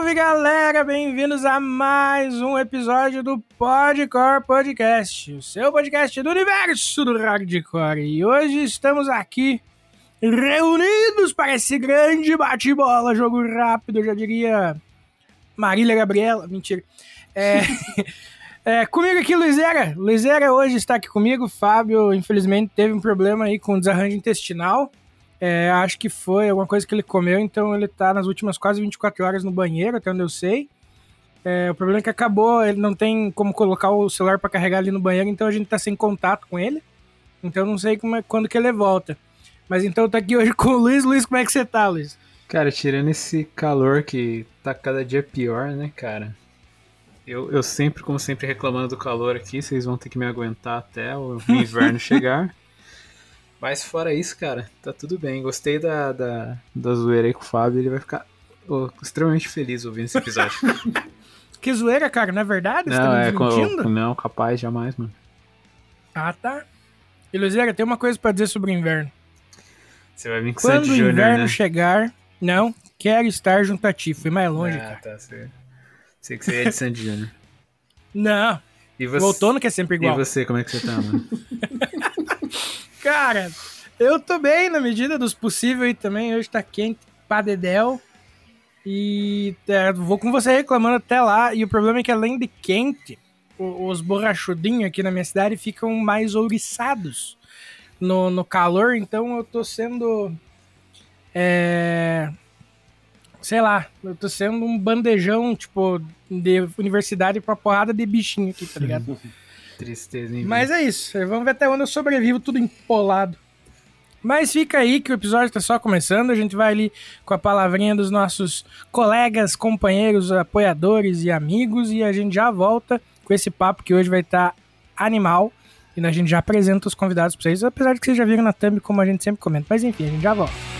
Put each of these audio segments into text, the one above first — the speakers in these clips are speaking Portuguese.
Salve galera, bem-vindos a mais um episódio do Podcore Podcast, o seu podcast do universo do Hardcore. E hoje estamos aqui reunidos para esse grande bate-bola, jogo rápido, eu já diria Marília Gabriela, mentira. É, é, comigo aqui, Luizera. Luizera hoje está aqui comigo. Fábio, infelizmente, teve um problema aí com desarranjo intestinal. É, acho que foi alguma coisa que ele comeu, então ele tá nas últimas quase 24 horas no banheiro, até onde eu sei. É, o problema é que acabou, ele não tem como colocar o celular para carregar ali no banheiro, então a gente tá sem contato com ele. Então não sei como é, quando que ele volta. Mas então eu tô aqui hoje com o Luiz. Luiz, como é que você tá, Luiz? Cara, tirando esse calor que tá cada dia pior, né, cara? Eu, eu sempre, como sempre, reclamando do calor aqui, vocês vão ter que me aguentar até o inverno chegar. Mas fora isso, cara, tá tudo bem. Gostei da, da, da zoeira aí com o Fábio, ele vai ficar oh, extremamente feliz ouvindo esse episódio. que zoeira, cara, não é verdade? Você não, tá é, com, não, capaz, jamais, mano. Ah, tá. E Luziera, tem uma coisa para dizer sobre o inverno. Você vai vir com Quando o Junior, inverno né? chegar, não, quero estar junto a ti. Fui mais longe, ah, cara. tá, sei. Sei que você é de Sandy Júnior. Não, E você, o outono que é sempre igual. E você, como é que você tá, mano? Cara, eu tô bem na medida dos possíveis aí também. Hoje tá quente pra dedéu. E é, vou com você reclamando até lá. E o problema é que além de quente, os borrachudinhos aqui na minha cidade ficam mais ouriçados no, no calor. Então eu tô sendo. É. Sei lá, eu tô sendo um bandejão, tipo, de universidade pra porrada de bichinho aqui, tá ligado? Tristeza, hein? Mas é isso. Vamos ver até onde eu sobrevivo, tudo empolado. Mas fica aí que o episódio tá só começando. A gente vai ali com a palavrinha dos nossos colegas, companheiros, apoiadores e amigos. E a gente já volta com esse papo que hoje vai estar animal. E a gente já apresenta os convidados pra vocês. Apesar de que vocês já viram na thumb, como a gente sempre comenta. Mas enfim, a gente já volta.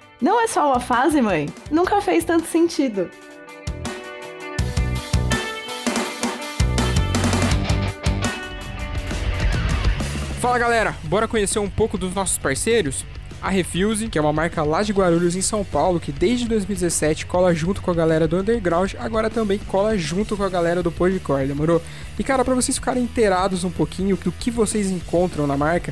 não é só uma fase, mãe? Nunca fez tanto sentido. Fala galera, bora conhecer um pouco dos nossos parceiros? A Refuse, que é uma marca lá de Guarulhos em São Paulo, que desde 2017 cola junto com a galera do Underground, agora também cola junto com a galera do Podcore, demorou? E cara, para vocês ficarem inteirados um pouquinho do que vocês encontram na marca,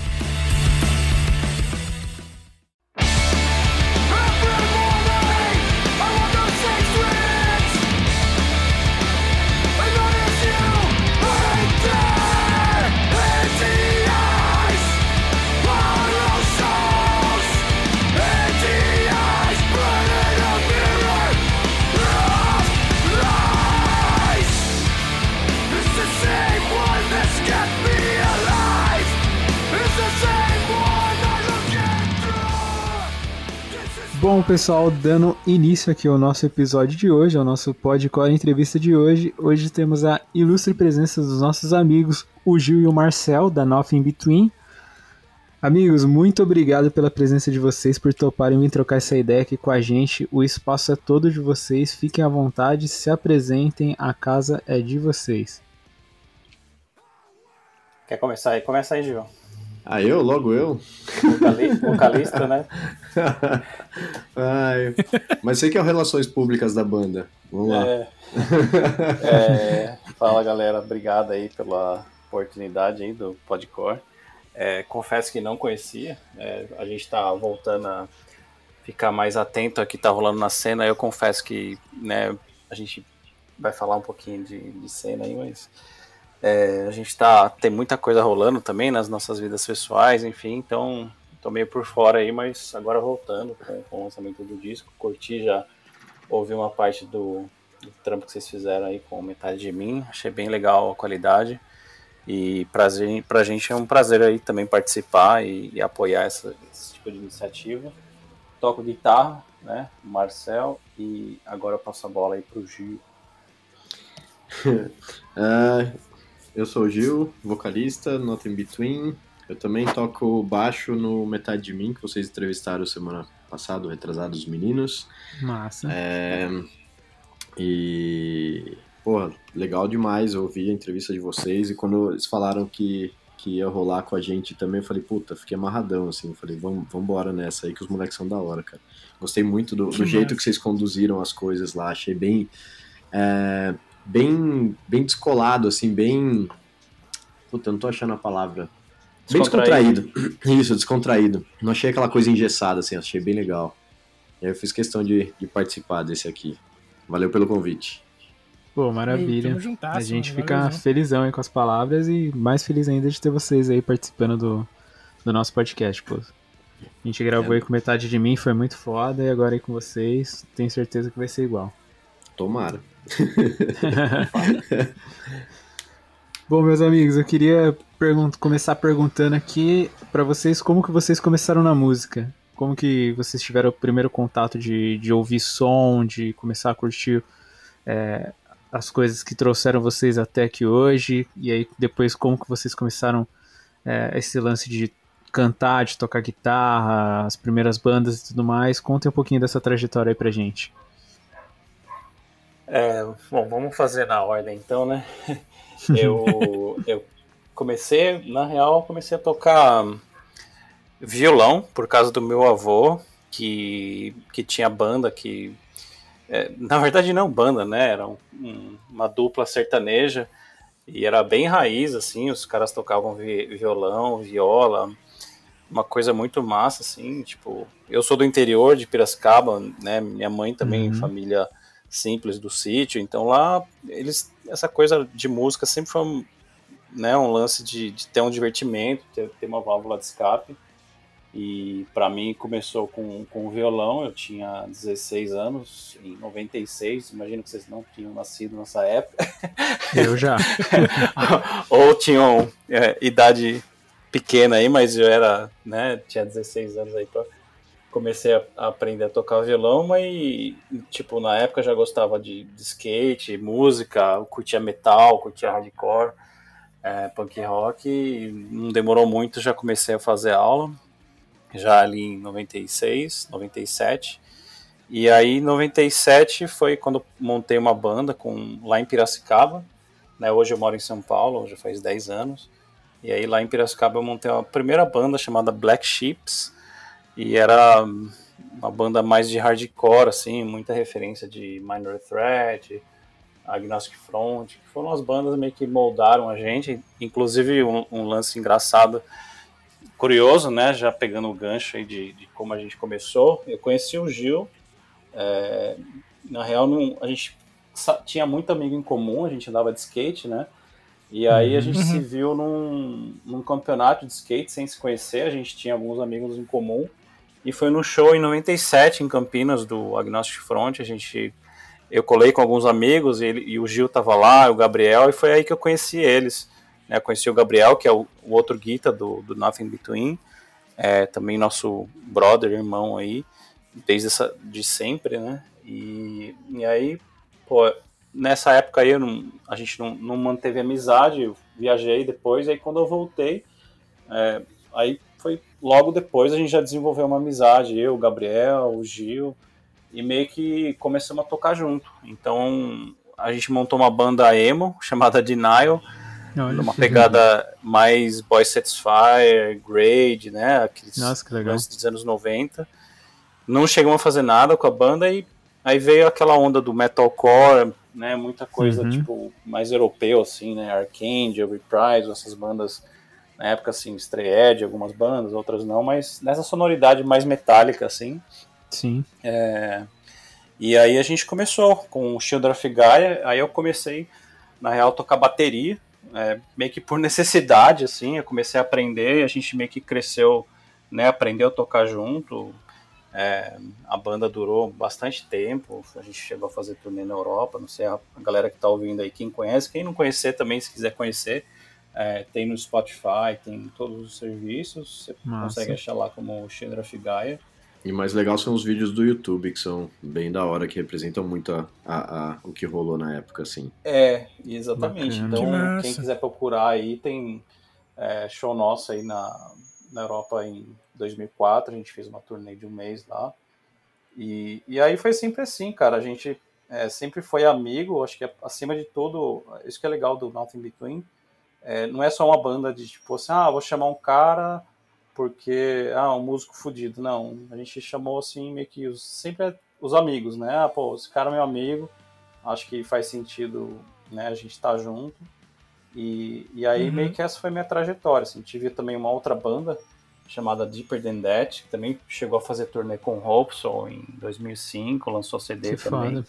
Bom, pessoal, dando início aqui ao nosso episódio de hoje, ao nosso Podcore Entrevista de hoje. Hoje temos a ilustre presença dos nossos amigos, o Gil e o Marcel, da Nothing Between. Amigos, muito obrigado pela presença de vocês, por toparem vir trocar essa ideia aqui com a gente. O espaço é todo de vocês, fiquem à vontade, se apresentem, a casa é de vocês. Quer começar aí? Começa aí, Gil. Ah, eu? Logo eu? Vocali vocalista, né? Ai, mas sei que é o Relações Públicas da banda. Vamos lá. É, é, fala, galera. Obrigado aí pela oportunidade aí do Podcore. É, confesso que não conhecia. É, a gente está voltando a ficar mais atento ao que está rolando na cena. Eu confesso que né, a gente vai falar um pouquinho de, de cena aí, mas é, a gente tá, tem muita coisa rolando também nas nossas vidas pessoais, enfim, então tô meio por fora aí, mas agora voltando com, com o lançamento do disco, curti já, ouvi uma parte do, do, trampo que vocês fizeram aí com Metade de Mim, achei bem legal a qualidade e prazer, pra gente é um prazer aí também participar e, e apoiar essa, esse tipo de iniciativa. Toco guitarra, né, Marcel, e agora eu passo a bola aí pro Gil. uh, Eu sou o Gil, vocalista, Not In Between. Eu também toco baixo no Metade de Mim, que vocês entrevistaram semana passada, retrasado os meninos. Massa. É... E, pô, legal demais ouvir a entrevista de vocês. E quando eles falaram que, que ia rolar com a gente também, eu falei, puta, fiquei amarradão, assim. Eu falei, vamos embora nessa aí, que os moleques são da hora, cara. Gostei muito do, do jeito que vocês conduziram as coisas lá. Achei bem. É bem, bem descolado, assim, bem. Puta, eu não tô achando a palavra. Bem descontraído. Isso, descontraído. Não achei aquela coisa engessada, assim, achei bem legal. E aí eu fiz questão de, de participar desse aqui. Valeu pelo convite. Pô, maravilha. Juntasso, a gente fica valorizão. felizão aí com as palavras e mais feliz ainda de ter vocês aí participando do, do nosso podcast, pô. A gente gravou é. aí com metade de mim, foi muito foda, e agora aí com vocês, tenho certeza que vai ser igual. Tomara. Bom, meus amigos, eu queria começar perguntando aqui para vocês como que vocês começaram na música. Como que vocês tiveram o primeiro contato de, de ouvir som, de começar a curtir é, as coisas que trouxeram vocês até aqui hoje, e aí depois como que vocês começaram é, esse lance de cantar, de tocar guitarra, as primeiras bandas e tudo mais. Contem um pouquinho dessa trajetória aí pra gente. É, bom, vamos fazer na ordem então, né? Eu, eu comecei, na real, comecei a tocar violão por causa do meu avô, que, que tinha banda que. É, na verdade, não banda, né? Era um, um, uma dupla sertaneja e era bem raiz, assim. Os caras tocavam vi, violão, viola, uma coisa muito massa, assim. Tipo, eu sou do interior de Piracicaba, né? Minha mãe também, uhum. família simples do sítio. Então lá eles essa coisa de música sempre foi um, né, um lance de, de ter um divertimento, ter, ter uma válvula de escape. E para mim começou com, com o violão, eu tinha 16 anos, em 96, imagino que vocês não tinham nascido nessa época. Eu já. Ou tinham é, idade pequena aí, mas eu era, né, tinha 16 anos aí pra, comecei a, aprender a tocar violão, mas, tipo, na época já gostava de, de skate, música, curtia metal, curtia hardcore, é, punk rock, não demorou muito, já comecei a fazer aula, já ali em 96, 97, e aí em 97 foi quando montei uma banda com, lá em Piracicaba, né, hoje eu moro em São Paulo, já faz 10 anos, e aí lá em Piracicaba eu montei uma primeira banda chamada Black Sheeps, e era uma banda mais de hardcore, assim, muita referência de Minor Threat, Agnostic Front, que foram as bandas meio que moldaram a gente, inclusive um, um lance engraçado, curioso, né, já pegando o gancho aí de, de como a gente começou, eu conheci o Gil, é, na real não, a gente tinha muito amigo em comum, a gente andava de skate, né, e aí a gente uhum. se viu num, num campeonato de skate sem se conhecer, a gente tinha alguns amigos em comum, e foi no show em 97 em Campinas do Agnostic Front. A gente eu colei com alguns amigos e, ele, e o Gil tava lá, o Gabriel, e foi aí que eu conheci eles. Né? Conheci o Gabriel, que é o, o outro guita do, do Nothing Between, é, também nosso brother, irmão aí. desde essa, de sempre, né? E, e aí, pô, nessa época aí eu não, a gente não, não manteve amizade, eu viajei depois, aí quando eu voltei, é, aí foi logo depois a gente já desenvolveu uma amizade, eu, o Gabriel, o Gil, e meio que começamos a tocar junto. Então a gente montou uma banda emo chamada Denial, Olha uma pegada mais Boy Satisfier, Grade, né? Aqueles Nossa, que legal. dos anos 90. Não chegamos a fazer nada com a banda e aí veio aquela onda do metalcore, né? Muita coisa Uhum. tipo mais europeu assim, né? Arcade, Reprise, essas bandas na época assim, Stray algumas bandas, outras não, mas nessa sonoridade mais metálica assim. Sim. E aí a gente começou com o Shield of Gaia, aí eu comecei, na real, a tocar bateria, é, meio que por necessidade, assim, eu comecei a aprender, a gente meio que cresceu, né, aprendeu a tocar junto, é, a banda durou bastante tempo, a gente chegou a fazer turnê na Europa, não sei, a galera que tá ouvindo aí, quem conhece, quem não conhecer também, se quiser conhecer, é, tem no Spotify, tem em todos os serviços, você Massa. consegue achar lá como Shield of Gaia. E mais legal são os vídeos do YouTube, que são bem da hora, que representam muito a, a- a- o que rolou na época, assim. É, exatamente. Bacana. Que Então, massa. quem quiser procurar aí, tem é, show nosso aí na, na Europa em 2004. A gente fez uma turnê de um mês lá. E, e aí foi sempre assim, cara. A gente é, sempre foi amigo. Acho que acima de tudo, isso que é legal do Nothing Between. É, não é só uma banda de tipo assim, ah, vou chamar um cara porque, ah, um músico fudido. Não, a gente chamou assim meio que os, sempre é os amigos, né? Ah, pô, esse cara é meu amigo acho que faz sentido né, a gente estar junto. E, e aí Uhum. meio que essa foi a minha trajetória. Assim. Tive também uma outra banda chamada Deeper Than That, que também chegou a fazer turnê com Hopesol em 2005, lançou CD Que também foda.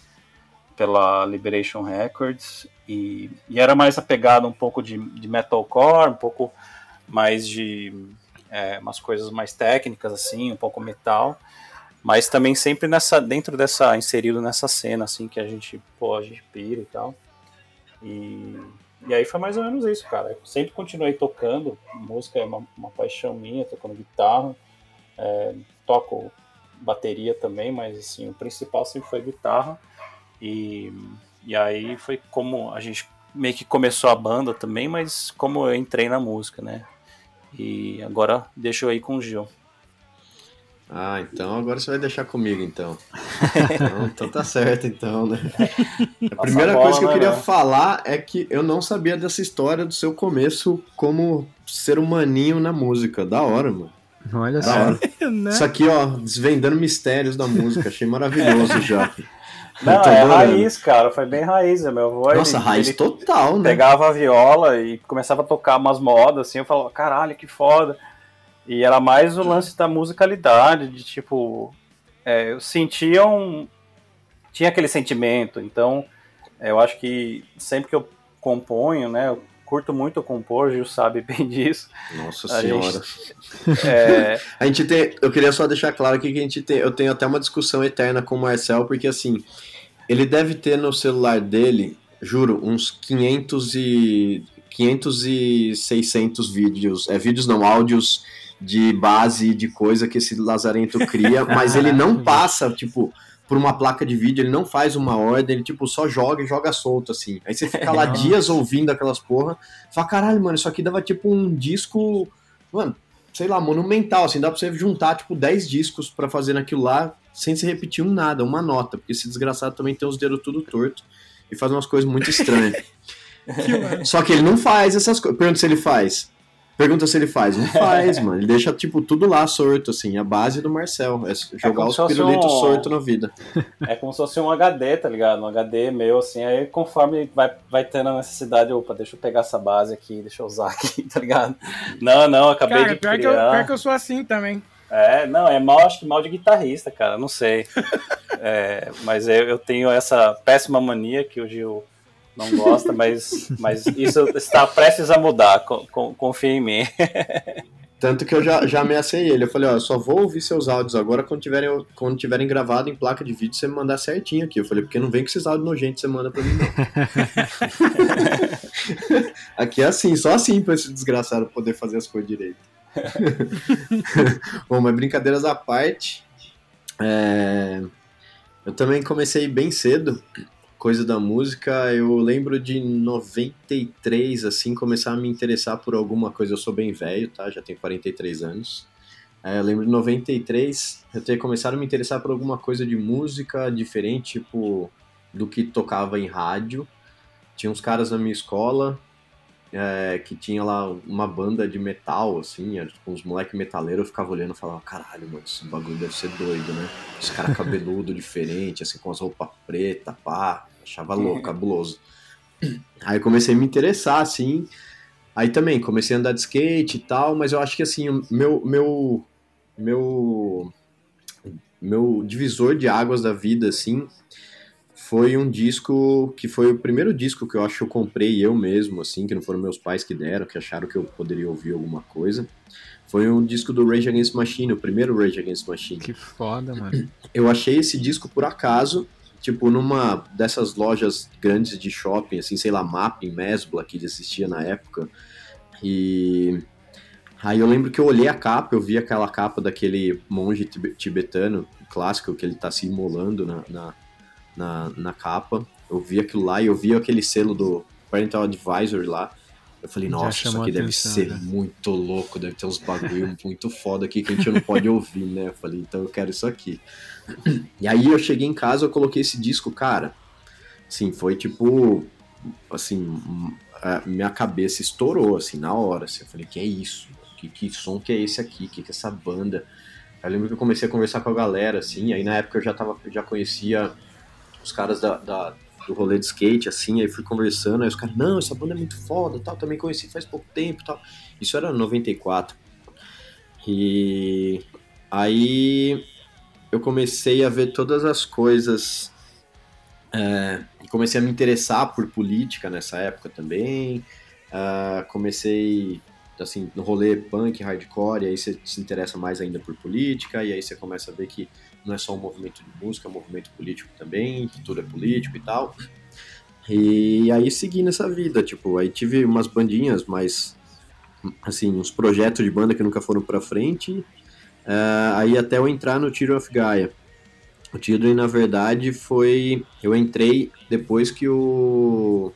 Pela Liberation Records. E, e era mais apegado um pouco de, de metalcore, um pouco mais de é, umas coisas mais técnicas, assim, um pouco metal mas também sempre nessa dentro dessa inserido nessa cena assim que a gente gente pira e tal e, e aí foi mais ou menos isso cara eu sempre continuei tocando música é uma, uma paixão minha tocando guitarra é, toco bateria também mas assim o principal sempre foi guitarra e, e aí foi como a gente meio que começou a banda também mas como eu entrei na música né e agora deixo aí com o Gil Ah, então agora você vai deixar comigo, então. Então, então tá certo, então, né? A primeira bola, coisa que eu né, queria né? falar é que eu não sabia dessa história do seu começo como ser humaninho na música. Da hora, mano. Olha Da só. hora. né? Isso aqui, ó, desvendando mistérios da música. Achei maravilhoso já. Não, Tô é raiz, cara. Foi bem raiz. Meu avô, Nossa, ele, raiz ele total, né? pegava a viola e começava a tocar umas modas, assim. Eu falava, caralho, que foda. E era mais o lance da musicalidade, de tipo. é, eu sentia um. Tinha aquele sentimento. Então, é, eu acho que sempre que eu componho, né? Eu curto muito compor, Gil sabe bem disso. Nossa A senhora. É, A gente tem. Eu queria só deixar claro aqui que a gente tem. Eu tenho até uma discussão eterna com o Marcel, porque assim, ele deve ter no celular dele, juro, uns 500 e. 500 e 600 vídeos. É, vídeos não, áudios de base de coisa que esse lazarento cria, mas ele não passa, tipo. Por uma placa de vídeo, ele não faz uma ordem, ele tipo só joga e joga solto, assim. Aí você fica lá dias ouvindo aquelas porra, fala, caralho, mano, isso aqui dava tipo um disco. Mano, sei lá, monumental, assim, dá pra você juntar, tipo, 10 discos pra fazer naquilo lá, sem se repetir um nada, uma nota, porque esse desgraçado também tem os dedos tudo torto e faz umas coisas muito estranhas. Só que ele não faz essas coisas. Pergunta se ele faz. Pergunta se ele faz. Não faz, mano. Ele deixa, tipo, tudo lá sorto, assim. A base do Marcel. É jogar como os pirulitos um- sorto na vida. É como se fosse um HD, tá ligado? Um HD meu, assim, aí conforme vai, vai tendo a necessidade, opa, deixa eu pegar essa base aqui, deixa eu usar aqui, tá ligado? Não, não, acabei Cara, de pior que, eu, criar. pior que eu sou assim também. É, não, é mal, acho que mal de guitarrista, cara, não sei. É, mas eu, eu tenho essa péssima mania que o Gil não gosta, mas, mas isso está prestes a mudar, co- co- confia em mim. Tanto que eu já, já ameacei ele. Eu falei, ó, eu só vou ouvir seus áudios agora quando tiverem, quando tiverem gravado em placa de vídeo, você me mandar certinho aqui. Eu falei, porque não vem com esses áudios nojentos você manda pra mim, não. aqui é assim, só assim pra esse desgraçado poder fazer as coisas direito. Bom, mas brincadeiras à parte, É, eu também comecei bem cedo, coisa da música. Eu lembro de 93, assim, começar a me interessar por alguma coisa. Eu sou bem velho, tá? Já tenho 43 anos. É, eu lembro de 93, eu ter começado a me interessar por alguma coisa de música diferente, tipo, do que tocava em rádio. Tinha uns caras na minha escola é, que tinha lá uma banda de metal, assim, tipo, uns moleque metaleiro, eu ficava olhando e falava, caralho, mano, esse bagulho deve ser doido, né? Os caras cabeludo diferente, assim, com as roupas pretas, pá, achava louco, cabuloso. Aí comecei a me interessar, assim, aí também comecei a andar de skate e tal, mas eu acho que, assim, o meu, meu, meu, meu divisor de águas da vida, assim, foi um disco que foi o primeiro disco que eu acho que eu comprei eu mesmo, assim, que não foram meus pais que deram, que acharam que eu poderia ouvir alguma coisa. Foi um disco do Rage Against the Machine, o primeiro Rage Against the Machine. Que foda, mano. Eu achei esse disco por acaso, tipo, numa dessas lojas grandes de shopping, assim, sei lá, Mapping, Mesbla, que existia na época. E aí eu lembro que eu olhei a capa, eu vi aquela capa daquele monge tibetano clássico que ele tá se imolando na, na na, na capa. Eu vi aquilo lá e eu vi aquele selo do Parental Advisory lá. Eu falei, nossa, isso aqui deve atenção, ser né? muito louco, deve ter uns bagulho muito foda aqui que a gente não pode ouvir, né? Eu falei, então eu quero isso aqui. E aí eu cheguei em casa, eu coloquei esse disco, cara. Assim, foi tipo. Assim, minha cabeça estourou, assim, na hora. Assim, eu falei, que é isso? Que, que som que é esse aqui? Que que é essa banda? Eu lembro que eu comecei a conversar com a galera, assim, aí na época eu já, tava, já conhecia os caras da, da, do rolê de skate, assim, aí fui conversando, aí os caras, não, essa banda é muito foda, tal, também conheci faz pouco tempo, tal. Isso era 94. E aí eu comecei a ver todas as coisas, é, comecei a me interessar por política nessa época também, uh, comecei assim, no rolê punk, hardcore, e aí você se interessa mais ainda por política, e aí você começa a ver que não é só um movimento de música, é um movimento político também, que tudo é político e tal. E aí segui nessa vida, tipo, aí tive umas bandinhas, mas assim, uns projetos de banda que nunca foram pra frente, uh, aí até eu entrar no Tiro of Gaia. O Tiro, na verdade, foi. Eu entrei depois que o.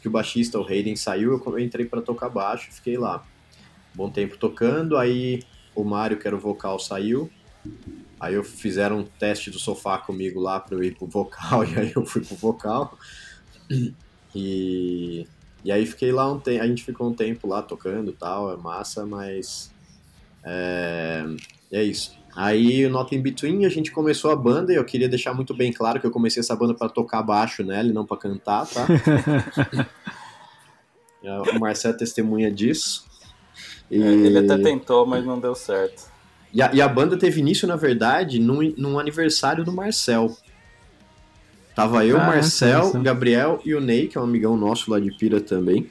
que o baixista, o Hayden, saiu, eu entrei para tocar baixo, fiquei lá. Bom tempo tocando, aí o Mário, que era o vocal, saiu. Aí eu fizeram um teste do sofá comigo lá para eu ir pro vocal, e aí eu fui pro vocal. E, e aí fiquei lá um tempo, a gente ficou um tempo lá tocando tal, é massa, mas é, é isso. Aí o Not In Between a gente começou a banda e eu queria deixar muito bem claro que eu comecei essa banda para tocar baixo nela e não para cantar, tá? o Marcelo é testemunha disso. E... Ele até tentou, mas não deu certo. E a, e a banda teve início, na verdade, num, num aniversário do Marcel. Tava eu, ah, Marcel. Gabriel e o Ney, que é um amigão nosso lá de Pira também.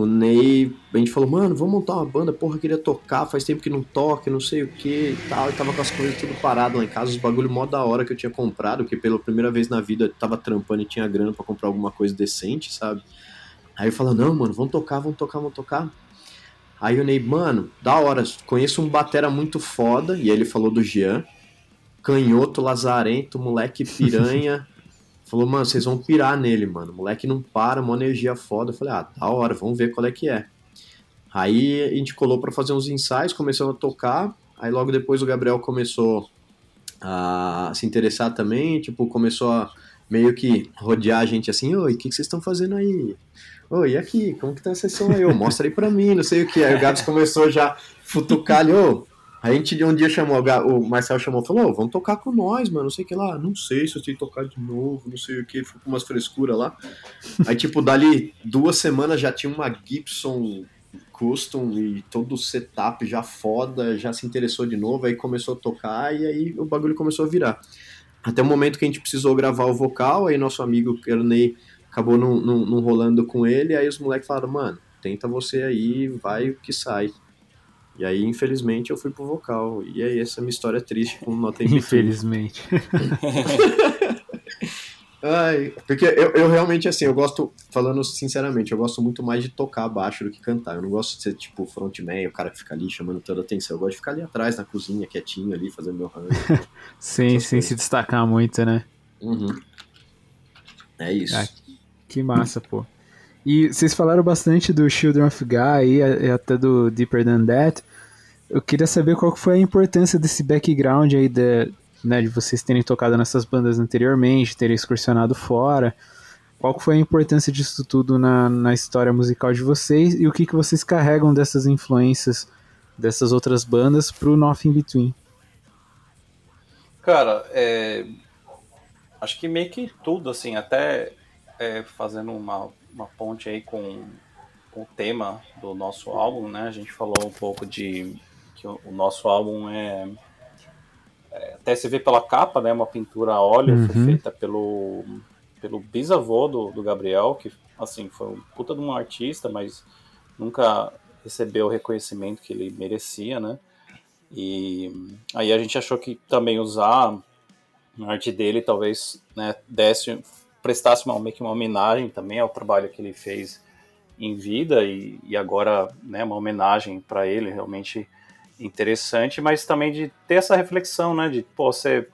O Ney, a gente falou, mano, vamos montar uma banda, porra, queria tocar, faz tempo que não toca, não sei o que e tal. E tava com as coisas tudo parado lá em casa, os bagulho mó da hora que eu tinha comprado, que pela primeira vez na vida eu tava trampando e tinha grana para comprar alguma coisa decente, sabe? Aí eu falo, não, mano, vamos tocar, vamos tocar, vamos tocar. Aí o Ney, mano, da hora, conheço um batera muito foda, e ele falou do Jean, canhoto, lazarento, moleque piranha. falou, mano, vocês vão pirar nele, mano. moleque não para, uma energia foda. Eu falei, ah, da hora, vamos ver qual é que é. Aí a gente colou para fazer uns ensaios, começou a tocar. Aí logo depois o Gabriel começou a se interessar também, tipo, começou a meio que rodear a gente assim, oi, o que, que vocês estão fazendo aí? Oi, e aqui, como que tá a sessão aí? Mostra aí pra mim, não sei o que. Aí o Gabs começou já a futucar ali, ô. A gente um dia chamou, o Marcel chamou, falou, vamos tocar com nós, mano, não sei o que lá. Não sei se eu tenho que tocar de novo, não sei o que, ficou com umas frescuras lá. Aí, tipo, dali duas semanas já tinha uma Gibson custom e todo o setup já foda, já se interessou de novo, aí começou a tocar e aí o bagulho começou a virar. Até o momento que a gente precisou gravar o vocal, aí nosso amigo Kerney acabou não, não, rolando com ele, aí os moleques falaram, mano, tenta você aí, vai o que sai. E aí, infelizmente, eu fui pro vocal. E aí, essa é minha história triste com Nota Infelizmente. Ai, porque eu, eu realmente, assim, eu gosto, falando sinceramente, eu gosto muito mais de tocar baixo do que cantar. Eu não gosto de ser, tipo, frontman, o cara que fica ali chamando toda a atenção. Eu gosto de ficar ali atrás, na cozinha, quietinho ali, fazendo meu rango. Sem, Essas sem coisas. se destacar muito, né? Uhum. É isso. Ah, Que massa, pô. E vocês falaram bastante do Children of Guy e até do Deeper Than That. Eu queria saber qual foi a importância desse background aí de, né, de vocês terem tocado nessas bandas anteriormente, terem excursionado fora. Qual foi a importância disso tudo na, na história musical de vocês e o que, que vocês carregam dessas influências dessas outras bandas pro Nothing Between? Cara, é, acho que meio que tudo, assim, até é, fazendo uma, uma ponte aí com, com o tema do nosso álbum, né? A gente falou um pouco de que o, o nosso álbum é, é, até se vê pela capa, né? Uma pintura a óleo, foi Uhum. feita pelo, pelo bisavô do, do Gabriel, que assim foi um puta de um artista, mas nunca recebeu o reconhecimento que ele merecia, né? E aí a gente achou que também usar a arte dele talvez né, desse, prestasse uma, meio que uma homenagem também ao trabalho que ele fez em vida e, e agora né, uma homenagem para ele realmente interessante, mas também de ter essa reflexão, né, de pô, você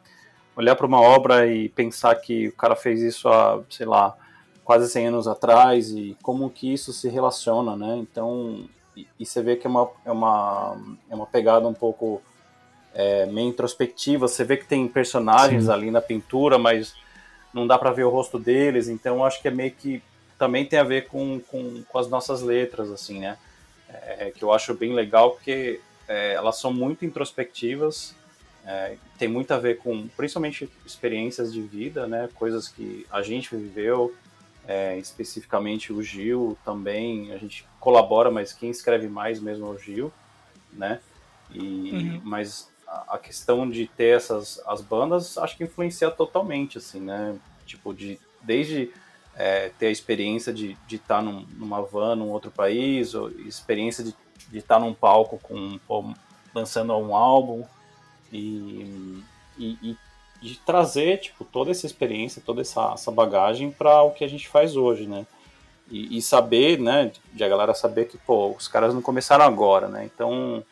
olhar para uma obra e pensar que o cara fez isso há, sei lá, quase 100 anos atrás e como que isso se relaciona, né? Então, e, e você vê que é uma, é uma, é uma pegada um pouco é, meio introspectiva. Você vê que tem personagens Sim. ali na pintura, mas não dá para ver o rosto deles. Então, acho que é meio que também tem a ver com, com, com as nossas letras, assim, né? É, que eu acho bem legal porque é, elas são muito introspectivas. é, tem muito a ver com, principalmente, experiências de vida, né? Coisas que a gente viveu, é, especificamente o Gil também, a gente colabora, mas quem escreve mais mesmo é o Gil, né? E, Uhum. Mas a, questão de ter essas as bandas, acho que influencia totalmente, assim, né? Tipo, de, desde é, ter a experiência de estar num, numa van num outro país, ou experiência de estar num palco com pô, lançando um álbum e, e, e de trazer tipo toda essa experiência, toda essa, essa bagagem para o que a gente faz hoje, né? E, e saber, né, de a galera saber que pô, os caras não começaram agora, né? Então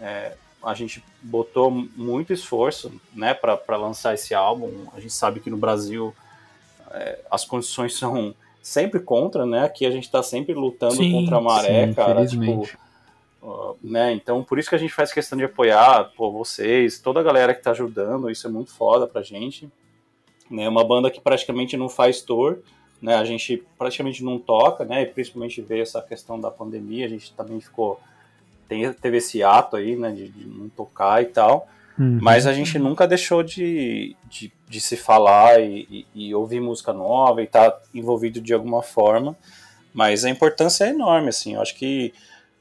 é, a gente botou muito esforço, né, para lançar esse álbum. A gente sabe que no Brasil é, as condições são sempre contra, né? Aqui a gente está sempre lutando Sim, contra a maré, sim, cara. Tipo. Uh, né? Então, por isso que a gente faz questão de apoiar pô, vocês, toda a galera que tá ajudando, isso é muito foda pra gente. Né? Uma banda que praticamente não faz tour, né? A gente praticamente não toca, né? E principalmente ver essa questão da pandemia, a gente também ficou tem, teve esse ato aí, né, de, de não tocar e tal. Uhum. Mas a gente nunca deixou de, de, de se falar e, e, e ouvir música nova e estar tá envolvido de alguma forma. Mas a importância é enorme, assim. Eu acho que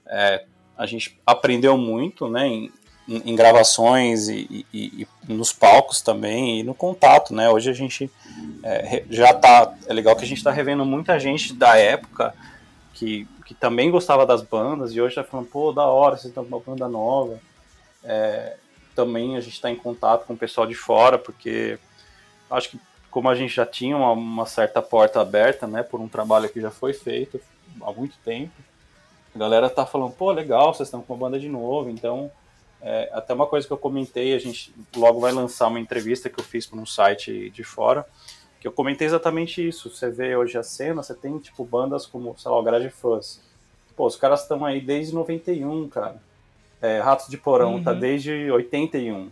é, a gente aprendeu muito, né, em, em gravações e, e, e, nos palcos também e no contato, né? Hoje a gente é, já tá, é legal que a gente está revendo muita gente da época que, que também gostava das bandas e hoje tá falando, pô, da hora, vocês estão com uma banda nova. É, também a gente está em contato com o pessoal de fora, porque acho que como a gente já tinha uma, uma certa porta aberta, né, por um trabalho que já foi feito há muito tempo, a galera tá falando, pô, legal, vocês estão com uma banda de novo, então é, até uma coisa que eu comentei, a gente logo vai lançar uma entrevista que eu fiz para um site de fora, que eu comentei exatamente isso. Você vê hoje a cena, você tem tipo bandas como, sei lá, o Garage Fuzz. Pô, os caras estão aí desde 91, cara. É, Ratos de Porão Uhum. tá desde 81.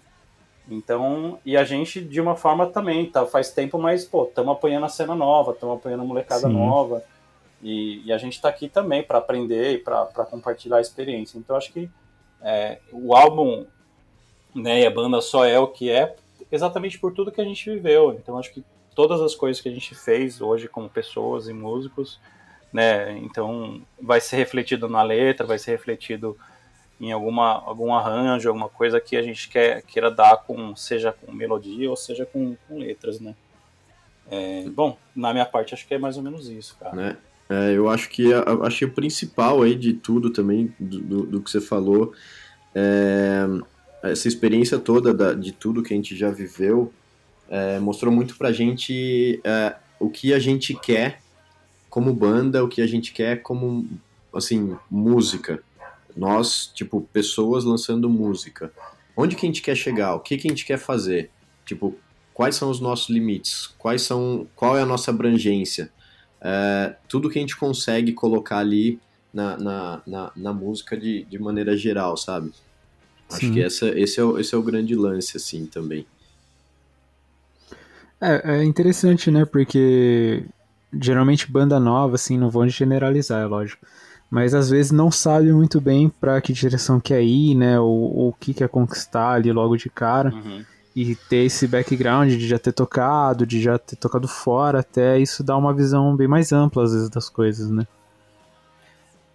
Então, e a gente de uma forma também, tá? Faz tempo, mas, pô, estamos apoiando a cena nova, estamos apoiando a molecada Sim. nova. E, e a gente tá aqui também para aprender e para compartilhar a experiência. Então, acho que é, o álbum né, e a banda só é o que é exatamente por tudo que a gente viveu. Então, acho que todas as coisas que a gente fez hoje como pessoas e músicos, né, então vai ser refletido na letra, vai ser refletido em alguma algum arranjo, alguma coisa que a gente quer queira dar com seja com melodia ou seja com, com letras, né? É, bom, na minha parte acho que é mais ou menos isso, cara. né? É, eu acho que a, acho que o principal aí de tudo também, do, do, do que você falou, é essa experiência toda da, de tudo que a gente já viveu, é, mostrou muito pra gente é, o que a gente quer como banda, o que a gente quer como, assim, música. Nós, tipo, pessoas lançando música. Onde que a gente quer chegar? O que que a gente quer fazer? Tipo, quais são os nossos limites? Quais são, qual é a nossa abrangência? É, tudo que a gente consegue colocar ali na, na, na, na música de, de maneira geral, sabe? Acho Sim. que essa, esse, é o, esse é o grande lance, assim, também. É, é interessante, né? Porque geralmente banda nova, assim, não vou generalizar, é lógico. Mas às vezes não sabe muito bem pra que direção quer ir, né? Ou, ou o que quer conquistar ali logo de cara. Uhum. E ter esse background de já ter tocado, de já ter tocado fora, até isso dá uma visão bem mais ampla às vezes das coisas, né?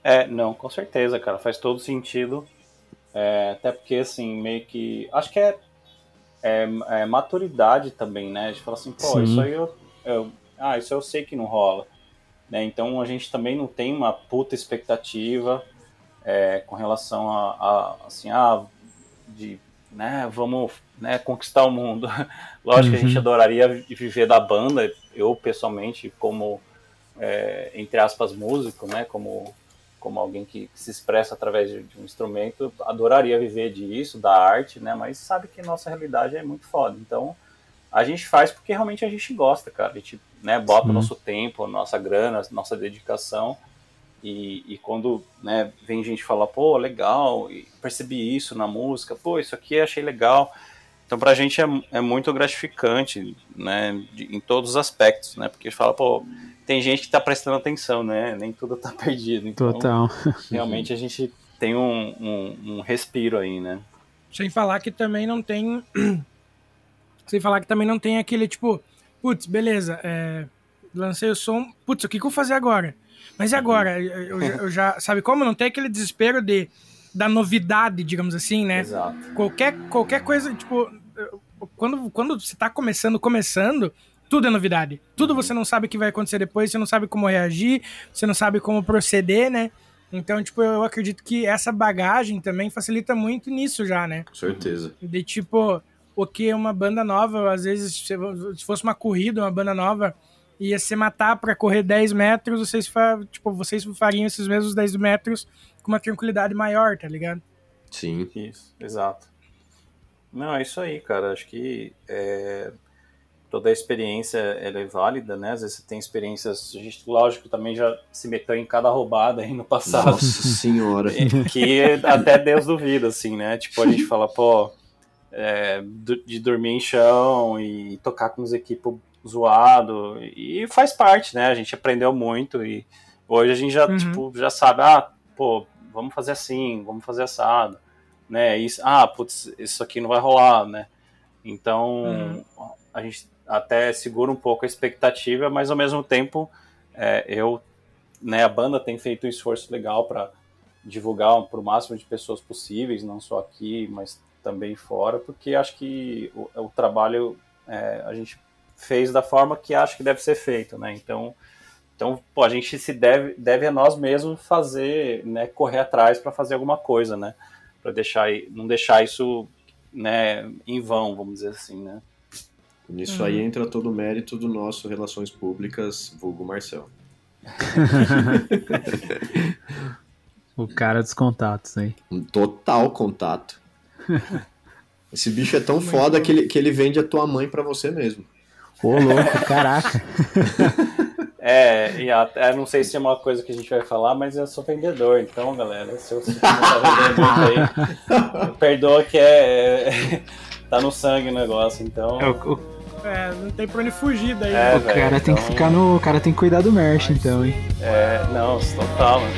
É, não, com certeza, cara, faz todo sentido. É, até porque, assim, meio que. Acho que é, é, é maturidade também, né? De falar assim, pô, Sim. isso aí eu, eu- Ah, isso eu sei que não rola. Né? Então a gente também não tem uma puta expectativa é, com relação a, a, assim, ah, de, né, vamos né, conquistar o mundo. Lógico que a gente Uhum. adoraria vi- viver da banda, eu pessoalmente, como, é, entre aspas, músico, né, como, como alguém que, que se expressa através de, de um instrumento, adoraria viver disso, da arte, né, mas sabe que nossa realidade é muito foda. Então, a gente faz porque realmente a gente gosta, cara. A gente né, bota o nosso tempo, nossa grana, nossa dedicação. E, e quando né, vem gente falar, pô, legal, e percebi isso na música, pô, isso aqui achei legal. Então pra gente é, é muito gratificante, né, de- em todos os aspectos, né, porque fala, pô, tem gente que tá prestando atenção, né, nem tudo tá perdido. Então, Total. realmente a gente tem um, um, um respiro aí, né. Sem falar que também não tem. Sem falar que também não tem aquele tipo, putz, beleza, é, lancei o som, putz, o que, que eu vou fazer agora? Mas e agora? Eu, eu- eu já. Sabe como? Não tem aquele desespero de, da novidade, digamos assim, né? Exato. Qualquer, qualquer coisa, tipo, quando, quando você tá começando, começando, tudo é novidade. Tudo você não sabe o que vai acontecer depois, você não sabe como reagir, você não sabe como proceder, né? Então, tipo, eu acredito que essa bagagem também facilita muito nisso já, né? Com certeza. De tipo, o que uma banda nova, às vezes, se se fosse uma corrida, uma banda nova, ia se matar pra correr 10 metros, vocês, tipo, vocês fariam esses mesmos 10 metros com uma tranquilidade maior, tá ligado? Sim. Isso, exato. Não, é isso aí, cara. Acho que é, toda a experiência ela é válida, né? Às vezes você tem experiências, a gente, lógico, também já se meteu em cada roubada aí no passado. Nossa senhora. que até Deus duvida, assim, né? Tipo, a gente fala, pô, é, de dormir em chão e tocar com os equipos zoado e faz parte, né? A gente aprendeu muito e hoje a gente já, Uhum. tipo, já sabe, ah, pô, vamos fazer assim, vamos fazer assado, né? Isso, ah, putz, isso aqui não vai rolar, né? Então, a gente até segura um pouco a expectativa, mas ao mesmo tempo, é, eu, né, a banda tem feito um esforço legal para divulgar para o máximo de pessoas possíveis, não só aqui, mas também fora, porque acho que o, o trabalho é, a gente fez da forma que acho que deve ser feito, né? Então, então pô, a gente se deve, deve a nós mesmos fazer, né, correr atrás para fazer alguma coisa, né? Para deixar, não deixar isso, né, em vão, vamos dizer assim, né? Nisso aí entra todo o mérito do nosso Relações Públicas, vulgo Marcel. O cara dos contatos aí. Um total contato. Esse bicho é tão foda que ele, que ele vende a tua mãe pra você mesmo. Ô, louco, caraca. É, e até não sei se é uma coisa que a gente vai falar, mas eu sou vendedor, então, galera, se eu se eu aí, perdoa que é, tá no sangue o negócio, então. É, É, não tem pra onde fugir daí. É, o cara velho, tem que então- ficar no. O cara tem que cuidar do merch, então, hein? É, não, total, mano.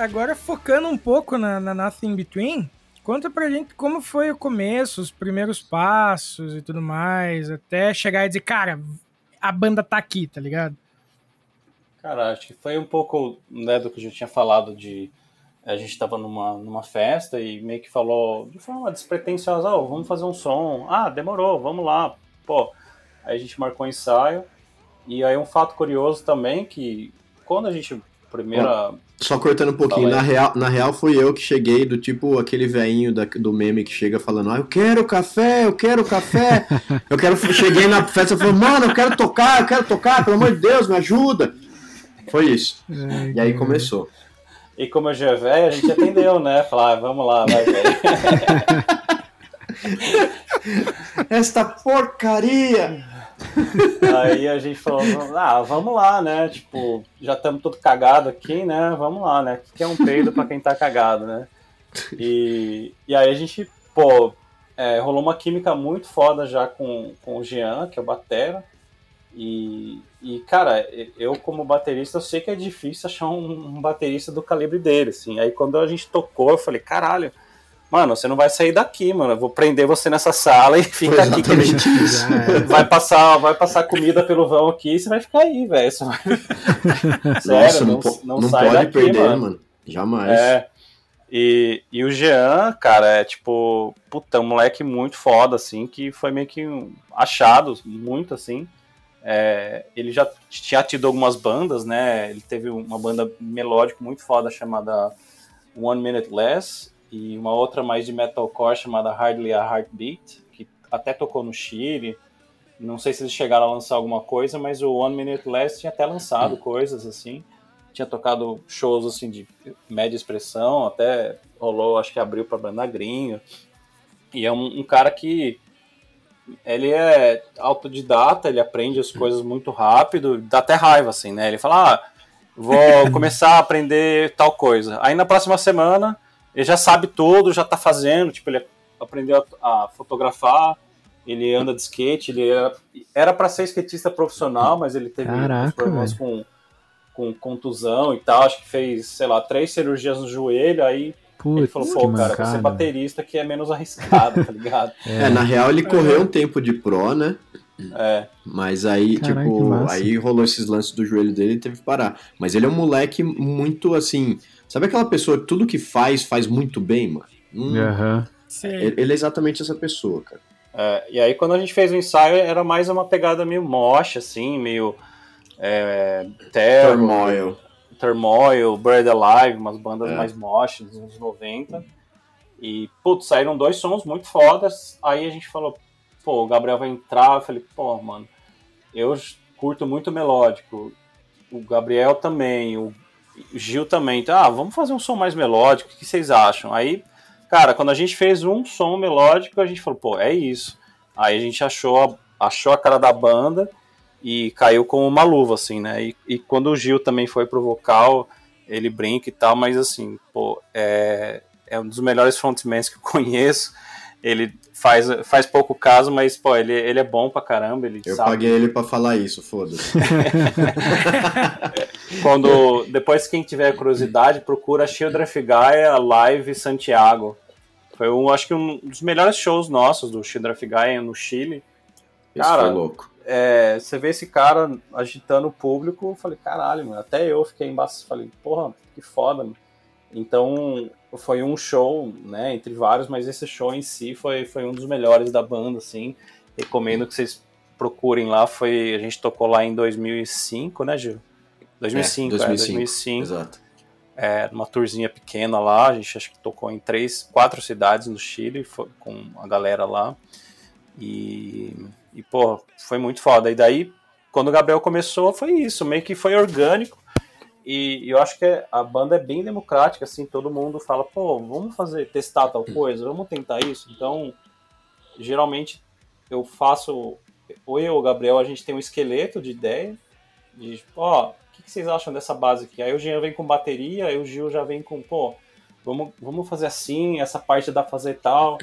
Agora focando um pouco na, na Nothing Between, conta pra gente como foi o começo, os primeiros passos e tudo mais, até chegar e dizer, cara, a banda tá aqui, tá ligado? Cara, acho que foi um pouco né, do que eu já tinha falado de a gente estava numa, numa festa e meio que falou de forma despretensiosa, oh, vamos fazer um som. Ah, demorou, vamos lá. Pô, aí a gente marcou um ensaio. E aí um fato curioso também que quando a gente primeira só cortando um pouquinho, na real, na real fui eu que cheguei do tipo aquele veinho do meme que chega falando, ah, eu quero café, eu quero café. eu quero cheguei na festa e falei, mano, eu quero tocar, eu quero tocar, pelo amor de Deus, me ajuda. Foi isso. Ai, e aí começou. E como eu já é velho, a gente atendeu, né? Falar, ah, vamos lá, vai, velho. Esta porcaria! Aí a gente falou, ah, vamos lá, né? Tipo, já estamos todo cagado aqui, né? Vamos lá, né? O que é um peido para quem tá cagado, né? E, e aí a gente, pô, é, rolou uma química muito foda já com, com o Jean, que é o Batera. E, e, cara, eu como baterista, eu sei que é difícil achar um, um, baterista do calibre dele, assim. Aí quando a gente tocou, eu falei, caralho, mano, você não vai sair daqui, mano. Eu vou prender você nessa sala e fica aqui que a gente vai passar, vai passar comida pelo vão aqui e você vai ficar aí, velho. Vai... Sério, não, não, não sai pode daqui, perder, mano. mano. Jamais. É. E, e o Jean, cara, é tipo, puta, um moleque muito foda, assim, que foi meio que um achado, muito assim. É, ele já tinha tido algumas bandas, né? Ele teve uma banda melódica muito foda chamada One Minute Less e uma outra mais de metalcore chamada Hardly a Heartbeat, que até tocou no Chile. Não sei se eles chegaram a lançar alguma coisa, mas o One Minute Less tinha até lançado coisas assim. Tinha tocado shows assim de média expressão, até rolou, acho que abriu para banda Gringo. E é um, um cara que ele é autodidata, ele aprende as coisas muito rápido, dá até raiva, assim, né? Ele fala, ah, vou começar a aprender tal coisa. Aí na próxima semana, ele já sabe tudo, já tá fazendo, tipo, ele aprendeu a, fotografar, ele anda de skate, ele era para ser skatista profissional, mas ele teve Caraca, problemas com, com contusão e tal, acho que fez, sei lá, três cirurgias no joelho, aí Putz, ele falou, pô, cara, mancada. você é baterista que é menos arriscado, tá ligado? é. é. na real ele correu um tempo de pro, né? É. Mas aí, Caraca, tipo, aí rolou esses lances do joelho dele e teve que parar. Mas ele é um moleque muito assim. Sabe aquela pessoa que tudo que faz, faz muito bem, mano? Hum, uhum. Ele é exatamente essa pessoa, cara. É, e aí quando a gente fez o ensaio era mais uma pegada meio mocha, assim, meio. É, terror, Turmoil. Turmoil, Bird Alive, umas bandas é. mais moches dos anos 90. E, putz, saíram dois sons muito fodas. Aí a gente falou, pô, o Gabriel vai entrar. Eu falei, pô, mano, eu curto muito melódico. O Gabriel também, o Gil também. Então, ah, vamos fazer um som mais melódico. O que vocês acham? Aí, cara, quando a gente fez um som melódico, a gente falou, pô, é isso. Aí a gente achou, achou a cara da banda e caiu com uma luva, assim, né? E, e, quando o Gil também foi pro vocal, ele brinca e tal, mas assim, pô, é, é um dos melhores frontmans que eu conheço. Ele faz, faz pouco caso, mas, pô, ele, ele é bom pra caramba. Ele eu sabe... paguei ele pra falar isso, foda-se. quando, depois, quem tiver curiosidade, procura Children Gaia Live Santiago. Foi, um, acho que, um dos melhores shows nossos do Children Gaia no Chile. Cara, foi louco é, você vê esse cara agitando o público, eu falei, caralho, mano, até eu fiquei embaixo, falei, porra, que foda, mano. Então, foi um show, né, entre vários, mas esse show em si foi, foi um dos melhores da banda, assim. Recomendo que vocês procurem lá, foi, a gente tocou lá em 2005, né, Gil? 2005, é, 2005, é, 2005. Exato. É, uma tourzinha pequena lá, a gente acho que tocou em três, quatro cidades no Chile, foi, com a galera lá. E e, pô, foi muito foda. E daí, quando o Gabriel começou, foi isso, meio que foi orgânico. E, e eu acho que a banda é bem democrática, assim, todo mundo fala, pô, vamos fazer, testar tal coisa, vamos tentar isso. Então, geralmente eu faço, ou eu ou o Gabriel, a gente tem um esqueleto de ideia, de, ó, o que, que vocês acham dessa base aqui? Aí o Jean vem com bateria, aí o Gil já vem com, pô, vamos, vamos fazer assim, essa parte dá pra fazer tal.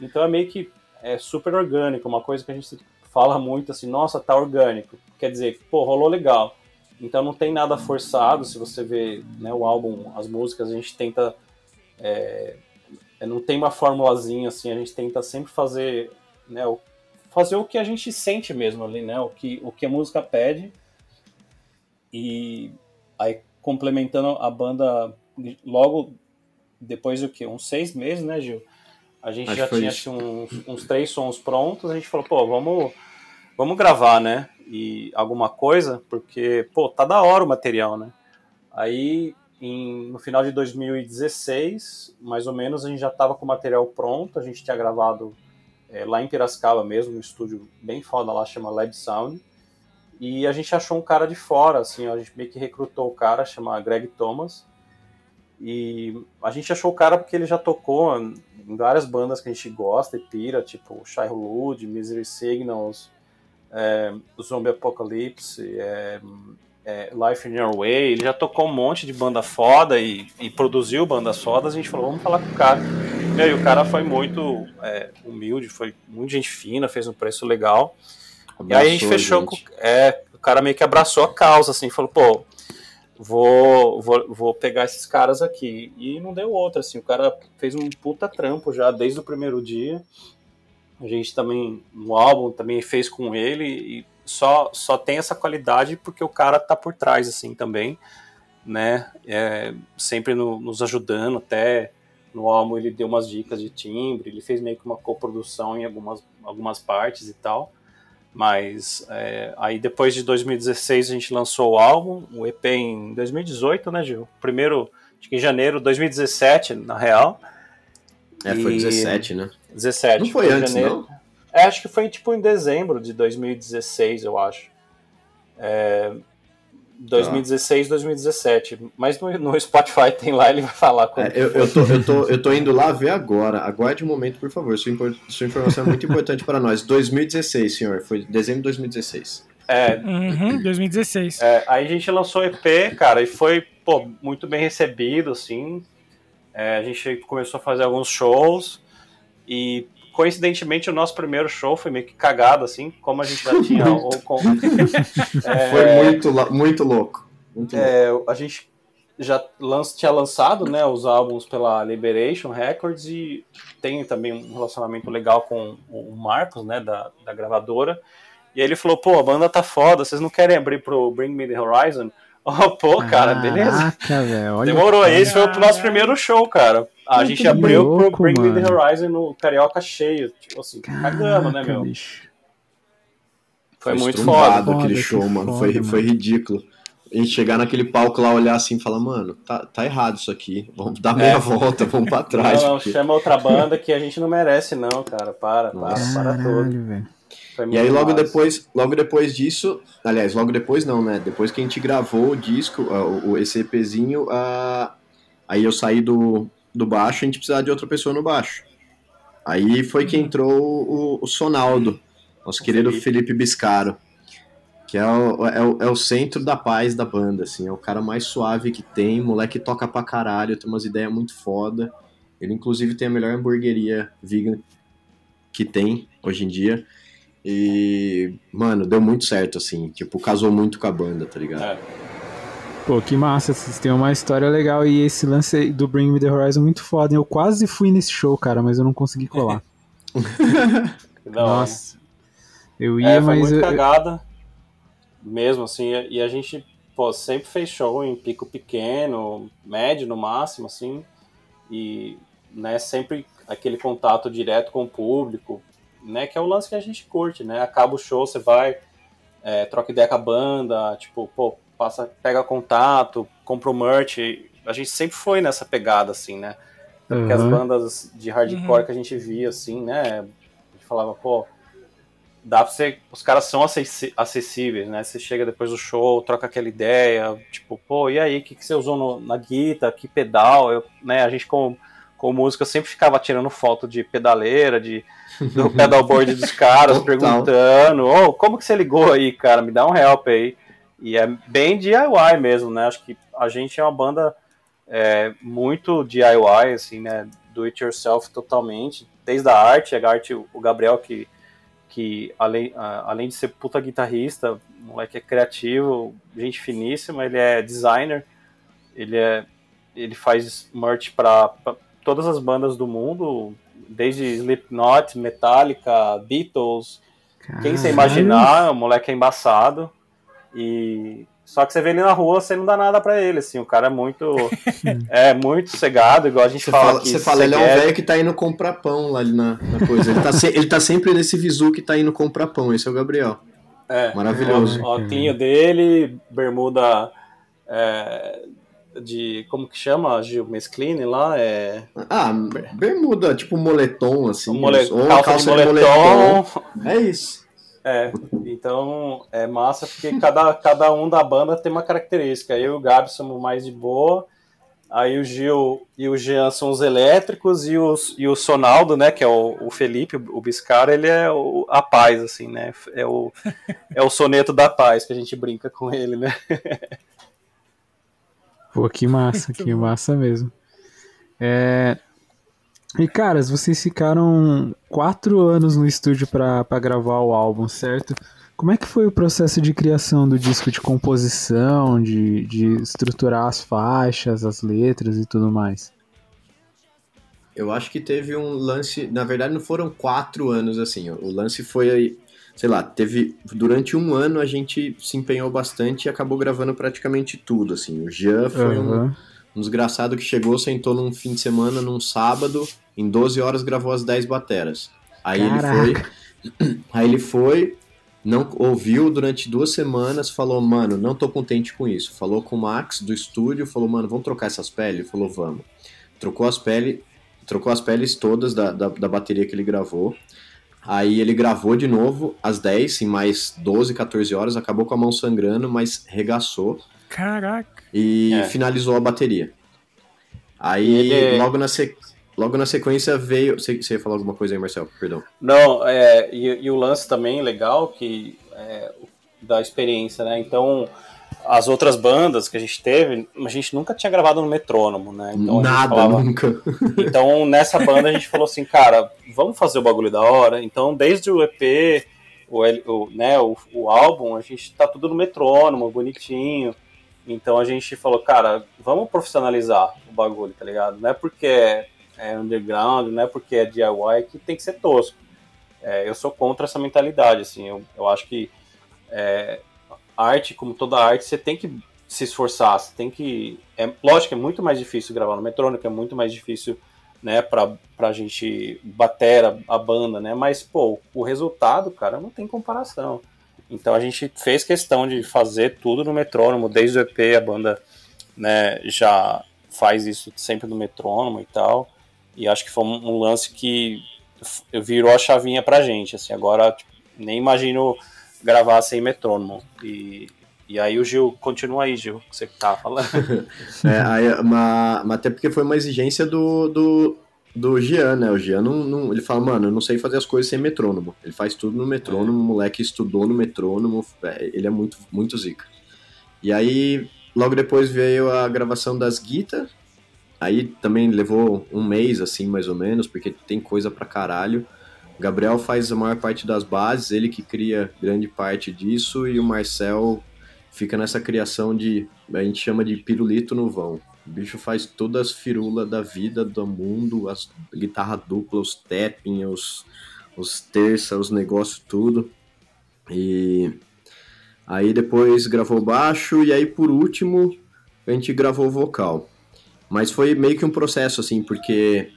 Então é meio que é super orgânico, uma coisa que a gente fala muito assim, nossa, tá orgânico. Quer dizer, pô, rolou legal. Então não tem nada forçado. Se você vê né, o álbum, as músicas, a gente tenta. É, é, não tem uma formulazinha assim, a gente tenta sempre fazer, né, fazer o que a gente sente mesmo ali, né? O que, o que a música pede. E aí complementando a banda logo depois do que? Uns seis meses, né, Gil? A gente Acho já tinha assim, uns, uns, três sons prontos, a gente falou, pô, vamos, vamos gravar, né? E alguma coisa, porque, pô, tá da hora o material, né? Aí, em, no final de 2016, mais ou menos, a gente já tava com o material pronto, a gente tinha gravado é, lá em Piracicaba mesmo, um estúdio bem foda lá, chama Lab Sound. E a gente achou um cara de fora, assim, a gente meio que recrutou o cara, chama Greg Thomas. E a gente achou o cara porque ele já tocou em várias bandas que a gente gosta e pira, tipo Shy Hulud, Misery Signals, é, Zombie Apocalypse, é, é, Life in Your Way. Ele já tocou um monte de banda foda e, e produziu bandas fodas. A gente falou, vamos falar com o cara. E aí o cara foi muito é, humilde, foi muito gente fina, fez um preço legal. Abraçou, e aí a gente fechou gente. com. É, o cara meio que abraçou a causa, assim, falou, pô, vou, vou, vou pegar esses caras aqui. E não deu outra, assim, o cara fez um puta trampo já desde o primeiro dia. A gente também, no álbum, também fez com ele e só, só tem essa qualidade porque o cara tá por trás, assim, também, né? É, sempre no, nos ajudando, até no álbum ele deu umas dicas de timbre, ele fez meio que uma coprodução em algumas, algumas partes e tal. Mas é, aí depois de 2016 a gente lançou o álbum, o EP em 2018, né, Gil? Primeiro, acho que em janeiro de 2017, na real. É, foi e... 17, né? 17. Não foi, foi antes, janeiro. não? É, acho que foi tipo em dezembro de 2016, eu acho. É, 2016, 2017. Mas no, no, Spotify tem lá, ele vai falar quando. É, eu, eu, tô, eu, tô, eu tô indo lá ver agora. Aguarde um momento, por favor. Sua, sua informação é muito importante para nós. 2016, senhor. Foi dezembro de 2016. É. Uhum, 2016. É, aí a gente lançou EP, cara, e foi pô, muito bem recebido, assim. É, a gente começou a fazer alguns shows. E coincidentemente, o nosso primeiro show foi meio que cagado, assim, como a gente já tinha o. é, foi muito, muito louco. Muito é, louco. A gente já tinha lançado né, os álbuns pela Liberation Records e tem também um relacionamento legal com o Marcos, né, da, da gravadora. E aí ele falou, pô, a banda tá foda, vocês não querem abrir pro Bring Me The Horizon? Oh, pô, cara, beleza. Véio, Demorou, esse foi o nosso primeiro show, cara. A Muito gente abriu louco, pro Bring Me The Horizon no Carioca cheio. Tipo assim, Caraca, cagando, né, meu? Bicho. Foi, foi muito foda. aquele show, foda, mano. Foi, foi ridículo. A gente chegar naquele palco lá, olhar assim e falar, mano, tá, tá errado isso aqui. Vamos dar meia é. volta, vamos pra trás. Não, porque... chama outra banda que a gente não merece, não, cara. Para, para, para tudo. Véio e aí logo depois, logo depois disso, aliás, logo depois não, né? Depois que a gente gravou o disco, uh, o, esse EPzinho, uh, aí eu saí do, do baixo, a gente precisava de outra pessoa no baixo. Aí foi que entrou o, o Sonaldo, nosso o querido Felipe. Felipe Biscaro, que é o, é, o, é o centro da paz da banda, assim, é o cara mais suave que tem, moleque toca pra caralho, tem umas ideias muito foda. Ele inclusive tem a melhor hamburgueria vegan que tem hoje em dia. E, mano, deu muito certo, assim. Tipo, casou muito com a banda, tá ligado? É. Pô, que massa, vocês têm uma história legal e esse lance do Bring Me The Horizon é muito foda. Eu quase fui nesse show, cara, mas eu não consegui colar. Nossa. Eu ia, é, foi mas... muito cagada, mesmo assim, e a gente, pô, sempre fez show em pico pequeno, médio no máximo, assim, e, né, sempre aquele contato direto com o público, né? Que é o lance que a gente curte, né? Acaba o show, você vai, é, troca ideia com a banda, tipo, pô, passa, pega contato, compra o merch. A gente sempre foi nessa pegada, assim, né? Porque uhum. as bandas de hardcore uhum. que a gente via, assim, né? A gente falava, pô, dá pra você. Os caras são acessíveis, né? Você chega depois do show, troca aquela ideia, tipo, pô, e aí, o que, que você usou no, na guitarra? Que pedal? Eu, né, a gente, como, como música, sempre ficava tirando foto de pedaleira, de do pedalboard dos caras, perguntando, oh, como que você ligou aí, cara? Me dá um help aí. E é bem DIY mesmo, né? Acho que a gente é uma banda é, muito DIY, assim, né? Do it yourself totalmente. Desde a arte, a arte, o Gabriel que, que além, além de ser puta guitarrista, o moleque é criativo, gente finíssima, ele é designer, ele é ele faz merch para todas as bandas do mundo, desde Slipknot, Metallica, Beatles. Caralho. Quem você imaginar, o moleque é embaçado. E só que você vê ele na rua, você não dá nada para ele, assim, o cara é muito é muito cegado, igual a gente você fala, fala Você fala, ele é um velho que tá indo comprar pão lá na, na coisa. Ele tá, se, ele tá sempre nesse visu que tá indo comprar pão, esse é o Gabriel. É, Maravilhoso. O óculinho dele, bermuda é, de. Como que chama? Gil Mescline lá? É... Ah, bermuda, tipo moletom, assim. Mole... Ou calça, calça de moletom. moletom. É isso. É, então é massa porque cada, cada um da banda tem uma característica. Eu e o Gabi somos mais de boa, aí o Gil e o Jean são os elétricos e, os, e o Sonaldo, né, que é o, o Felipe, o Biscara, ele é o, a paz, assim, né, é o, é o soneto da paz que a gente brinca com ele, né. Pô, que massa, que massa mesmo. É... E caras, vocês ficaram quatro anos no estúdio para gravar o álbum, certo? Como é que foi o processo de criação do disco, de composição, de, de estruturar as faixas, as letras e tudo mais? Eu acho que teve um lance. Na verdade, não foram quatro anos assim. O lance foi sei lá, teve durante um ano a gente se empenhou bastante e acabou gravando praticamente tudo, assim. O Jean foi uhum. um, um desgraçado que chegou, sentou num fim de semana, num sábado, em 12 horas gravou as 10 bateras. Aí Caraca. ele foi, aí ele foi, não ouviu durante duas semanas, falou, mano, não tô contente com isso. Falou com o Max do estúdio, falou, mano, vamos trocar essas peles? Ele falou, vamos. Trocou as peles, trocou as peles todas da, da, da bateria que ele gravou. Aí ele gravou de novo às 10, em mais 12, 14 horas, acabou com a mão sangrando, mas regaçou. Caraca! E é. finalizou a bateria. Aí, ele... logo, na se... logo na sequência veio. Você, você ia falar alguma coisa aí, Marcel? Perdão. Não, é, e, e o lance também legal que é, da experiência, né? Então, as outras bandas que a gente teve, a gente nunca tinha gravado no metrônomo, né? Então Nada, falava... nunca. então nessa banda a gente falou assim, cara, vamos fazer o bagulho da hora. Então desde o EP, o, o, né, o, o álbum, a gente tá tudo no metrônomo, bonitinho. Então a gente falou, cara, vamos profissionalizar o bagulho, tá ligado? Não é porque é underground, não é porque é DIY que tem que ser tosco. É, eu sou contra essa mentalidade, assim, eu, eu acho que é, arte, como toda arte, você tem que se esforçar, você tem que. É, lógico, é muito mais difícil gravar no metrônico, é muito mais difícil, né, pra, pra gente bater a, a, banda, né? Mas, pô, o resultado, cara, não tem comparação. Então a gente fez questão de fazer tudo no metrônomo, desde o EP a banda né, já faz isso sempre no metrônomo e tal. E acho que foi um, lance que virou a chavinha pra gente. Assim, agora tipo, nem imagino gravar sem metrônomo. E, e aí o Gil, continua aí, Gil, que você tá falando. é, aí, mas, mas até porque foi uma exigência do, do, do Gian, né? O Gian não, não, ele fala, mano, eu não sei fazer as coisas sem metrônomo. Ele faz tudo no metrônomo, é. o moleque estudou no metrônomo, é, ele é muito, muito zica. E aí, logo depois veio a gravação das guitas, aí também levou um mês, assim, mais ou menos, porque tem coisa pra caralho. Gabriel faz a maior parte das bases, ele que cria grande parte disso, e o Marcel fica nessa criação de. A gente chama de pirulito no vão. O bicho faz todas as firulas da vida, do mundo, as guitarra dupla, os tapping, os, os terça, os negócios, tudo. E aí depois gravou baixo, e aí por último a gente gravou vocal. Mas foi meio que um processo, assim, porque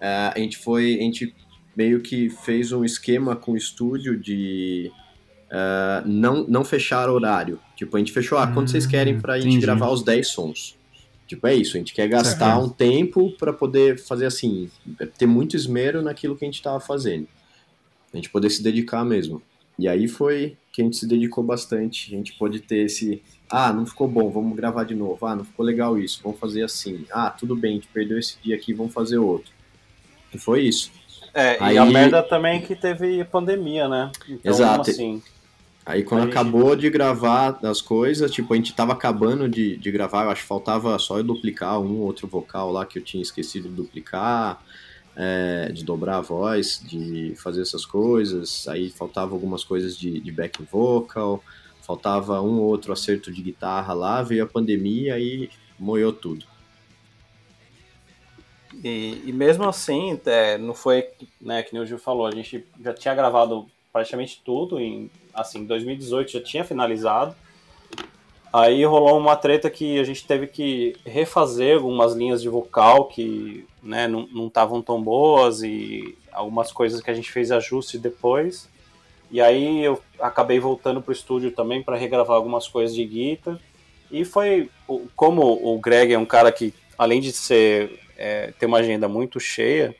uh, a gente foi. A gente meio que fez um esquema com o estúdio de uh, não, não fechar horário. Tipo, a gente fechou, ah, quando vocês querem pra gente entendi. gravar os 10 sons? Tipo, é isso, a gente quer gastar um tempo para poder fazer assim, ter muito esmero naquilo que a gente tava fazendo. A gente poder se dedicar mesmo. E aí foi que a gente se dedicou bastante. A gente pôde ter esse. Ah, não ficou bom, vamos gravar de novo. Ah, não ficou legal isso, vamos fazer assim. Ah, tudo bem, a gente perdeu esse dia aqui, vamos fazer outro. E foi isso. É, aí... e a merda também que teve pandemia, né? Então, Exato. Assim, aí quando acabou de gravar as coisas, tipo, a gente tava acabando de, de gravar, eu acho que faltava só eu duplicar um outro vocal lá que eu tinha esquecido de duplicar. é, de dobrar a voz, de fazer essas coisas. Aí faltava algumas coisas de, de back vocal, faltava um ou outro acerto de guitarra lá, veio a pandemia e moiou tudo. E, e mesmo assim, é, não foi, né, que nem o Gil falou, a gente já tinha gravado praticamente tudo em, assim, 2018 já tinha finalizado. Aí rolou uma treta que a gente teve que refazer algumas linhas de vocal que né, não estavam tão boas e algumas coisas que a gente fez ajuste depois. E aí eu acabei voltando pro estúdio também para regravar algumas coisas de guitarra. E foi como o Greg é um cara que além de ser é, ter uma agenda muito cheia,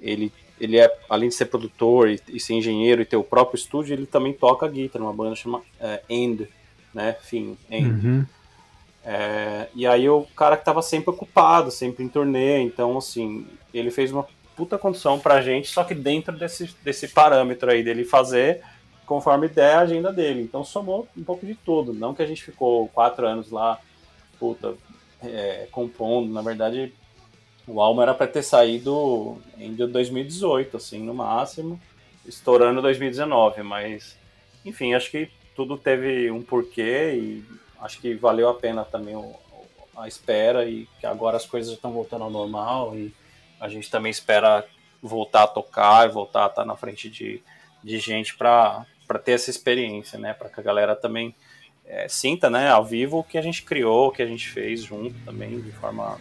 ele ele é além de ser produtor e, e, ser engenheiro e ter o próprio estúdio, ele também toca guitarra numa banda chamada é, End, né? Fim, End. Uhum. É, e aí o cara que tava sempre ocupado, sempre em turnê, então assim, ele fez uma puta condição pra gente, só que dentro desse, desse parâmetro aí dele fazer conforme der a agenda dele. Então somou um pouco de tudo. Não que a gente ficou quatro anos lá, puta, é, compondo. Na verdade, o álbum era para ter saído em 2018, assim, no máximo, estourando 2019. Mas, enfim, acho que tudo teve um porquê e acho que valeu a pena também a espera e que agora as coisas estão voltando ao normal e a gente também espera voltar a tocar e voltar a estar na frente de, de gente para ter essa experiência, né? Para que a galera também é, sinta, né, ao vivo o que a gente criou, o que a gente fez junto também, de forma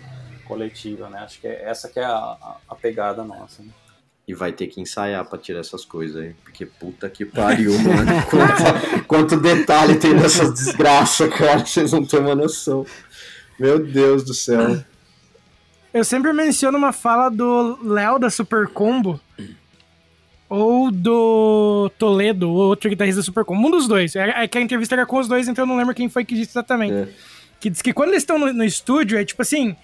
coletiva, né? Acho que é, essa que é a, a pegada nossa, né? E vai ter que ensaiar pra tirar essas coisas aí. Porque puta que pariu, mano. Quanto, quanto detalhe tem nessas desgraças, cara. Vocês não têm uma noção. Meu Deus do céu. Eu sempre menciono uma fala do Léo da Super Combo. Ou do Toledo, outro guitarrista da Super Combo. Um dos dois. É, é que a entrevista era com os dois, então eu não lembro quem foi que disse exatamente. É. Que diz que quando eles estão no, no estúdio, é tipo assim.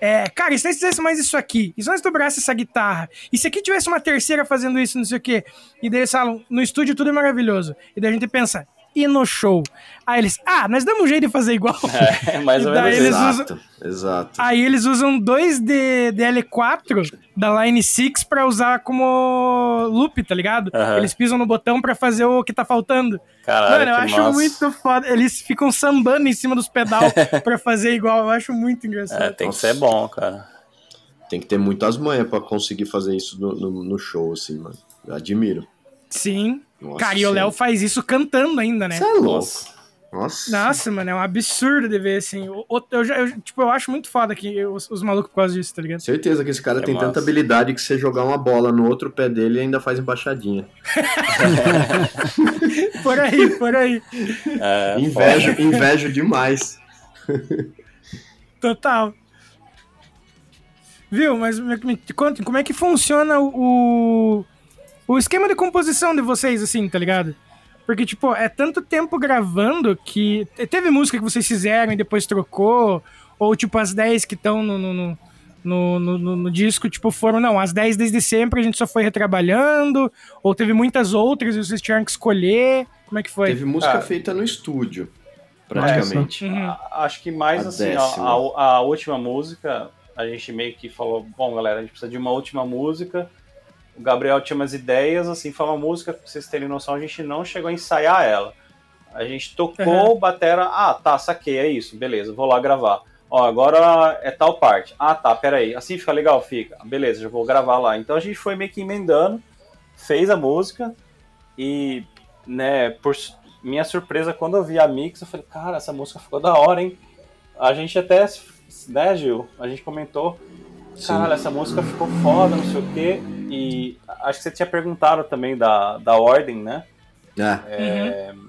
É, cara, e se eles mais isso aqui? E se nós dobrasse essa guitarra? E se aqui tivesse uma terceira fazendo isso, não sei o quê? E daí eles falam, no estúdio tudo é maravilhoso. E daí a gente pensa, e no show. Aí eles, ah, nós damos um jeito de fazer igual. É, mais ou menos eles exato, usam... exato. Aí eles usam dois de DL4 da Line 6 pra usar como loop, tá ligado? Uhum. Eles pisam no botão pra fazer o que tá faltando. Caralho, Mano, eu acho massa. muito foda. Eles ficam sambando em cima dos pedal pra fazer igual. Eu acho muito engraçado. É, tem que ser bom, cara. Tem que ter muitas manhas pra conseguir fazer isso no, no, no show, assim, mano. Eu admiro. Sim. Nossa, Cara, e o Léo faz isso cantando ainda, né? Você é louco. Nossa. Nossa, mano, é um absurdo de ver, assim. Eu, eu, eu tipo, eu acho muito foda que os, os malucos por causa disso, tá ligado? Certeza que esse cara é tem massa. tanta habilidade que você jogar uma bola no outro pé dele ainda faz embaixadinha. por aí, por aí. É, invejo, invejo demais. Total. Viu? Mas me, me conta, como é que funciona o o esquema de composição de vocês, assim, tá ligado? Porque, tipo, é tanto tempo gravando que. Teve música que vocês fizeram e depois trocou, ou, tipo, as 10 que estão no, no, no, no, no, disco, tipo, foram, não, as 10 desde sempre a gente só foi retrabalhando, ou teve muitas outras e vocês tiveram que escolher. Como é que foi? Teve música ah, feita no estúdio, praticamente. Uhum. Acho que mais a assim, a, a, a última música, a gente meio que falou, bom, galera, a gente precisa de uma última música o Gabriel tinha umas ideias, assim, foi uma música, pra vocês terem noção, a gente não chegou a ensaiar ela. A gente tocou, uhum. batera, ah, tá, saquei, é isso, beleza, vou lá gravar. Ó, agora é tal parte. Ah, tá, peraí, assim fica legal? Fica. Beleza, já vou gravar lá. Então a gente foi meio que emendando, fez a música e, né, por minha surpresa, quando eu vi a mix, eu falei, cara, essa música ficou da hora, hein? A gente até, né, Gil, a gente comentou, caralho, essa música ficou foda, não sei o quê. E acho que você tinha perguntado também da, da ordem, né? É. é uhum.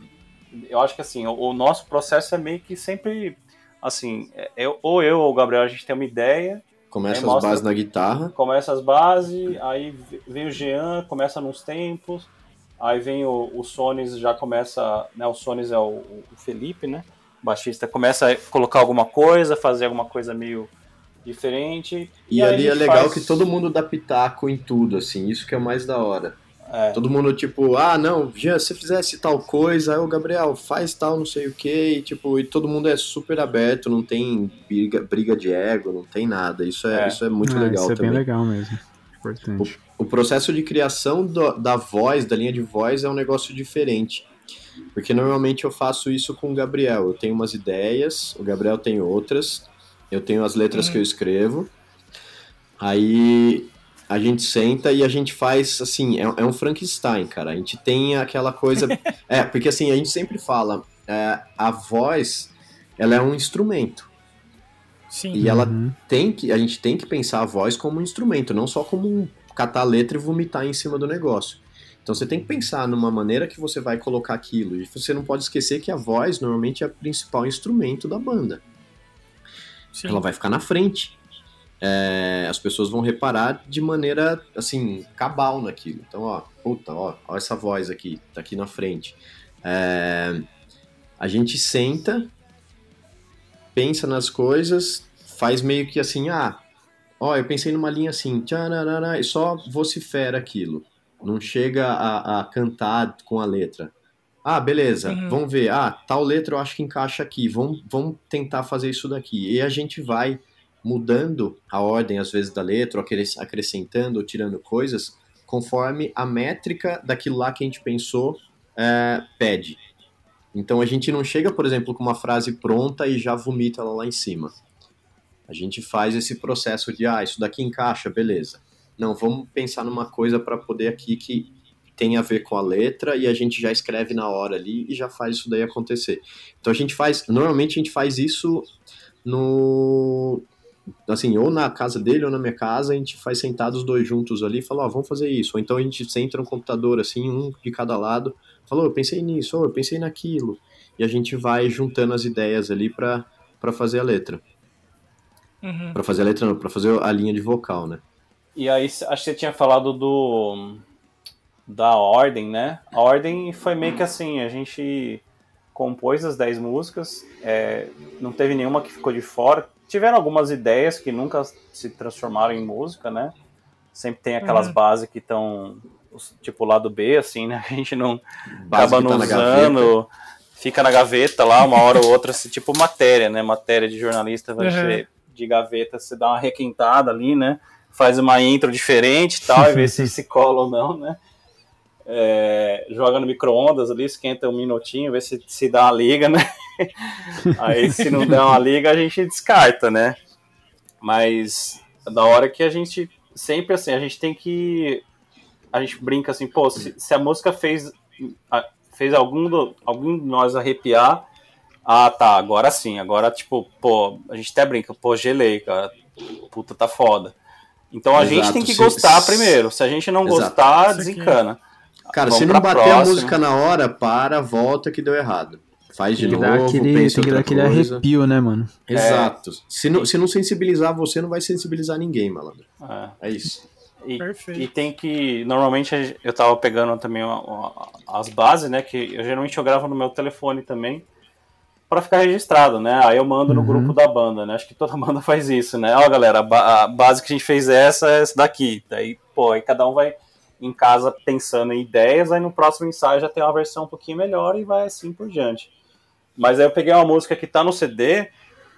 Eu acho que assim, o, o, nosso processo é meio que sempre assim, é, eu, ou eu ou o Gabriel, a gente tem uma ideia. Começa as mostra, bases na guitarra. Começa as bases, aí vem o Jean, começa nos tempos, aí vem o, o Sones, já começa, né, o Sones é o, o Felipe, né, o baixista, começa a colocar alguma coisa, fazer alguma coisa meio diferente. E, e ali é legal faz... que todo mundo dá pitaco em tudo, assim, isso que é mais da hora. É. Todo mundo, tipo, ah, não, Jean, se fizesse tal coisa, aí o Gabriel faz tal, não sei o que, e, tipo, e todo mundo é super aberto, não tem briga, briga de ego, não tem nada. Isso é, é. Isso é muito é, legal isso também. é bem legal mesmo. Importante. O processo de criação do- da voz, da linha de voz, é um negócio diferente. Porque normalmente eu faço isso com o Gabriel. Eu tenho umas ideias, o Gabriel tem outras, eu tenho as letras que eu escrevo. Aí a gente senta e a gente faz assim, é, é um Frankenstein, cara. A gente tem aquela coisa. é, porque assim, a gente sempre fala, é, a voz ela é um instrumento. Sim. E ela Uhum. tem que. A gente tem que pensar a voz como um instrumento, não só como um catar a letra e vomitar em cima do negócio. Então você tem que pensar numa maneira que você vai colocar aquilo. E você não pode esquecer que a voz normalmente é o principal instrumento da banda. Sim. Ela vai ficar na frente. É, as pessoas vão reparar de maneira assim, cabal naquilo. Então, ó, puta, ó, ó essa voz aqui, tá aqui na frente. É, a gente senta, pensa nas coisas, faz meio que assim, ah, ó, eu pensei numa linha assim, e só vocifera aquilo. Não chega a, a cantar com a letra. Ah, beleza, Uhum. vamos ver. Ah, tal letra eu acho que encaixa aqui. Vamos, vamos tentar fazer isso daqui. E a gente vai mudando a ordem, às vezes, da letra, ou acrescentando ou tirando coisas, conforme a métrica daquilo lá que a gente pensou é, pede. Então a gente não chega, por exemplo, com uma frase pronta e já vomita ela lá em cima. A gente faz esse processo de, ah, isso daqui encaixa, beleza. Não, vamos pensar numa coisa para poder aqui que tem a ver com a letra e a gente já escreve na hora ali e já faz isso daí acontecer. Então a gente faz, normalmente a gente faz isso no assim, ou na casa dele ou na minha casa, a gente faz sentados os dois juntos ali e fala, ó, vamos fazer isso. Ou então a gente senta no computador assim, um de cada lado, falou, eu pensei nisso, ou eu pensei naquilo. E a gente vai juntando as ideias ali para para fazer a letra. Uhum. Para fazer a letra não, para fazer a linha de vocal, né? E aí, acho que você tinha falado do da ordem, né? A ordem foi meio que assim, a gente compôs as 10 músicas, é, não teve nenhuma que ficou de fora. Tiveram algumas ideias que nunca se transformaram em música, né? Sempre tem aquelas Uhum. bases que estão, tipo, lado B, assim, né? A gente não Base acaba que não tá usando, fica na gaveta lá, uma hora ou outra, assim, tipo matéria, né? Matéria de jornalista vai Uhum. ser de gaveta, você dá uma requentada ali, né? Faz uma intro diferente e tal, e vê se se cola ou não, né? É, joga no micro-ondas ali, esquenta um minutinho, vê se se dá uma liga, né? Aí se não der uma liga, a gente descarta, né? Mas é da hora que a gente sempre assim, a gente tem que a gente brinca assim, pô, se, se a música fez a- fez algum do, algum de nós arrepiar, ah, tá, agora sim, agora tipo, pô, a gente até brinca, pô, gelei, cara. Puta, tá foda. Então a gente Exato, tem que se- gostar primeiro. Se a gente não Exato. gostar, aqui. desencana. Cara, Vamos se não bater a próxima. música na hora, para, volta que deu errado. Faz de Tem que novo, aquele, pensa tem que dar aquele coisa. arrepio, né, mano? Exato. Se, não, se não sensibilizar você, não vai sensibilizar ninguém, malandro. É. É isso. E, Perfeito. e tem que. Normalmente a eu tava pegando também uma- uma- as bases, né? Que eu geralmente eu gravo no meu telefone também. Pra ficar registrado, né? Aí eu mando no Uhum. grupo da banda, né? Acho que toda banda faz isso, né? Ó, galera, a, ba- a base que a gente fez é essa, é essa daqui. Daí, pô, aí cada um vai em casa pensando em ideias, aí no próximo ensaio já tem uma versão um pouquinho melhor e vai assim por diante. Mas aí eu peguei uma música que tá no CD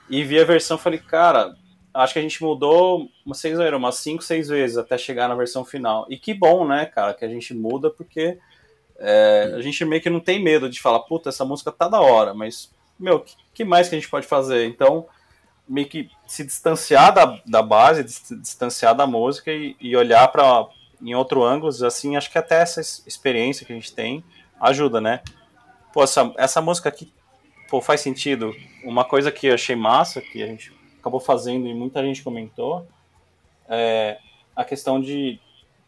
e vi a versão e falei, cara, acho que a gente mudou umas seis, umas cinco, seis vezes até chegar na versão final. E que bom, né, cara, que a gente muda porque é, a gente meio que não tem medo de falar, puta, essa música tá da hora, mas, meu, que, que mais que a gente pode fazer? Então, meio que se distanciar da, da base, se distanciar da música e, e olhar para em outro ângulo, assim, acho que até essa es- experiência que a gente tem ajuda, né? Pô, essa, essa música aqui, pô, faz sentido. Uma coisa que eu achei massa, que a gente acabou fazendo e muita gente comentou, é a questão de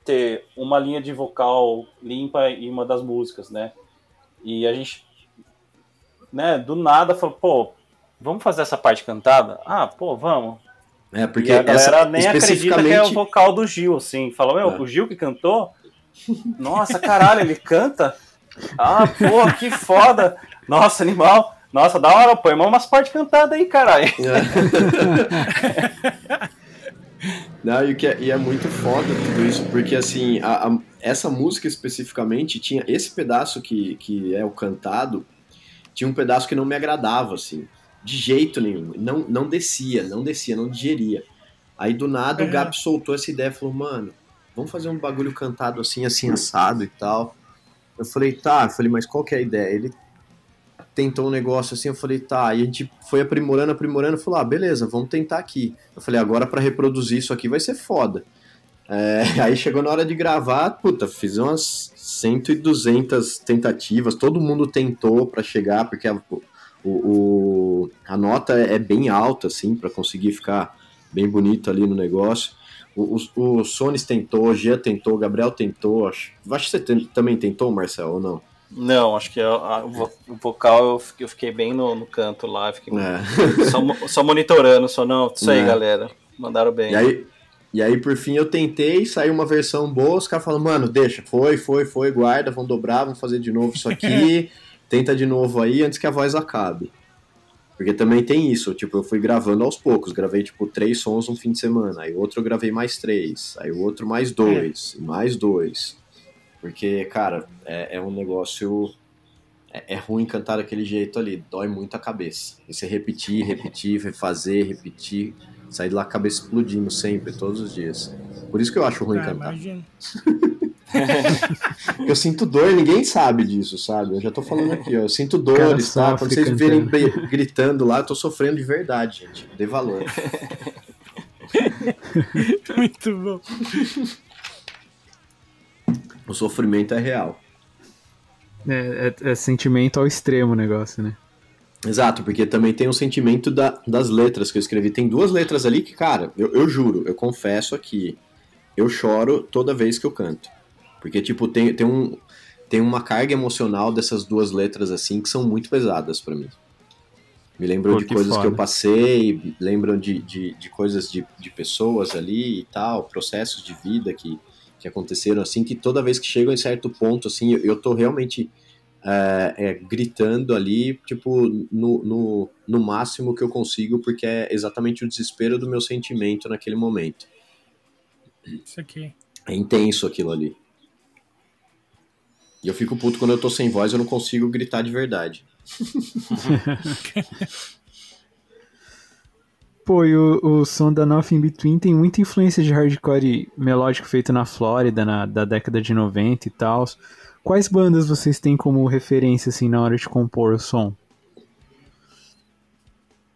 ter uma linha de vocal limpa em uma das músicas, né? E a gente, né, do nada falou, pô, vamos fazer essa parte cantada? Ah, pô, vamos. É, porque e a galera essa, nem acredita que é o especificamente... vocal do Gil, assim. Fala, meu, É. o Gil que cantou? Nossa, caralho, ele canta? Ah, pô, que foda! Nossa, animal! Nossa, da hora, põe umas partes cantadas aí, caralho. Não, e, é, e é muito foda tudo isso, porque assim, a- a- essa música especificamente tinha esse pedaço que, que é o cantado, tinha um pedaço que não me agradava, assim, de jeito nenhum. Não, não descia, não descia, não digeria. Aí do nada o Uhum. Gap soltou essa ideia e falou, mano, vamos fazer um bagulho cantado assim, assim, assado e tal. Eu falei, tá, eu falei, mas qual que é a ideia? Ele tentou um negócio assim, eu falei, tá, e a gente foi aprimorando, aprimorando, falou, ah, beleza, vamos tentar aqui. Eu falei, agora para reproduzir isso aqui vai ser foda. É, aí chegou na hora de gravar, puta, fiz umas 100 e 200 tentativas, todo mundo tentou para chegar, porque a, o, o, a nota é bem alta, assim, para conseguir ficar bem bonito ali no negócio. O, o, o Sonis tentou, o Gia tentou, o Gabriel tentou, acho, acho que você tem, também tentou, Marcel, ou não? Não, acho que a, a, o vocal eu fiquei, eu fiquei bem no, no, canto lá, fiquei é. só, só, monitorando, só não. Isso aí, é. galera. Mandaram bem. E aí, e aí, por fim, eu tentei, saiu uma versão boa, os caras falam, mano, deixa, foi, foi, foi, guarda, vão dobrar, vão fazer de novo isso aqui, tenta de novo aí antes que a voz acabe. Porque também tem isso, tipo, eu fui gravando aos poucos, gravei, tipo, três sons um fim de semana, aí outro eu gravei mais três, aí o outro mais dois, é. mais dois. Porque, cara, é, é um negócio. É, é, ruim cantar daquele jeito ali, dói muito a cabeça. E você repetir, repetir, refazer, repetir, sair de lá a cabeça explodindo sempre, todos os dias. Por isso que eu acho ruim ah, cantar. eu sinto dor, ninguém sabe disso, sabe? Eu já tô falando aqui, ó. Eu sinto dores, tá? Quando vocês verem gritando lá, eu tô sofrendo de verdade, gente. Dê valor. Muito bom. O sofrimento é real. É, é, é, sentimento ao extremo o negócio, né? Exato, porque também tem o sentimento da, das letras que eu escrevi. Tem duas letras ali que, cara, eu, eu juro, eu confesso aqui, eu choro toda vez que eu canto. Porque, tipo, tem, tem, um, tem uma carga emocional dessas duas letras, assim, que são muito pesadas para mim. Me lembram Pô, de coisas foda. que eu passei, lembram de, de, de coisas de, de pessoas ali e tal, processos de vida que, que aconteceram, assim, que toda vez que chegam em certo ponto, assim, eu, eu tô realmente é, é, gritando ali, tipo, no, no, no máximo que eu consigo, porque é exatamente o desespero do meu sentimento naquele momento. Isso aqui. É intenso aquilo ali. E eu fico puto quando eu tô sem voz, eu não consigo gritar de verdade. Pô, e o, o som da Nothing Between tem muita influência de hardcore melódico feito na Flórida, na, da década de 90 e tal. Quais bandas vocês têm como referência, assim, na hora de compor o som?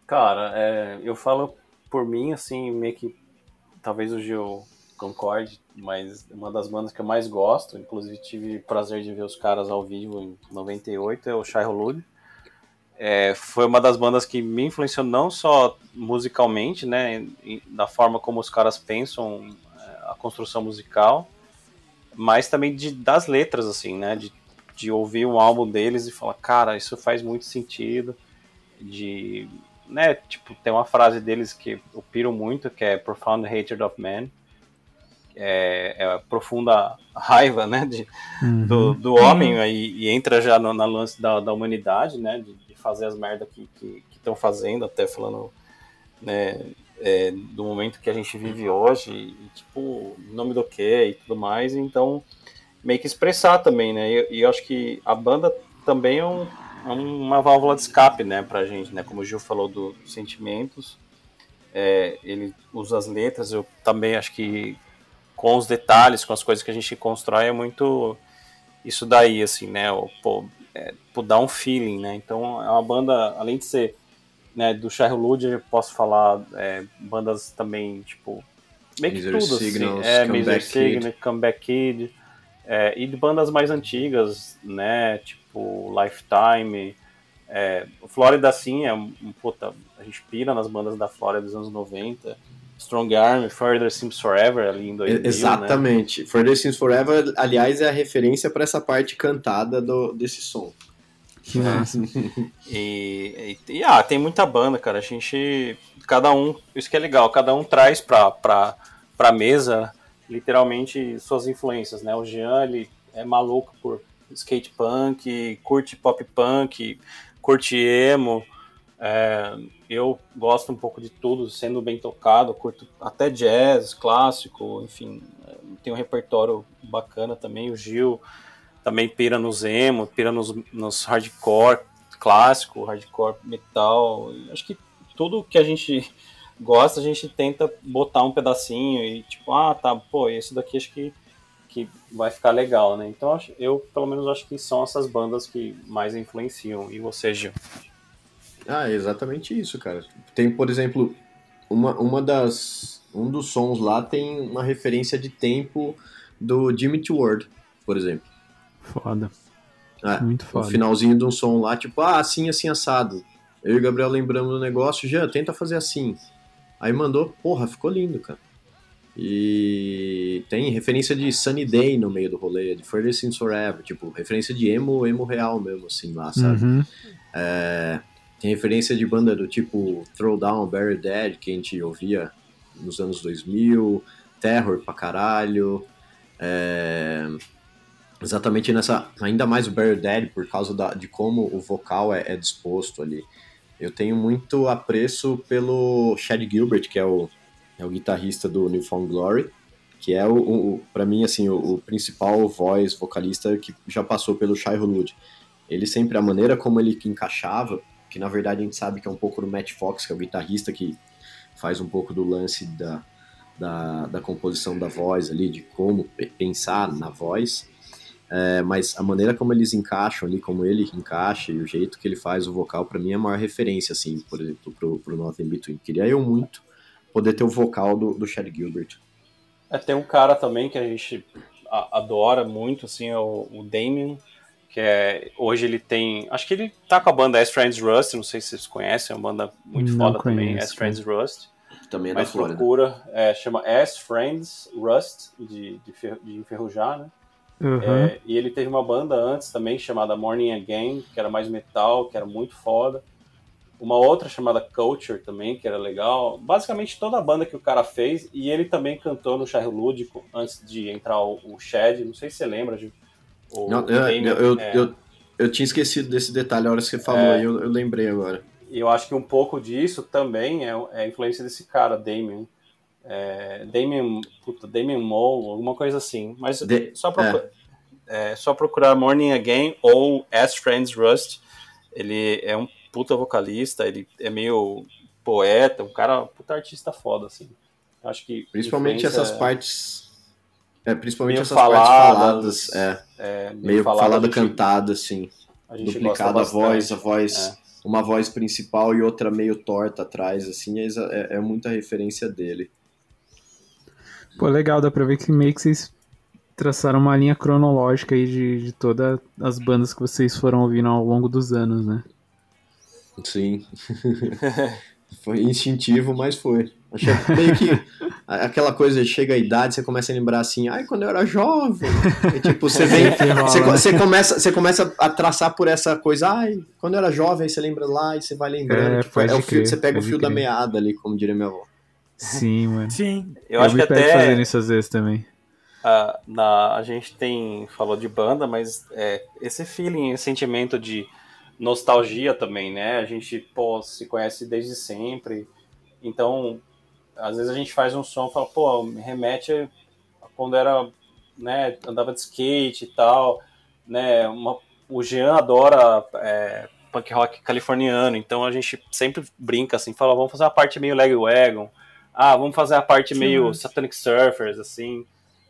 Cara, é, eu falo por mim, assim, meio que talvez o Gil concorde, mas uma das bandas que eu mais gosto, inclusive tive prazer de ver os caras ao vivo em 98, é o Shai Hulud é, foi uma das bandas que me influenciou não só musicalmente, né, da forma como os caras pensam é, a construção musical, mas também de, das letras, assim, né, de, de ouvir um álbum deles e falar, cara, isso faz muito sentido, de, né, tipo, tem uma frase deles que eu piro muito, que é Profound Hatred of Man, é, é a profunda raiva, né, de, uhum. do, do homem, aí, e entra já no, na lance da, da humanidade, né, de, fazer as merdas que estão fazendo, até falando né, é, do momento que a gente vive hoje, e, tipo, nome do que e tudo mais, então meio que expressar também, né? E, e eu acho que a banda também é, um, é, uma válvula de escape, né, pra gente, né? Como o Gil falou dos do sentimentos, é, ele usa as letras, eu também acho que com os detalhes, com as coisas que a gente constrói, é muito isso daí, assim, né? O, pô, é, tipo, dá um feeling, né? Então é uma banda, além de ser né, do Sherlock eu posso falar é, bandas também, tipo, meio que tudo, assim. Signals, assim. É, Misery Signal, Comeback Kid, é, e de bandas mais antigas, né, tipo Lifetime, é, Flórida, sim, é um, puta, a gente pira nas bandas da Flórida dos anos 90, Strong Arm, Further Seems Forever ali em 2000, né? Exatamente. Né? Further Seems Forever, aliás, é a referência para essa parte cantada do, desse som. E, e, e, ah, tem muita banda, cara. A gente. Cada um. Isso que é legal, cada um traz pra, pra, pra mesa literalmente suas influências, né? O Jean, ele é maluco por skate punk, curte pop punk, curte emo. É, eu gosto um pouco de tudo, sendo bem tocado, curto até jazz, clássico, enfim, é, tem um repertório bacana também. O Gil também pira nos emo, pira nos, nos hardcore clássico, hardcore metal. Acho que tudo que a gente gosta, a gente tenta botar um pedacinho e tipo, ah, tá, pô, esse daqui acho que, que vai ficar legal, né? Então eu, pelo menos, acho que são essas bandas que mais influenciam. E você, Gil? Ah, é exatamente isso, cara. Tem, por exemplo, uma, uma das. Um dos sons lá tem uma referência de tempo do Jimmy World, por exemplo. Foda. É, Muito foda. finalzinho de um som lá, tipo, ah, assim, assim, assado. Eu e o Gabriel lembramos do negócio, já, tenta fazer assim. Aí mandou, porra, ficou lindo, cara. E tem referência de Sunny Day no meio do rolê, de Further Since Forever, tipo, referência de emo, emo real mesmo, assim, lá, sabe? Uhum. É, tem referência de banda do tipo Throwdown, Bury Dead, que a gente ouvia nos anos 2000, Terror pra caralho. é, exatamente nessa. Ainda mais o Bury Dead, por causa da- de como o vocal é, é disposto ali. Eu tenho muito apreço pelo Chad Gilbert, que é o, é o guitarrista do Newfound Glory, que é, o, o, para mim, assim, o, o principal voz vocalista que já passou pelo Shai Hulud. Ele sempre, a maneira como ele encaixava, que na verdade a gente sabe que é um pouco do Matt Fox, que é o guitarrista que faz um pouco do lance da, da, da composição da voz ali, de como pe- pensar na voz. É, mas a maneira como eles encaixam ali, como ele encaixa e o jeito que ele faz o vocal, pra mim é a maior referência, assim, por exemplo, pro, pro Nothing Between. Queria eu muito poder ter o vocal do, do Chad Gilbert. É, tem um cara também que a gente adora muito, assim, é o, o Damien, que é, hoje ele tem, acho que ele tá com a banda As Friends Rust, não sei se vocês conhecem, é uma banda muito Não foda também, conheço, As Friends Rust, Também é da mas Flórida. procura, é, chama As Friends Rust, de, de, fer- de enferrujar, né? Uhum. É, e ele teve uma banda antes também chamada Morning Again, que era mais metal, que era muito foda. Uma outra chamada Culture também, que era legal. Basicamente toda a banda que o cara fez, e ele também cantou no Charro Lúdico antes de entrar o, o Shed, não sei se você lembra, Gil. Não, o eu, eu, é. eu, eu tinha esquecido desse detalhe, a hora que você falou É. eu, eu lembrei agora. E eu acho que um pouco disso também é, é a influência desse cara, Damien. É, Damien, puta, Damien Moe, alguma coisa assim. Mas De- só, procu- é, só procurar Morning Again ou As Friends Rust. Ele é um puta vocalista, ele é meio poeta, um cara, puta artista foda, assim. Eu Acho que. Principalmente essas partes. É, principalmente meio essas partes faladas, faladas. É, é, meio falada, falada gente- cantada, assim. Duplicada a voz, a voz. Uma voz principal e outra meio torta atrás, assim, é, é, é muita referência dele. Pô, legal, dá pra ver que meio que vocês traçaram uma linha cronológica aí de, de todas as bandas que vocês foram ouvindo ao longo dos anos, né? Sim. foi instintivo, mas foi. Achei meio que aquela coisa, chega a idade, você começa a lembrar assim, ai, quando eu era jovem. E, tipo, você vem. Você, você começa, você começa a traçar por essa coisa, ai, quando eu era jovem, aí você lembra lá e você vai lembrando. É, tipo, é o fio, você pega o fio da crer. meada ali, como diria minha avó. Sim, mano. Sim. Eu, acho me que até. fazendo isso às vezes também. a, na, a gente tem falou de banda, mas é, esse feeling, esse sentimento de nostalgia também, né? A gente pô, se conhece desde sempre, então às vezes a gente faz um som e fala, pô, me remete a quando era, né, andava de skate e tal, né? Uma, o Jean adora é, punk rock californiano, então a gente sempre brinca assim, fala, vamos fazer uma parte meio Lagwagon, ah, vamos fazer a parte Sim. meio Satanic Surfers, assim.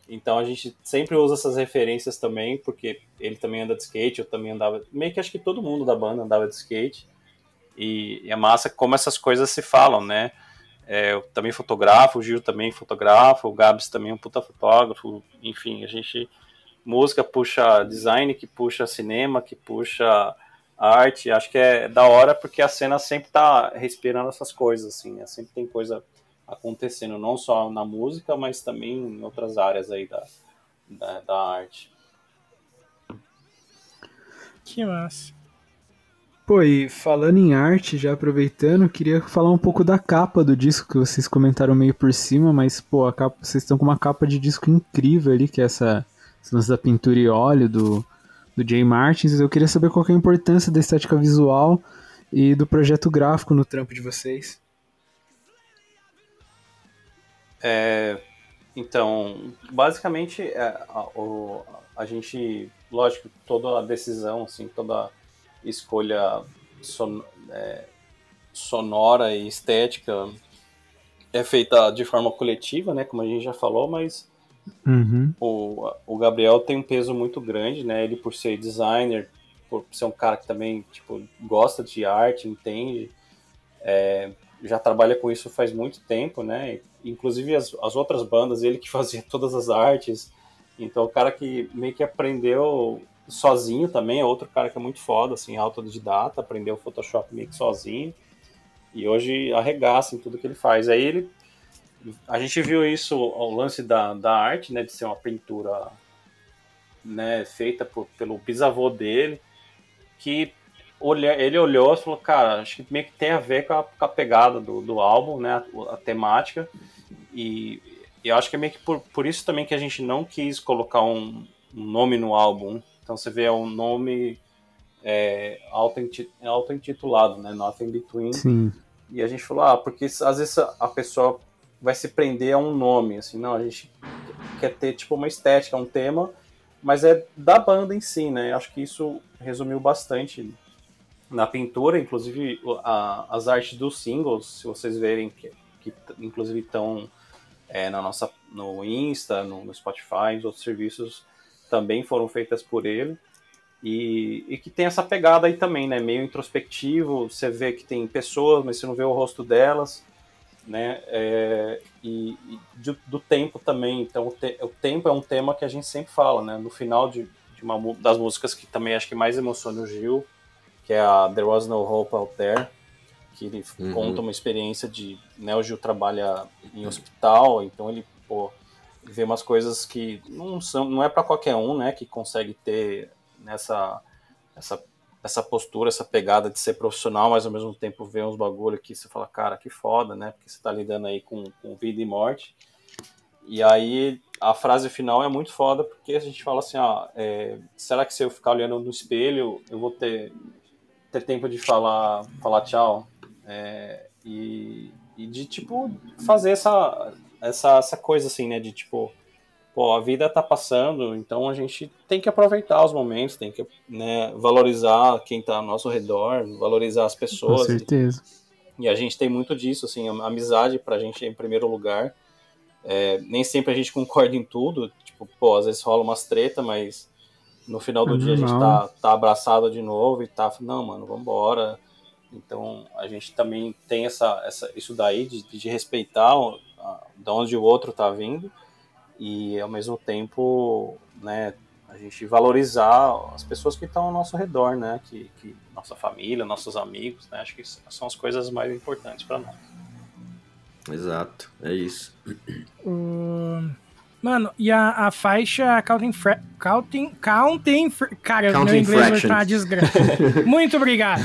Então a gente sempre usa essas referências também, porque ele também anda de skate, eu também andava. Meio que acho que todo mundo da banda andava de skate. E, e é massa como essas coisas se falam, né? É, eu também fotografo, o Gil também fotografa, o Gabs também é um puta fotógrafo. Enfim, a gente. Música puxa design, que puxa cinema, que puxa arte. Acho que é da hora porque a cena sempre tá respirando essas coisas, assim, né? Sempre tem coisa acontecendo, não só na música, mas também em outras áreas aí da, da, da arte. Que massa. Pô, e falando em arte, já aproveitando, queria falar um pouco da capa do disco que vocês comentaram meio por cima, mas, pô, a capa, vocês estão com uma capa de disco incrível ali, que é essa, lance da pintura e óleo do, do Jay Martins. Eu queria saber qual que é a importância da estética visual e do projeto gráfico no trampo de vocês. É, então, basicamente, é, a, o- a gente, lógico, toda a decisão, assim, toda escolha son- é, sonora e estética é feita de forma coletiva, né? Como a gente já falou, mas Uhum. o, o Gabriel tem um peso muito grande, né? Ele por ser designer, por ser um cara que também tipo gosta de arte, entende, é, já trabalha com isso faz muito tempo, né? Inclusive as, as outras bandas, ele que fazia todas as artes. Então, o cara que meio que aprendeu sozinho também, é outro cara que é muito foda, assim, autodidata, aprendeu Photoshop meio que sozinho. E hoje arregaça em tudo que ele faz. Aí ele. A gente viu isso, o lance da, da arte, né? De ser uma pintura né, feita por, pelo bisavô dele, que olha, ele olhou e falou, cara, acho que meio que tem a ver com a, com a pegada do, do álbum, né? A, a temática. E, e eu acho que é meio que por, por isso também que a gente não quis colocar um, um nome no álbum. Então você vê um nome é, auto-intitulado, né? Nothing Between. Sim. E a gente falou, ah, porque às vezes a pessoa vai se prender a um nome, assim, não, a gente quer ter tipo uma estética, um tema, mas é da banda em si, né? Acho que isso resumiu bastante na pintura, inclusive a, as artes dos singles, se vocês verem que, que inclusive estão é, na nossa no Insta, no, no Spotify, nos outros serviços também foram feitas por ele. E, e, que tem essa pegada aí também, né? Meio introspectivo, você vê que tem pessoas, mas você não vê o rosto delas, né? É, e, e do, do, tempo também. Então, o, te, o, tempo é um tema que a gente sempre fala, né? No final de, de uma das músicas que também acho que mais emociona o Gil, que é a There Was No Hope Out There, que ele uhum. conta uma experiência de. Né, o Gil trabalha em hospital, então ele pô, vê umas coisas que não, são, não é para qualquer um, né? Que consegue ter nessa essa, essa postura, essa pegada de ser profissional, mas ao mesmo tempo ver uns bagulho que você fala, cara, que foda, né? Porque você tá lidando aí com, com vida e morte. E aí a frase final é muito foda, porque a gente fala assim, ó, é, será que se eu ficar olhando no espelho, eu vou ter, ter tempo de falar, falar tchau? É, e, e de, tipo, fazer essa, essa, essa coisa assim, né? De, tipo, pô, a vida tá passando, então a gente tem que aproveitar os momentos, tem que né, valorizar quem tá ao nosso redor, valorizar as pessoas. Com certeza. E, e a gente tem muito disso, assim, a amizade pra gente é em primeiro lugar. É, nem sempre a gente concorda em tudo, tipo, pô, às vezes rola umas treta, mas no final do é dia normal. a gente tá, tá abraçado de novo e tá, não, mano, vambora. Então a gente também tem essa, essa, isso daí de, de respeitar de onde o outro tá vindo e ao mesmo tempo, né, a gente valorizar as pessoas que estão ao nosso redor, né, que, que nossa família, nossos amigos, né, acho que são as coisas mais importantes para nós. Exato, é isso. Uh, mano, e a, a faixa Counting, fra counting, counting Cara, counting meu inglês vai estar uma desgraça. Muito obrigado.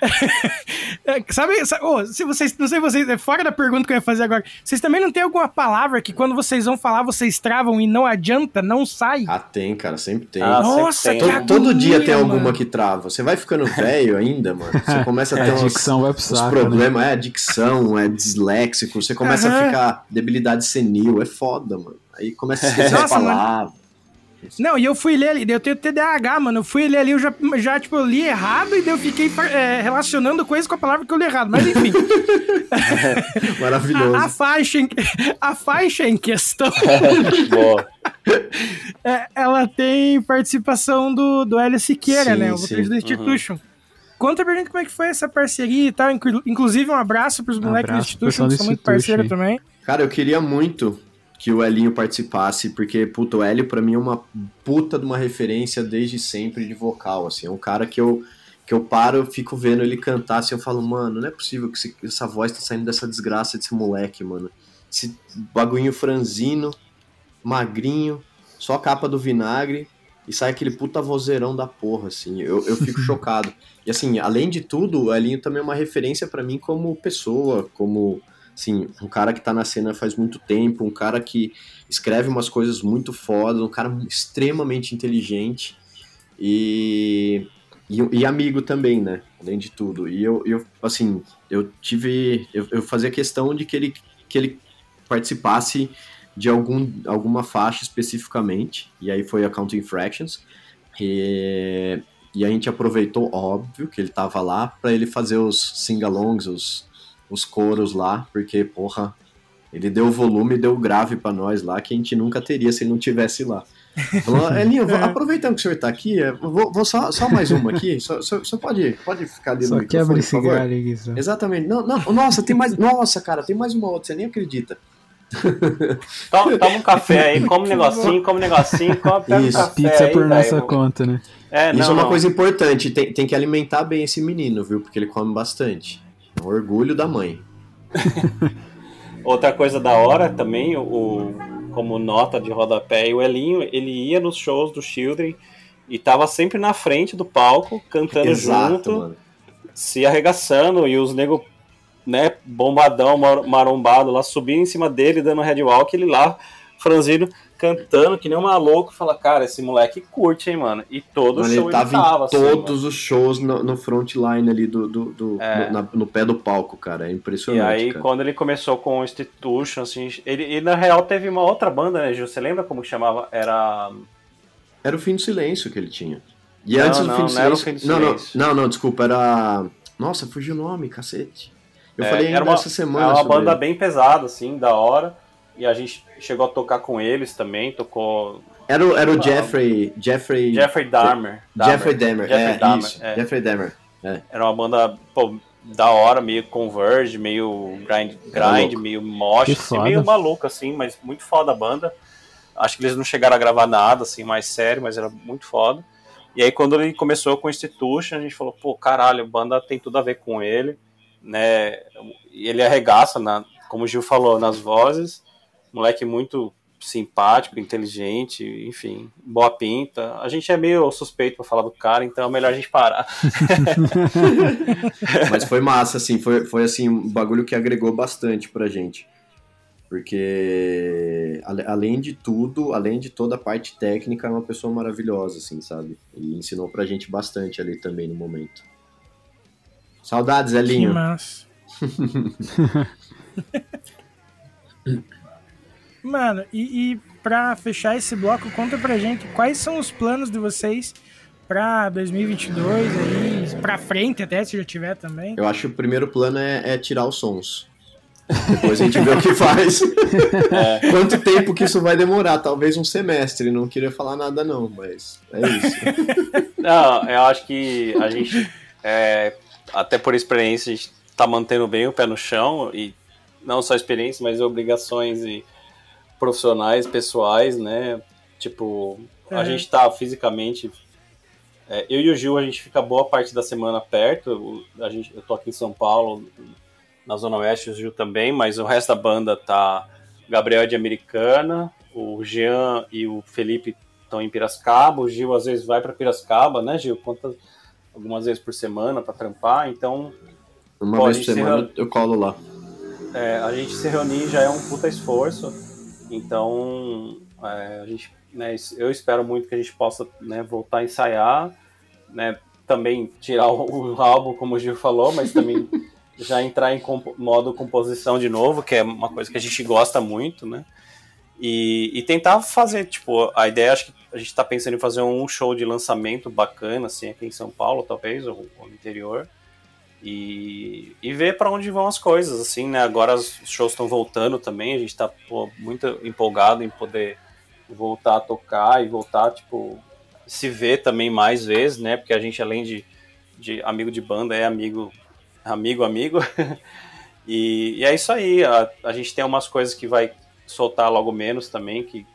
Nada. sabe, sabe oh, se vocês, não sei vocês, é fora da pergunta que eu ia fazer agora, vocês também não tem alguma palavra que quando vocês vão falar vocês travam e não adianta, não sai? Ah, tem, cara, sempre tem. Ah, Nossa, sempre tem. Todo, todo dia tem alguma que trava. Você vai ficando velho ainda, mano. Você começa a ter é, uns, dicção vai pro saco, problemas, né? é dicção, é disléxico, você começa uhum. a ficar debilidade senil, é foda, mano. Aí começa a esquecer Nossa, as palavras. Mano. Não, e eu fui ler ali, eu tenho TDAH, mano. Eu fui ler ali, eu já, já tipo, eu li errado e daí eu fiquei é, relacionando coisas com a palavra que eu li errado. Mas enfim. Maravilhoso. A, a, faixa em, a faixa em questão. Boa. É, ela tem participação do, do Hélio Siqueira, sim, né? O vocalista do Institution. Uhum. Conta pra gente como é que foi essa parceria e tal. Inclusive, um abraço pros moleques do Institution, que são muito parceiros também. Cara, eu queria muito que o Elinho participasse, porque, puto, o Hélio pra mim é uma puta de uma referência desde sempre de vocal, assim, é um cara que eu, que eu paro, eu fico vendo ele cantar, assim, eu falo, mano, não é possível que esse, essa voz tá saindo dessa desgraça desse moleque, mano. Esse bagulho franzino, magrinho, só capa do vinagre, e sai aquele puta vozeirão da porra, assim, eu, eu fico chocado. E assim, além de tudo, o Elinho também é uma referência para mim como pessoa, como Assim, um cara que tá na cena faz muito tempo, um cara que escreve umas coisas muito fodas, um cara extremamente inteligente e, e, e, amigo também, né? Além de tudo. E eu, eu assim, eu tive. Eu, eu fazia questão de que ele, que ele participasse de algum, alguma faixa especificamente, e aí foi a Counting Fractions. E, e a gente aproveitou, óbvio, que ele tava lá, para ele fazer os sing-alongs, os os coros lá, porque, porra, ele deu volume, deu grave para nós lá, que a gente nunca teria se ele não tivesse lá. Falou, Elinho, vou- aproveitando que o senhor tá aqui, é, vou, vou só, só mais uma aqui, só, só, só pode, pode ficar ali no Só microfone, quebra por esse favor? só. Exatamente. Não, não, nossa, tem mais. Nossa, cara, tem mais uma outra, você nem acredita. Toma, toma um café aí, come um negocinho, come um negocinho, come, um Isso, café Pizza aí, por nossa conta, né? É, Isso não, é uma não. coisa importante, tem, tem que alimentar bem esse menino, viu? Porque ele come bastante. Orgulho da mãe. Outra coisa da hora também, o, como nota de rodapé, o Elinho, ele ia nos shows do Children e tava sempre na frente do palco, cantando Exato, junto, mano. se arregaçando, e os nego, né, bombadão, mar- marombado lá, subindo em cima dele, dando headwalk, ele lá, franzido, cantando que nem um maluco, fala, cara, esse moleque curte, hein, mano. E todo Mano, show ele tava, tava em assim, mano. todos os shows no, no frontline ali do, do, do- É. no, na- no pé do palco, cara. É E impressionante. aí, cara. quando ele começou com o Institution, assim, ele, ele na real teve uma outra banda, né, Gil? Você lembra como chamava? Era. Era o fim do silêncio que ele tinha. E Não, antes do não, fim do não silêncio. Fim do não, não, Silêncio. não, não, desculpa, era. Nossa, fugiu o nome, cacete. Eu É, falei ainda uma, essa semana. Era uma sobre banda ele. bem pesada, assim, da hora. E a gente chegou a tocar com eles também, tocou Era, o- era o Ah, Jeffrey. Jeffrey. Jeffrey Dahmer. Jeffrey Dahmer. Jeffrey é, Dahmer, isso. é. Jeffrey Dahmer. Era uma banda, pô, da hora, meio Converge, meio grind, grind meio mosh, assim, meio maluco, assim, mas muito foda a banda. Acho que eles não chegaram a gravar nada, assim, mais sério, mas era muito foda. E aí, quando ele começou com o Institution, a gente falou, pô, caralho, a banda tem tudo a ver com ele, né? E ele arregaça, na, como o Gil falou, nas vozes. Moleque muito simpático, inteligente, enfim, boa pinta. A gente é meio suspeito pra falar do cara, então é melhor a gente parar. Mas foi massa, assim, foi, foi assim, um bagulho que agregou bastante pra gente. Porque, além de tudo, além de toda a parte técnica, é uma pessoa maravilhosa, assim, sabe? E ensinou pra gente bastante ali também no momento. Saudades, Que Elinho. massa. Mano, e, e pra fechar esse bloco, conta pra gente quais são os planos de vocês pra 2022 aí, pra frente até, se já tiver também. Eu acho que o primeiro plano é, é tirar os sons. Depois a gente vê o que faz. Quanto tempo que isso vai demorar? Talvez um semestre. Não queria falar nada, não, mas é isso. Não, eu acho que a gente, é, até por experiência, a gente tá mantendo bem o pé no chão e não só experiência, mas obrigações e profissionais, pessoais, né? Tipo, a Uhum. gente tá fisicamente. é, eu e o Gil, a gente fica boa parte da semana perto. o- A gente, eu tô aqui em São Paulo, na Zona Oeste, o Gil também, mas o resto da banda tá. Gabriel é de Americana, o Jean e o Felipe estão em Piracicaba, o Gil às vezes vai para Piracicaba, né, Gil? Quantas, algumas vezes por semana para trampar, então Uma Pô, a vez por semana se eu colo lá. é, a gente se reunir já é um puta esforço, então é, a gente, né, eu espero muito que a gente possa né, voltar a ensaiar, né, também tirar o, o álbum, como o Gil falou, mas também já entrar em compo- modo composição de novo, que é uma coisa que a gente gosta muito, né? E, e tentar fazer, tipo, a ideia, acho que a gente tá pensando em fazer um show de lançamento bacana, assim, aqui em São Paulo, talvez, ou, ou no interior. E, e ver para onde vão as coisas, assim, né? Agora os shows estão voltando também, a gente tá pô, muito empolgado em poder voltar a tocar e voltar, tipo, se ver também mais vezes, né? Porque a gente, além de, de amigo de banda, é amigo, amigo, amigo. e, e é isso aí, a, a gente tem umas coisas que vai soltar logo menos também, que,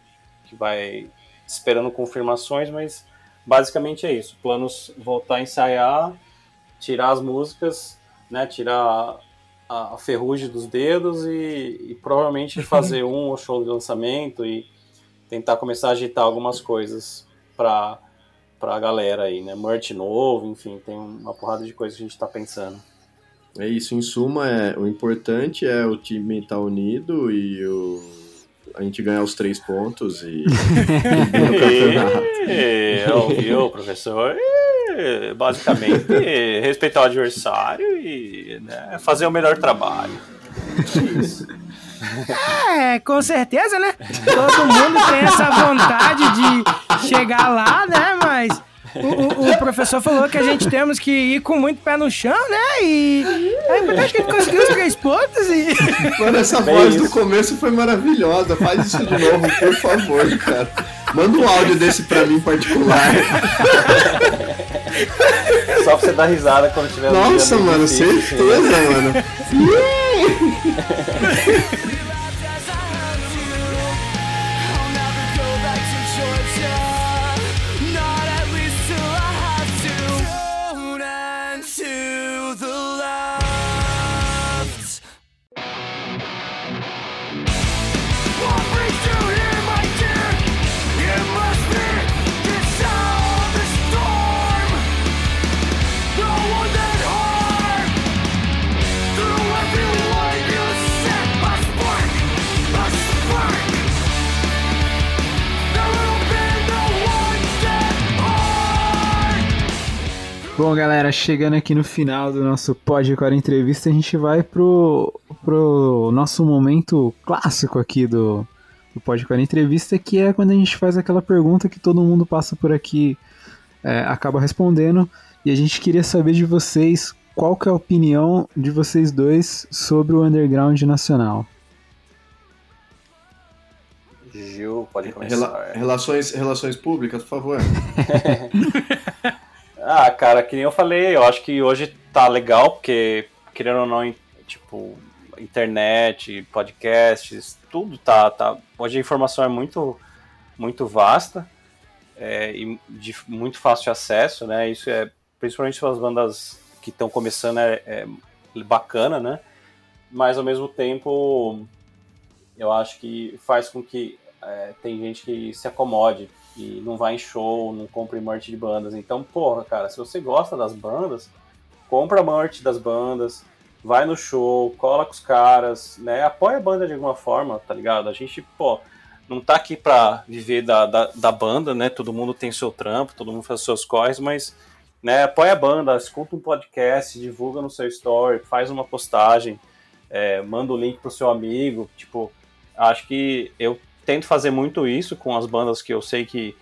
que vai esperando confirmações, mas basicamente é isso. Planos voltar a ensaiar, tirar as músicas, né? Tirar a, a ferrugem dos dedos e, e provavelmente fazer um show de lançamento e tentar começar a agitar algumas coisas para pra galera aí, né? Merch novo, enfim, tem uma porrada de coisas que a gente tá pensando. É isso, em suma, é, o importante é o time estar unido e o, a gente ganhar os três pontos e, e campeonato. E, ouviu, professor? E, basicamente, respeitar o adversário e né, fazer o melhor trabalho. Isso. É, com certeza, né? Todo mundo tem essa vontade de chegar lá, né? Mas o, o, o professor falou que a gente temos que ir com muito pé no chão, né? E é importante que a gente conseguiu os três pontos e. Mano, essa Bem voz do isso. começo foi maravilhosa. Faz isso de novo, por favor, cara. Manda um áudio desse pra mim em particular. Só pra você dar risada quando tiver um Nossa, meio mano, difícil, assim, certeza, mano. Bom, galera, chegando aqui no final do nosso Podcore Entrevista, a gente vai pro, pro nosso momento clássico aqui do, do Podcore Entrevista, que é quando a gente faz aquela pergunta que todo mundo passa por aqui, é, acaba respondendo, e a gente queria saber de vocês qual que é a opinião de vocês dois sobre o underground nacional. Gil, pode começar. Rela- relações, relações públicas, por favor. Ah, cara, que nem eu falei, eu acho que hoje tá legal, porque, querendo ou não, tipo, internet, podcasts, tudo tá, tá. Hoje a informação é muito, muito vasta é, e de muito fácil acesso, né? Isso é, principalmente para as bandas que estão começando, é, é bacana, né? Mas ao mesmo tempo, eu acho que faz com que é, tem gente que se acomode e não vai em show, não compra merch de bandas. Então, porra, cara, se você gosta das bandas, compra merch das bandas, vai no show, cola com os caras, né? Apoia a banda de alguma forma, tá ligado? A gente, pô, não tá aqui pra viver da, da, da banda, né? Todo mundo tem seu trampo, todo mundo faz seus corres, mas né, apoia a banda, escuta um podcast, divulga no seu story, faz uma postagem, é, manda o link pro seu amigo, tipo, acho que eu tento fazer muito isso com as bandas que eu sei que,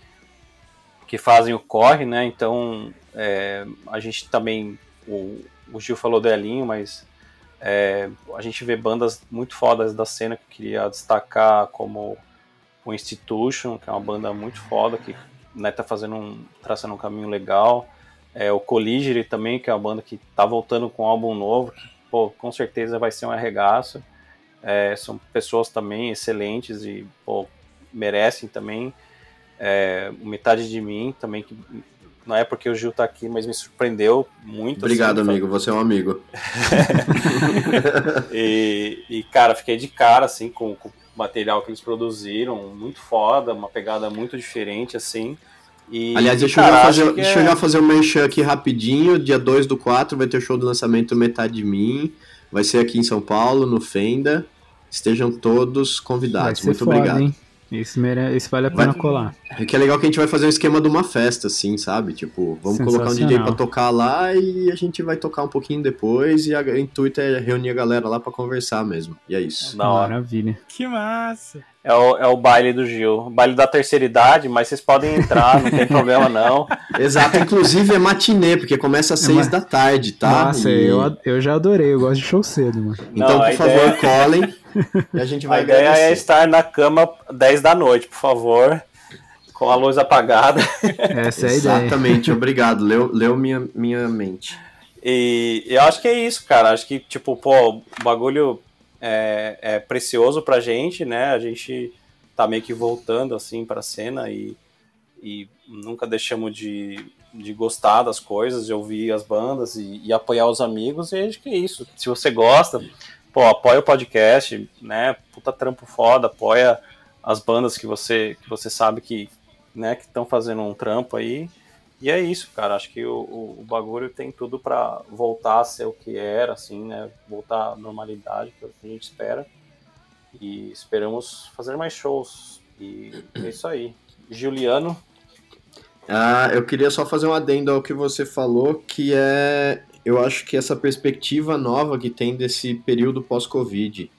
que fazem o corre, né? Então é, a gente também. O, o Gil falou do Elinho, mas é, a gente vê bandas muito fodas da cena que eu queria destacar, como o Institution, que é uma banda muito foda, que né, tá fazendo um, traçando um caminho legal. É, o Colligere também, que é uma banda que tá voltando com um álbum novo, que pô, com certeza vai ser um arregaço. É, são pessoas também excelentes e pô, merecem também. É, metade de mim também, que não é porque o Gil tá aqui, mas me surpreendeu muito. Obrigado, assim, amigo. Você é um amigo. e, e, cara, fiquei de cara, assim, com, com o material que eles produziram, muito foda, uma pegada muito diferente, assim. E, Aliás, deixa, cara, eu, fazer, deixa é- eu já fazer um merchan aqui rapidinho. Dia 2 do 4 vai ter o show do lançamento Metade de Mim. Vai ser aqui em São Paulo, no Fenda. Estejam todos convidados. Muito foda, obrigado. hein? Esse, mere... Esse vale a pena Vai- colar. É que é legal que a gente vai fazer um esquema de uma festa, assim, sabe? Tipo, vamos colocar um DJ pra tocar lá e a gente vai tocar um pouquinho depois. E a- o intuito é reunir a galera lá pra conversar mesmo. E é isso. Da hora. Maravilha. Que massa. É o, é o baile do Gil. Baile da terceira idade, mas vocês podem entrar, não tem problema não. Exato, inclusive é matinê, porque começa às É, 6 mas- da tarde, tá? Nossa, E- eu, eu já adorei, eu gosto de show cedo, mano. Então, Não, por favor, ideia- colem. E a gente vai A ideia é agradecer. estar na cama 10 da noite, por favor, com a luz apagada. Essa é a ideia. Exatamente, obrigado. Leu, leu minha, minha mente. E eu acho que é isso, cara. Acho que, tipo, pô, o bagulho é, é precioso pra gente, né? A gente tá meio que voltando, assim, pra cena e, e nunca deixamos de, de gostar das coisas, de ouvir as bandas e, e apoiar os amigos. E acho que é isso. Se você gosta, pô, apoia o podcast, né? Puta trampo foda, apoia as bandas que você, que você sabe que né, que estão fazendo um trampo aí. E é isso, cara. Acho que o, o, o bagulho tem tudo pra voltar a ser o que era, assim, né? Voltar à normalidade, que é que a gente espera. E esperamos fazer mais shows. E é isso aí. Juliano, Ah, eu queria só fazer um adendo ao que você falou, que é. Eu acho que essa perspectiva nova que tem desse período pós-Covid,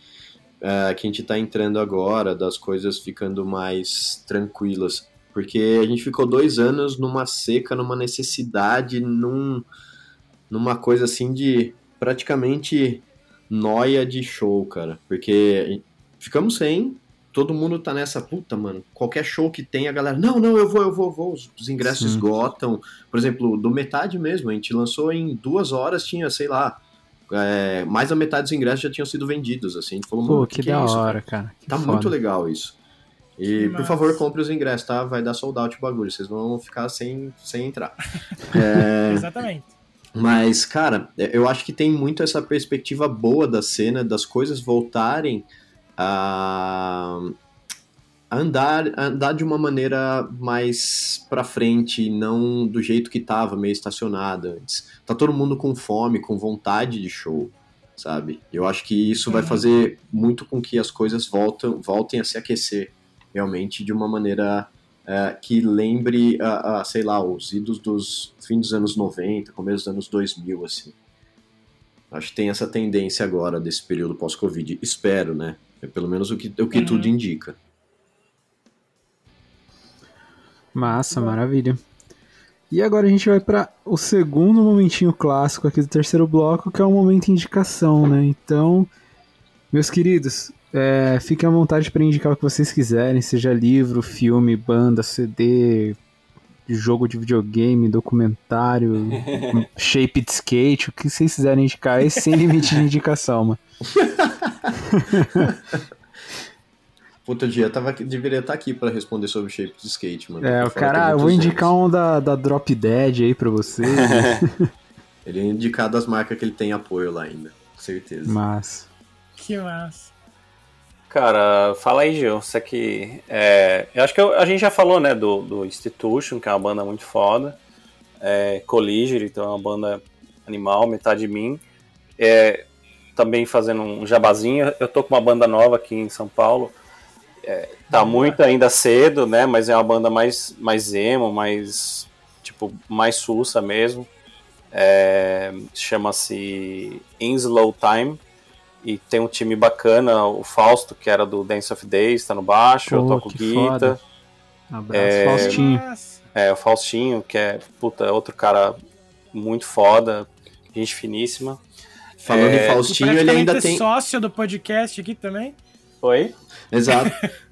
é, que a gente está entrando agora, das coisas ficando mais tranquilas. Porque a gente ficou dois anos numa seca, numa necessidade, num, numa coisa assim de praticamente noia de show, cara. Porque ficamos sem, todo mundo tá nessa puta, mano. Qualquer show que tem, a galera, não, não, eu vou, eu vou, eu vou. Os ingressos Sim. esgotam. Por exemplo, do metade mesmo, a gente lançou em duas horas, tinha, sei lá, é, mais da metade dos ingressos já tinham sido vendidos, assim. A gente falou, Pô, que, que, da é isso, cara? hora, cara. Que Tá foda. muito legal isso. E, Que por favor, compre os ingressos, tá? Vai dar sold out o bagulho. Vocês vão ficar sem, sem entrar. É, Exatamente. mas, cara, eu acho que tem muito essa perspectiva boa da cena, das coisas voltarem a andar, andar de uma maneira mais pra frente, não do jeito que tava, meio estacionada antes. Tá todo mundo com fome, com vontade de show, sabe? Eu acho que isso vai Uhum. fazer muito com que as coisas voltam, voltem a se aquecer, realmente, de uma maneira é, que lembre, a, a, sei lá, os idos dos fim dos anos 90, começo dos anos 2000, assim. Acho que tem essa tendência agora desse período pós-Covid. Espero, né? É pelo menos o que, o que Uhum. tudo indica. Massa, maravilha. E agora a gente vai para o segundo momentinho clássico aqui do terceiro bloco, que é o momento indicação, né? Então, meus queridos, é, fiquem à vontade para indicar o que vocês quiserem, seja livro, filme, banda, CD, jogo de videogame, documentário, shape de skate, o que vocês quiserem indicar, é sem limite de indicação, mano. Puta, o dia tava, aqui- deveria estar aqui pra responder sobre shape de skate, mano. É, o cara, ah, eu vou indicar anos. um da, da Drop Dead aí pra vocês. né? Ele é indicado as marcas que ele tem apoio lá ainda, com certeza. Mas. Que massa. Cara, fala aí, Gil. Você que. é, eu acho que eu- a gente já falou, né, do, do Institution, que é uma banda muito foda. É, Colliger, então é uma banda animal, metade de mim. É, também fazendo um jabazinho. Eu tô com uma banda nova aqui em São Paulo. É, tá muito ainda cedo, né? Mas é uma banda mais, mais emo, mais. Tipo, mais sussa mesmo. É, Chama-se In Slow Time. E tem um time bacana, o Fausto, que era do Dance of Days, tá no baixo, eu Pô, toco que foda. guitarra. Abraço, É, Faustinho. É, o Faustinho, que é, puta, outro cara muito foda, gente finíssima. Falando É, em Faustinho, ele ainda tem. sócio do podcast aqui também. Oi? Exato.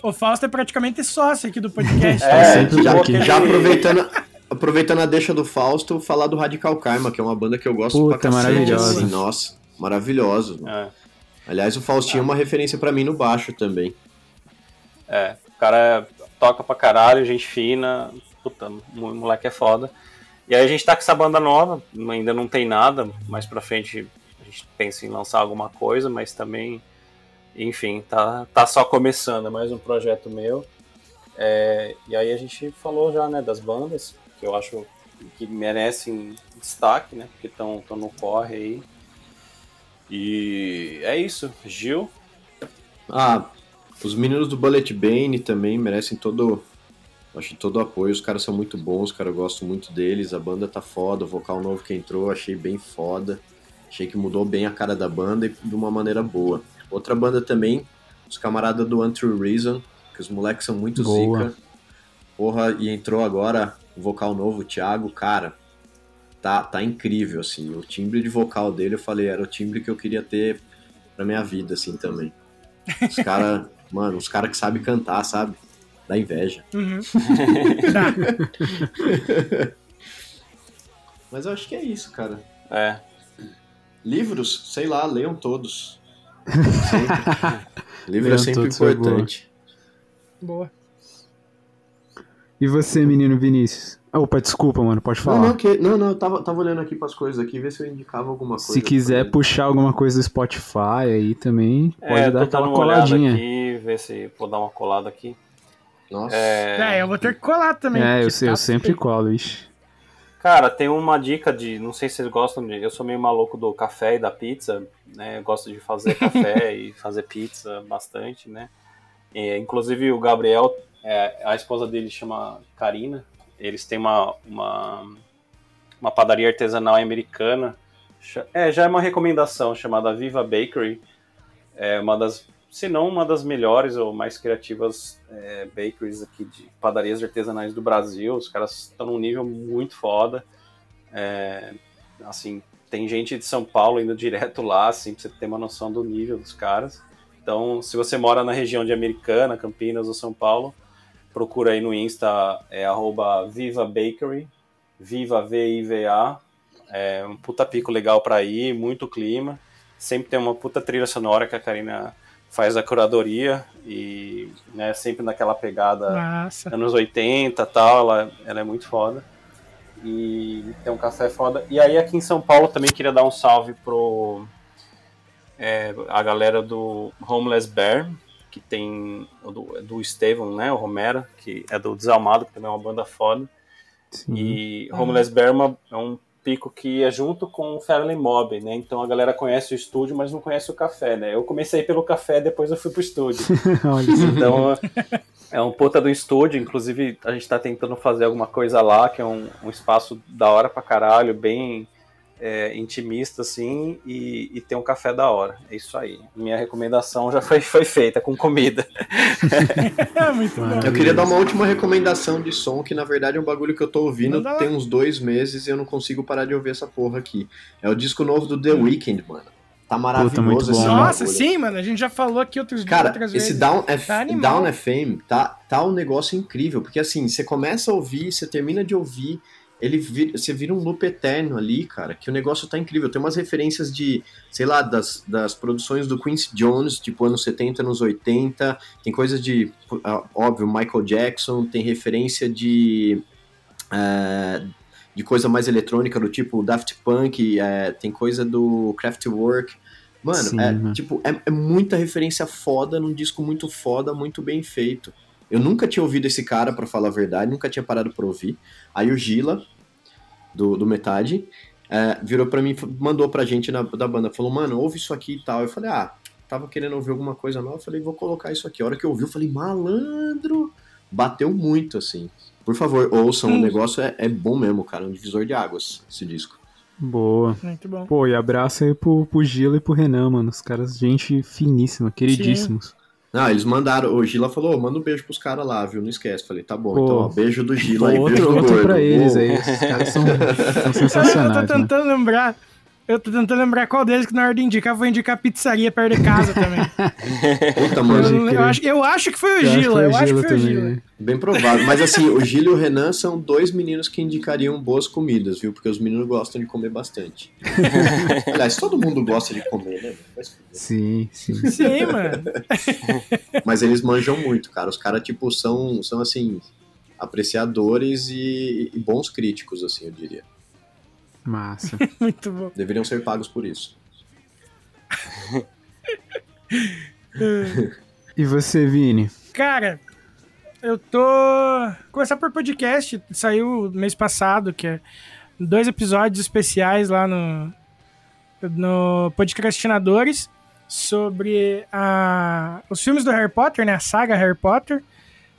O Fausto é praticamente sócio aqui do podcast. É, sempre já, aqui. já aproveitando, aproveitando a deixa do Fausto, falar do Radical Karma, que é uma banda que eu gosto Puta, pra cacete, maravilhosa. assim, nossa, maravilhosos. mano. É, Aliás, o Faustinho é uma referência pra mim no baixo também. é, o cara toca pra caralho, gente fina, puta, o moleque é foda. E aí a gente tá com essa banda nova, ainda não tem nada, mais pra frente a gente pensa em lançar alguma coisa, mas também, enfim, tá, tá só começando, é mais um projeto meu. É, e aí a gente falou já, né, das bandas, que eu acho que merecem destaque, né, porque estão no corre aí. E é isso, Gil. Ah, os meninos do Bullet Bane também merecem todo, acho todo o apoio. Os caras são muito bons, cara, eu gosto muito deles. A banda tá foda, o vocal novo que entrou, achei bem foda. Achei que mudou bem a cara da banda e de uma maneira boa. Outra banda também, os camaradas do Untrue Reason, que os moleques são muito Boa. zica. Porra, e entrou agora o vocal novo, o Thiago, cara. Tá, tá incrível, assim. O timbre de vocal dele, eu falei, era o timbre que eu queria ter pra minha vida, assim, também. Os caras, mano, os caras que sabem cantar, sabe? Dá inveja. Uhum. Mas eu acho que é isso, cara. É, Livros, sei lá, leiam todos. Sempre. Livro é sempre é importante. Boa. E você, menino Vinícius? Opa, desculpa, mano, pode Não, falar. não, que, não, não, eu tava, tava olhando aqui pras coisas aqui, ver se eu indicava alguma coisa. Se quiser puxar alguma coisa do Spotify aí também, pode é, dar aquela coladinha. aqui, ver se vou dar uma colada aqui. Nossa. É, eu vou ter que colar também. É, eu, eu tá sempre colo, ixi. Cara, tem uma dica de. Não sei se vocês gostam de. Eu sou meio maluco do café e da pizza, né? Eu gosto de fazer café e fazer pizza bastante, né? E, inclusive o Gabriel, é, a esposa dele chama Karina. Eles têm uma, uma, uma padaria artesanal americana. É, já é uma recomendação chamada Viva Bakery. É uma das se não uma das melhores ou mais criativas é, bakeries aqui de padarias artesanais do Brasil. Os caras estão num nível muito foda. É, assim, tem gente de São Paulo indo direto lá, assim, pra você ter uma noção do nível dos caras. Então, se você mora na região de Americana, Campinas ou São Paulo, procura aí no Insta, é arroba Viva Bakery, Viva V-I-V-A. É um puta pico legal pra ir, muito clima. Sempre tem uma puta trilha sonora que a Karina faz a curadoria e né, sempre naquela pegada Massa. anos 80 tal, ela, ela é muito foda. E tem um café foda. E aí aqui em São Paulo também queria dar um salve pro é, a galera do Homeless Bear, que tem do, do Estevam, né, o Romero, que é do Desalmado, que também é uma banda foda. Sim. E Homeless Bear é, uma- é um pico que é junto com o Fairly Mob, né? Então a galera conhece o estúdio, mas não conhece o café, né? Eu comecei pelo café, depois eu fui pro estúdio. Então é um puta do estúdio, inclusive a gente tá tentando fazer alguma coisa lá, que é um, um espaço da hora pra caralho, bem é, intimista, assim, e, e tem um café da hora. É isso aí. Minha recomendação já foi, foi feita com comida. É muito bom. Eu queria dar uma última recomendação de som, que na verdade é um bagulho que eu tô ouvindo lá. tem uns dois meses e eu não consigo parar de ouvir essa porra aqui. É o disco novo do The Weeknd, mano. Tá maravilhoso muito esse bom. Nossa, bagulho. sim, mano. A gente já falou aqui outros, Cara, outras esse vezes. Down, F, Tá. Down FM tá, tá um negócio incrível, porque assim, você começa a ouvir, você termina de ouvir, ele vira, você vira um loop eterno ali, cara, que o negócio tá incrível. Tem umas referências de, sei lá, das, das produções do Quincy Jones, tipo anos 70, anos 80, tem coisa de, ah, óbvio, Michael Jackson, tem referência de. eh, de coisa mais eletrônica, do tipo Daft Punk, eh, tem coisa do Kraftwerk. Mano, Sim, é, né? tipo, é, é muita referência foda num disco muito foda, muito bem feito. Eu nunca tinha ouvido esse cara, pra falar a verdade, nunca tinha parado pra ouvir. Aí o Gila, do, do Metade, é, virou pra mim, mandou pra gente na, da banda, falou, mano, ouve isso aqui e tal. Eu falei, ah, tava querendo ouvir alguma coisa nova, eu falei, vou colocar isso aqui. A hora que eu ouvi, eu falei, malandro! Bateu muito, assim. Por favor, ouçam, o negócio é, é bom mesmo, cara, é um divisor de águas, esse disco. Boa. Muito bom. Pô, e abraço aí pro, pro Gila e pro Renan, mano. Os caras, gente finíssima, queridíssimos. Ah, eles mandaram, o Gila falou, "Ô, manda um beijo pros caras lá, viu? Não esquece. Falei, tá bom, Pô. então, ó, beijo do Pô, Gila aí, beijo outro, do outro gordo. pra eles Ô, aí. Esses caras são, são Eu tô sensacionais, né? tentando lembrar. Eu tô tentando lembrar qual deles que na hora de indicar, eu vou indicar pizzaria perto de casa também. Puta, eu, mano, não- eu acho, eu acho que foi o Eu acho que Gila. foi Eu o acho que Gila foi o também, Gila. né? bem provável. Mas assim, o Gila e o Renan são dois meninos que indicariam boas comidas, viu? Porque os meninos gostam de comer bastante. Aliás, todo mundo gosta de comer, né? Sim, sim. Sim, mano. Mas eles manjam muito, cara. Os caras, tipo, são, são assim, apreciadores e, e bons críticos, assim, eu diria. Massa. Muito bom. Deveriam ser pagos por isso. E você, Vini? Cara, eu tô. Começar por podcast. Saiu mês passado, que é dois episódios especiais lá no. No Podcastinadores sobre a, os filmes do Harry Potter, né? A saga Harry Potter.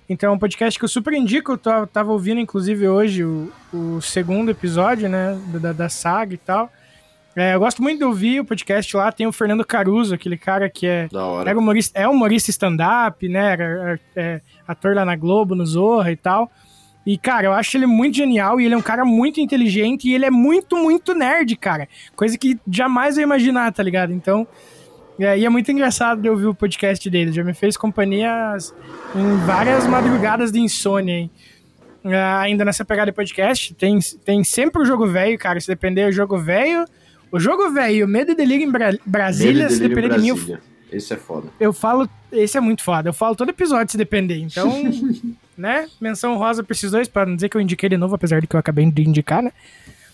Então é um podcast que eu super indico. Eu tava ouvindo, inclusive, hoje o, o segundo episódio, né? Da, da saga e tal. É, eu gosto muito de ouvir o podcast lá. Tem o Fernando Caruso, aquele cara que é Da hora. era humorista, é humorista stand-up, né? Era- é, ator lá na Globo, no Zorra e tal. E, cara, eu acho ele muito genial e ele é um cara muito inteligente e ele é muito, muito nerd, cara. Coisa que jamais eu ia imaginar, tá ligado? Então, é, e é muito engraçado de ouvir o podcast dele. Já me fez companhia em várias madrugadas de insônia, hein? É, ainda nessa pegada de podcast, tem, tem sempre o jogo velho, cara. Se depender do jogo velho. O jogo velho, Medo e Delírio em Bra- Brasília, se Delírio em depender de mim, eu. Esse é foda. eu falo. Esse é muito foda. Eu falo todo episódio se depender. Então, né? Menção rosa pra esses dois, pra não dizer que eu indiquei de novo, apesar de que eu acabei de indicar, né?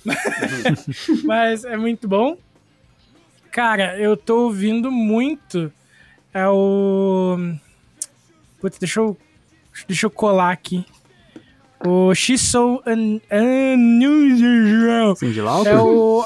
Mas é muito bom. Cara, eu tô ouvindo muito. É o. Putz, deixa eu. Deixa eu colar aqui. O She's So Un- Unusual. Cindy Lauper? É o.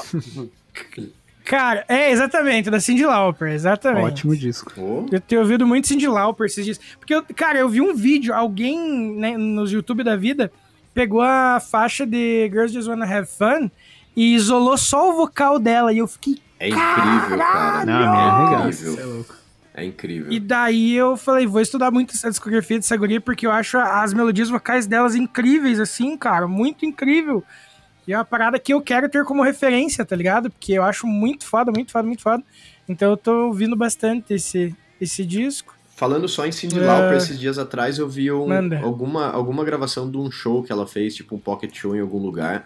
Cara, é exatamente, da Cindy Lauper, exatamente. Ótimo disco. Eu tenho ouvido muito Cindy Lauper esses dias. Porque, eu, cara, eu vi um vídeo, alguém né, nos YouTube da vida pegou a faixa de Girls Just Wanna Have Fun e isolou só o vocal dela. E eu fiquei. é incrível, cara. Não, é é incrível. você é louco. É incrível. E daí eu falei, vou estudar muito essa discografia dessa guria, porque eu acho as melodias vocais delas incríveis, assim, cara, muito incrível. E é uma parada que eu quero ter como referência, tá ligado? Porque eu acho muito foda, muito foda, muito foda. Então eu tô ouvindo bastante esse, esse disco. Falando só em Cindy. Lauper, esses dias atrás eu vi um- alguma, alguma gravação de um show que ela fez, tipo um pocket show em algum lugar.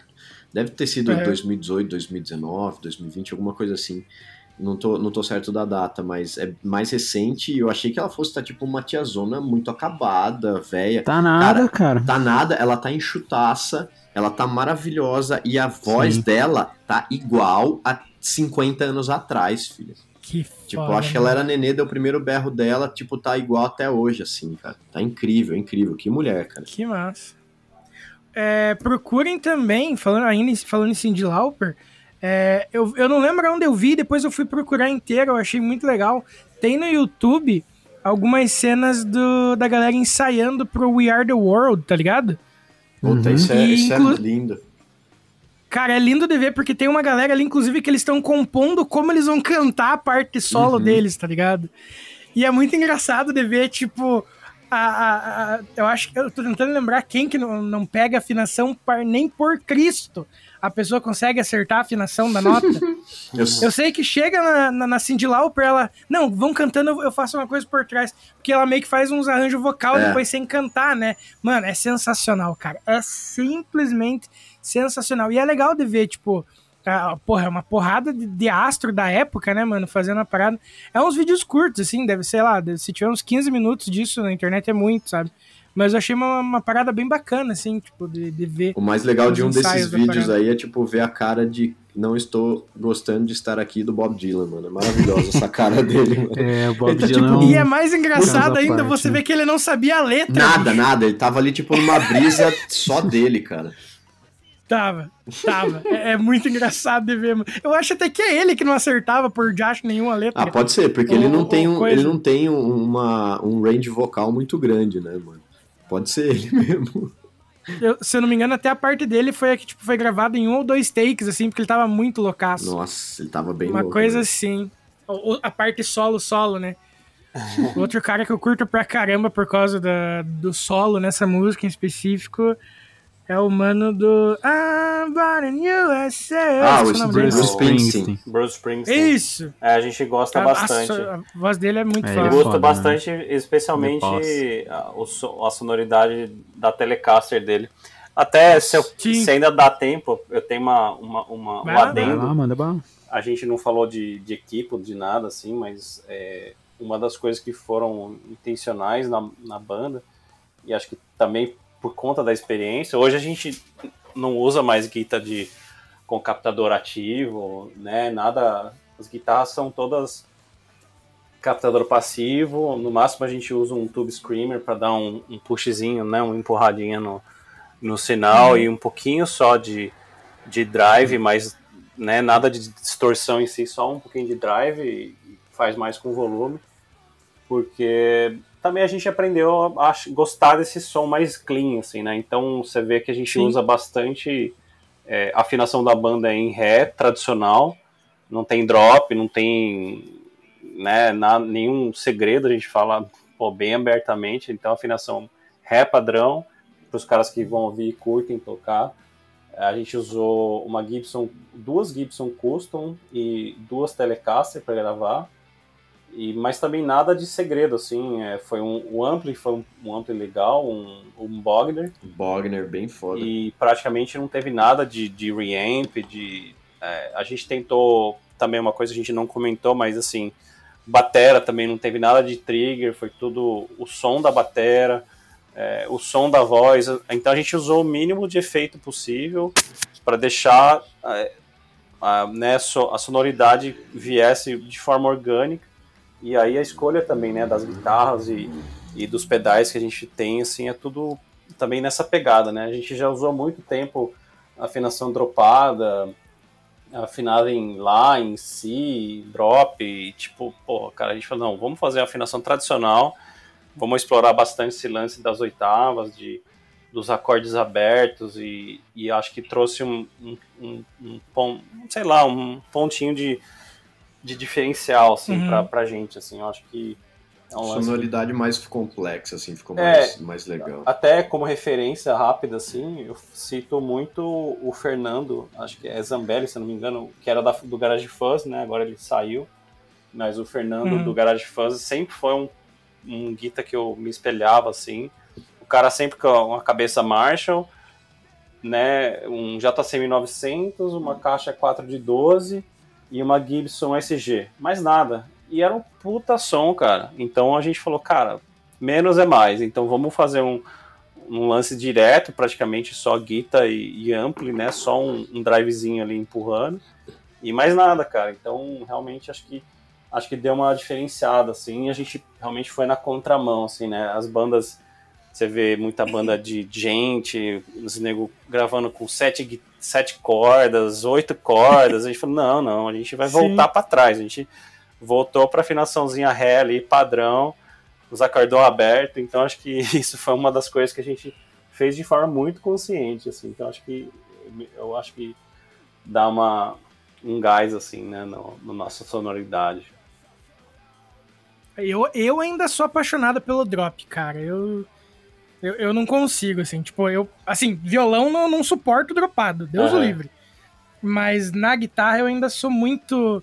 Deve ter sido em É. 2018, 2019, 2020, alguma coisa assim. Não tô, não tô certo da data, mas é mais recente e eu achei que ela fosse estar tipo uma tiazona muito acabada, velha. Tá nada, cara. Tá nada, ela tá enxutaça, ela tá maravilhosa e a voz Sim. dela tá igual a 50 anos atrás, filha. Que Tipo, foda, eu acho que ela mano. era nenê, deu o primeiro berro dela, tipo, tá igual até hoje, assim, cara. Tá incrível, incrível. Que mulher, cara. Que massa. É, procurem também, falando ainda em- falando em Cindy Lauper, é, eu, eu não lembro onde eu vi, depois eu fui procurar inteiro, eu achei muito legal. Tem no YouTube algumas cenas do, da galera ensaiando pro We Are The World, tá ligado? Puta, Uhum. isso, é, E isso é lindo. Cara, é lindo de ver, porque tem uma galera ali, inclusive, que eles estão compondo como eles vão cantar a parte solo Uhum. deles, tá ligado? E é muito engraçado de ver, tipo. A, a- a- eu acho que eu tô tentando lembrar quem que não, não pega afinação par- nem por Cristo. A pessoa consegue acertar a afinação da nota. Eu, Eu sei que chega na, na, na Cindy Lauper, ela. Não, vão cantando, eu- eu faço uma coisa por trás. Porque ela meio que faz uns arranjos vocal É. depois sem cantar, né? Mano, é sensacional, cara. É simplesmente sensacional. E é legal de ver, tipo. A- porra, é uma porrada de, de astro da época, né, mano? Fazendo a parada. É uns vídeos curtos, assim, deve ser lá. Se tiver uns 15 minutos disso na internet é muito, sabe? Mas eu achei uma, uma parada bem bacana, assim, tipo, de, de ver. o mais legal de um desses vídeos aí é, tipo, ver a cara de não estou gostando de estar aqui do Bob Dylan, mano. É maravilhosa essa cara dele, mano. É, o Bob Ele tá, Dylan tipo, e é mais engraçado ainda parte, você né? ver que ele não sabia a letra. Nada, nada. Ele tava ali, tipo, numa brisa só dele, cara. Tava, tava. É, é muito engraçado de ver. mano. Eu acho até que é ele que não acertava por Josh nenhuma letra. Ah, pode ser, porque ele não tem, um, coisa. ele não tem um- uma, um range vocal muito grande, né, mano? Pode ser ele mesmo. Eu- se eu não me engano, até a parte dele foi a que tipo, foi gravada em um ou dois takes, assim, porque ele tava muito loucaço. Nossa, ele tava bem Uma louco. coisa né? assim. A parte solo, solo, né? Outro cara que eu curto pra caramba por causa da, do solo nessa música em específico é o mano do I'm born in USA. Ah, o é Bruce dele. Springsteen. Bruce Springsteen. Isso! É, a gente gosta A- bastante. A, a voz dele é muito É, Eu foda. gosto foda, bastante, especialmente The Boss. a, a sonoridade da Telecaster dele. Até se, eu- se ainda dá tempo, eu tenho uma, uma, uma- um adendo. lá, manda bala. A gente não falou de, de equipe, de nada assim, mas é, uma das coisas que foram intencionais na, na banda, e acho que também por conta da experiência, hoje a gente não usa mais guitarra de, com captador ativo, né? Nada. As guitarras são todas captador passivo, no máximo a gente usa um tube screamer para dar um, um pushzinho, né? Uma empurradinha no, no sinal e um pouquinho só de, de drive, mas né, nada de distorção em si, só um pouquinho de drive faz mais com volume, porque também a gente aprendeu a gostar desse som mais clean, assim, né? Então você vê que a gente Sim. usa bastante é, a afinação da banda em ré tradicional, não tem drop, não tem né, na- nenhum segredo, a gente fala pô, bem abertamente, então afinação ré padrão, para os caras que vão ouvir e curtem tocar. A gente usou uma Gibson, duas Gibson Custom e duas Telecaster para gravar, e mas também nada de segredo assim. É, foi um, um ampli, foi um, um ampli legal, um, um Bogner Bogner, bem foda. e praticamente não teve nada de, de reamp, de é, a gente tentou também uma coisa que a gente não comentou, mas assim batera também não teve nada de trigger, foi tudo o som da batera, é, o som da voz. Então a gente usou o mínimo de efeito possível para deixar é, a, né, so- a sonoridade viesse de forma orgânica. E aí a escolha também né, das guitarras e, e dos pedais que a gente tem, assim, é tudo também nessa pegada, né? A gente já usou há muito tempo afinação dropada, afinada em Lá, em Si, drop, e tipo, pô, cara, a gente falou, não, vamos fazer a afinação tradicional, vamos explorar bastante esse lance das oitavas, de, dos acordes abertos, e, e acho que trouxe um, um, um, um sei lá, um pontinho de, de diferencial, assim, Uhum. pra, pra gente, assim, eu acho que é um lance Sonoridade mais complexa, assim, ficou É. mais, mais legal. Até como referência rápida, assim, eu cito muito o Fernando, acho que é Zambelli, se eu não me engano, que era da- do Garage Fuzz, né? Agora ele saiu. Mas o Fernando Uhum. do Garage Fuzz sempre foi um, um guita que eu me espelhava, assim. O cara sempre com uma cabeça Marshall, né? Um JC 1900, uma caixa 4 de 12 e uma Gibson SG. Mais nada. E era um puta som, cara. Então a gente falou, cara, menos é mais. Então vamos fazer um, um lance direto, praticamente só guita e, e ampli, né? Só um, um drivezinho ali empurrando. E mais nada, cara. Então realmente acho que acho que deu uma diferenciada, assim, a gente realmente foi na contramão, assim, né? As bandas, você vê muita banda de gente, os nego gravando com sete, gui- sete cordas, oito cordas. A gente falou, não, não, a gente vai voltar para trás. A gente voltou para afinaçãozinha ré ali, padrão, os acordão aberto. Então acho que isso foi uma das coisas que a gente fez de forma muito consciente, assim. Então acho que eu acho que dá uma um gás assim, né, no, no nossa sonoridade. Eu, eu ainda sou apaixonado pelo drop, cara. Eu, eu, eu não consigo, assim. Tipo, eu. Assim, violão não, não suporto dropado, Deus o Aham. livre. Mas na guitarra eu ainda sou muito.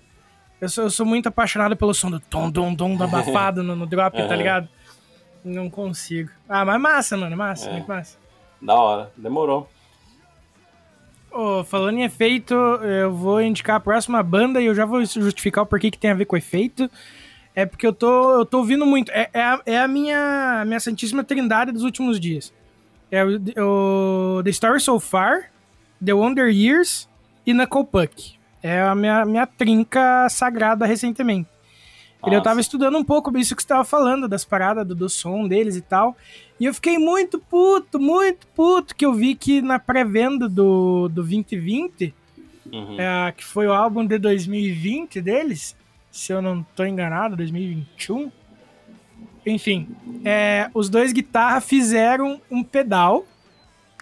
Eu sou, eu sou muito apaixonado pelo som do tom, dom, dom, do abafado no, no drop, tá Aham. ligado? Não consigo. Ah, mas massa, mano, massa, É. muito massa. Da hora, demorou. Ô, falando em efeito, eu vou indicar a próxima banda e eu já vou justificar o porquê que tem a ver com efeito. É porque eu tô, eu tô ouvindo muito. É, é, a, é a minha, a minha santíssima trindade dos últimos dias. É o, o The Story So Far, The Wonder Years e Knuckle Puck. É a minha, minha trinca sagrada recentemente. E eu Nossa. tava estudando um pouco isso que você tava falando, das paradas, do, do som deles e tal. E eu fiquei muito puto, muito puto, que eu vi que na pré-venda do, do 2020, Uhum. é, que foi o álbum de 2020 deles, se eu não tô enganado, 2021. Enfim, é, os dois guitarras fizeram um pedal,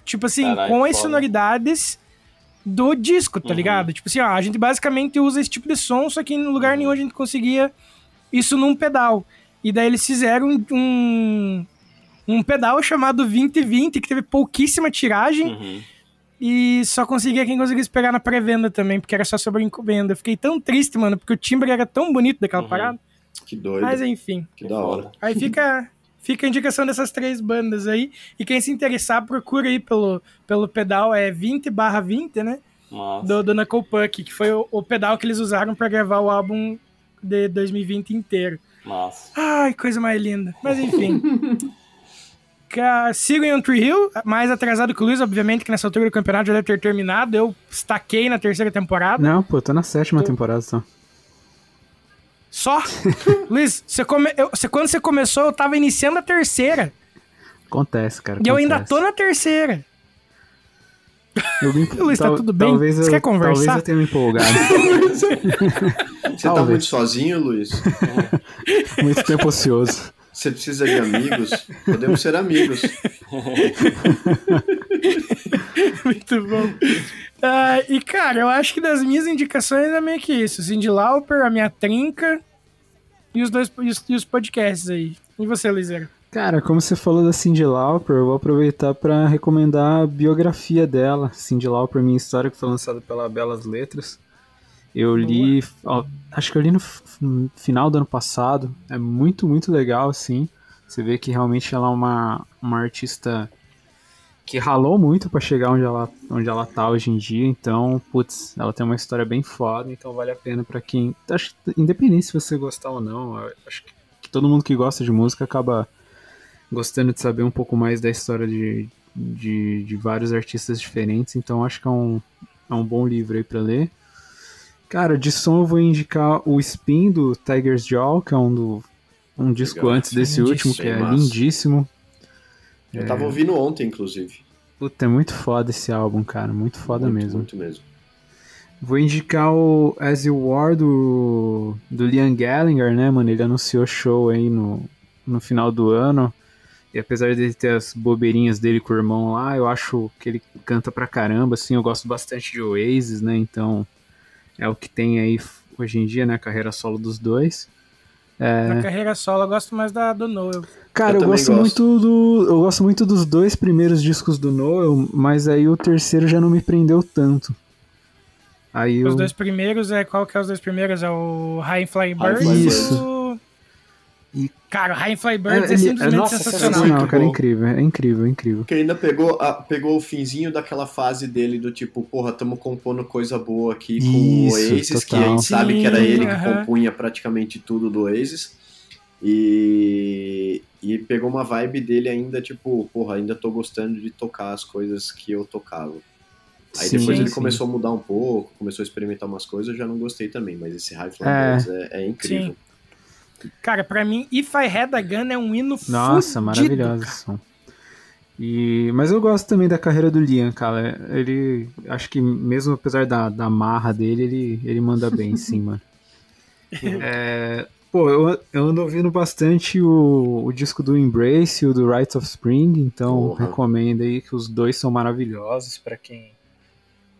tipo assim, com as foda. sonoridades do disco, tá Uhum. ligado? Tipo assim, ó, a gente basicamente usa esse tipo de som, só que em lugar nenhum a gente conseguia isso num pedal. E daí eles fizeram um, um pedal chamado 2020, que teve pouquíssima tiragem, Uhum. E só conseguia quem conseguisse pegar na pré-venda também, porque era só sobre encomenda. Eu fiquei tão triste, mano, porque o timbre era tão bonito daquela Uhum. parada. Que doido. Mas enfim. que da hora. Aí fica, fica a indicação dessas três bandas aí. E quem se interessar, procura aí pelo, pelo pedal, é 20 barra 20, né? Massa. Do, do Knuckle Puck, que foi o, o pedal que eles usaram pra gravar o álbum de 2020 inteiro. Massa. Ai, coisa mais linda. Mas enfim. Sigam em Tree Hill, mais atrasado que o Luiz, obviamente, que nessa altura do campeonato já deve ter terminado. Eu estaquei na terceira temporada. Não, pô, tô na sétima temporada só. Só? Luiz, você come- eu- você- quando você começou, eu tava iniciando a terceira. Acontece, cara. E eu ainda acontece. tô na terceira. Eu me... Luiz, tá tudo bem? Talvez Você eu, quer conversar? Talvez eu tenha me empolgado. Você tá Talvez. muito sozinho, Luiz? Muito tempo ocioso. Você precisa de amigos? Podemos ser amigos. Muito bom. Ah, e, cara, eu acho que das minhas indicações é meio que isso. Cindy Lauper, a minha trinca e os dois e os, e os podcasts aí. E você, Luizera? Cara, como você falou da Cindy Lauper, eu vou aproveitar pra recomendar a biografia dela. Cindy Lauper, minha história, que foi lançada pela Belas Letras. Eu li, ó, acho que eu li no final do ano passado. É muito, muito legal, assim. Você vê que realmente ela é uma, uma artista que ralou muito pra chegar onde ela, onde ela tá hoje em dia. Então, putz, ela tem uma história bem foda, então vale a pena pra quem. Acho independente se você gostar ou não, acho que, todo mundo que gosta de música acaba gostando de saber um pouco mais da história de, de, de vários artistas diferentes. Então, acho que é um, é um bom livro aí pra ler. Cara, de som eu vou indicar o Spin do Tiger's Jaw, que é um, do, um disco Legal. antes desse Lindíssimo. último, que é massa. lindíssimo. Eu tava ouvindo ontem, inclusive. Puta, é muito foda esse álbum, cara. Muito foda muito, mesmo. Muito mesmo. Vou indicar o As You War do, do Liam Gallagher, né, mano? Ele anunciou show aí no, no final do ano. E apesar de ter as bobeirinhas dele com o irmão lá, eu acho que ele canta pra caramba, assim. Eu gosto bastante de Oasis, né? Então é o que tem aí hoje em dia, né? A carreira solo dos dois. É. Na carreira solo, eu gosto mais da do Noel. Cara, eu, Eu gosto também muito do. Eu gosto muito dos dois primeiros discos do Noel, mas aí o terceiro já não me prendeu tanto. Aí Os eu. dois primeiros, é qual que é os dois primeiros? É o High Flying Birds Flying e o... Cara, o High É, Birds é, ele- simplesmente nossa, sensacional. sensacional, cara, é incrível, é incrível, é incrível. Que ainda pegou, a- pegou o finzinho daquela fase dele do tipo, porra, tamo compondo coisa boa aqui com Isso, o Oasis, que a total. gente sabe que era Sim, ele que aham. compunha praticamente tudo do Oasis. E, e pegou uma vibe dele ainda, tipo, porra, ainda tô gostando de tocar as coisas que eu tocava. Aí Sim, depois ele sim. começou a mudar um pouco, começou a experimentar umas coisas, eu já não gostei também, mas esse High Flying É. Birds é, é incrível. Cara, pra mim, If I Had a Gun é um hino Nossa, fudido, maravilhoso esse som. E, mas eu gosto também da carreira do Liam, cara. Ele. Acho que mesmo apesar da, da marra dele, ele, ele manda bem, sim, mano. É, pô, eu, eu ando ouvindo bastante o, o disco do Embrace e o do Rites of Spring, então Porra. recomendo aí que os dois são maravilhosos pra quem.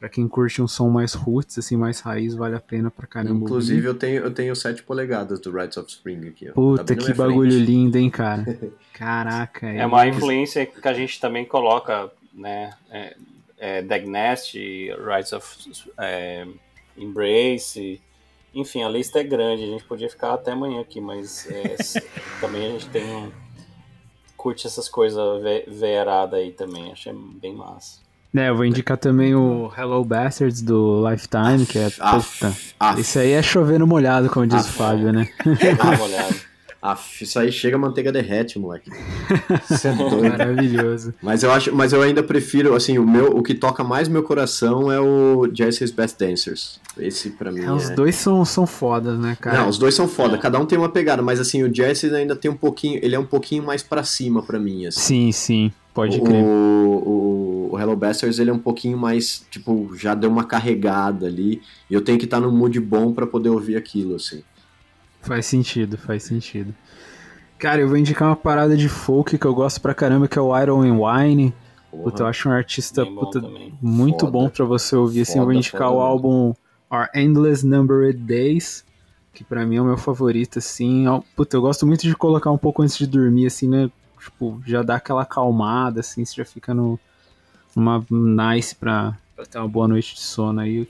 Pra quem curte um som mais roots, assim, mais raiz, vale a pena pra caramba. Inclusive, eu tenho, eu tenho 7 polegadas do Rights of Spring aqui. ó. Puta, Tá que bagulho frente. lindo, hein, cara. Caraca. É uma ele- influência que a gente também coloca, né? É, é, Dagnest, Rights of é, Embrace, enfim, a lista é grande. A gente podia ficar até amanhã aqui, mas é, também a gente tem um, curte essas coisas ve veerada aí também. Achei bem massa. É, eu vou indicar também o Hello Bastards do Lifetime, que é. Af, Puta. af, Esse aí é chover no molhado, como diz Ah, o Fábio, né? Dá uma olhada. af, isso aí chega a manteiga derrete, moleque. Você é doido. Maravilhoso. Mas eu acho, mas eu ainda prefiro, assim, o meu, o que toca mais meu coração é o Jesse's Best Dancers. Esse pra mim É, é. os dois são, são fodas, né, cara? Não, os dois são foda, cada um tem uma pegada, mas assim, o Jesse ainda tem um pouquinho, ele é um pouquinho mais pra cima pra mim, assim. Sim, sim, pode o, crer. o Hello Bastards, ele é um pouquinho mais, tipo, já deu uma carregada ali, e eu tenho que estar no mood bom pra poder ouvir aquilo, assim. Faz sentido, faz sentido. Cara, eu vou indicar uma parada de folk que eu gosto pra caramba, que é o Iron and Wine. Porra. Puta, eu acho um artista bom puta, muito Foda. bom pra você ouvir. Assim, eu vou indicar foda o álbum Our Endless Numbered Days, que pra mim é o meu favorito, assim. Puta, eu gosto muito de colocar um pouco antes de dormir, assim, né? Tipo, já dá aquela acalmada, assim, você já fica no, numa nice pra, pra ter uma boa noite de sono aí.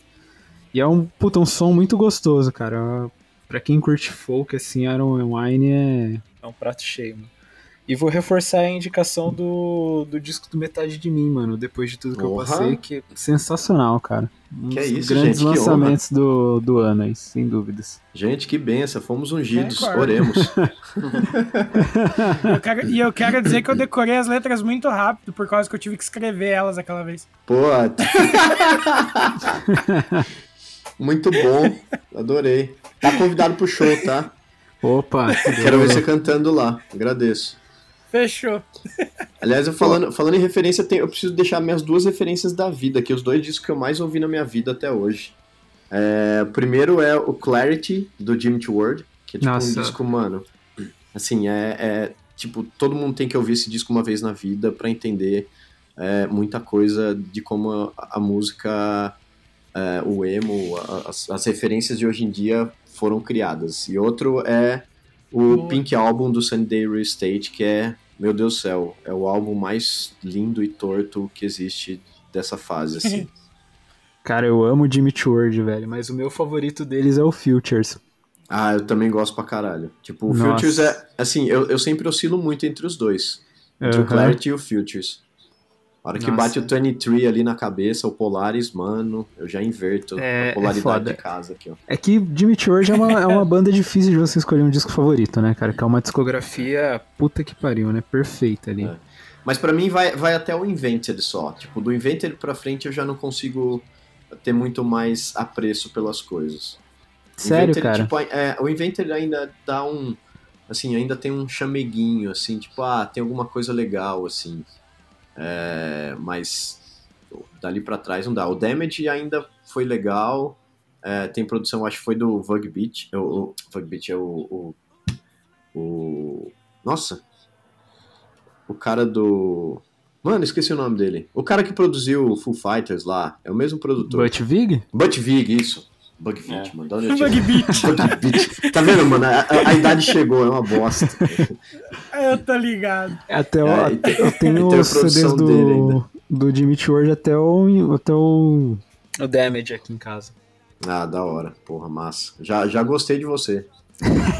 E é um, puta, um som muito gostoso, cara. Pra quem curte folk, assim, Iron Wine é, é um prato cheio, mano. E vou reforçar a indicação do, do disco do Metade de Mim, mano. Depois de tudo que eu Porra. passei, que é sensacional, cara. Um Que dos é isso, grandes gente, que lançamentos do, do ano aí, sem dúvidas. Gente, que benção, fomos ungidos, Concordo. oremos. Eu quero- e eu quero dizer que eu decorei as letras muito rápido, por causa que eu tive que escrever elas aquela vez. Pô. Muito bom, adorei. Tá convidado pro show, tá? Opa! Quero ver você cantando lá, agradeço. Fechou. Aliás, eu falando, falando em referência, eu preciso deixar minhas duas referências da vida, que os dois discos que eu mais ouvi na minha vida até hoje. É, o primeiro é o Clarity, do Jimmy Eat World, que é tipo Nossa. um disco, mano. Assim, é, é, Tipo, todo mundo tem que ouvir esse disco uma vez na vida pra entender é, muita coisa de como a, a música, é, o emo, a- as, as referências de hoje em dia foram criadas. E outro é o Boa. Pink Album do Sunday Real Estate, que é, meu Deus do céu, é o álbum mais lindo e torto que existe dessa fase, assim. Cara, eu amo Jimmy Ward, velho, mas o meu favorito deles é o Futures. ah, eu também gosto pra caralho. Tipo, o Nossa. Futures é, assim, eu, eu sempre oscilo muito entre os dois. Entre o Aham. Clarity e o Futures. A hora que Nossa. bate o 23 ali na cabeça, o Polaris, mano, eu já inverto É- é a polaridade foda. de casa aqui, ó. É que Jimmy Ward é uma, é uma banda difícil de você escolher um disco favorito, né, cara? Que é uma discografia puta que pariu, né? Perfeita ali. É. Mas pra mim vai, vai até o Invented só. Tipo, do Invented pra frente eu já não consigo ter muito mais apreço pelas coisas. Sério, Invented, cara? tipo, é, o Invented ainda dá um. Assim, ainda tem um chameguinho, assim, tipo, ah, tem alguma coisa legal, assim. É, mas dali pra trás não dá. O Damage ainda foi legal. É, tem produção, acho que foi do Vug Beach. O, o Vug Beach é o, o, o. Nossa! O cara do. Mano, esqueci o nome dele. O cara que produziu o Foo Fighters lá. É o mesmo produtor. Butch Vig? Butch Vig, isso. Bug É. Beat, mano. Onde eu Bug? Beat. Bug Beat. Tá vendo, mano? A, a- a idade chegou, é uma bosta. Eu tô ligado. Até o, É, tem- eu tenho e tem a os CDs do, ainda. do Dimitri Ward até o, até o. O Damage aqui em casa. Ah, da hora. Porra, massa. Já, já gostei de você.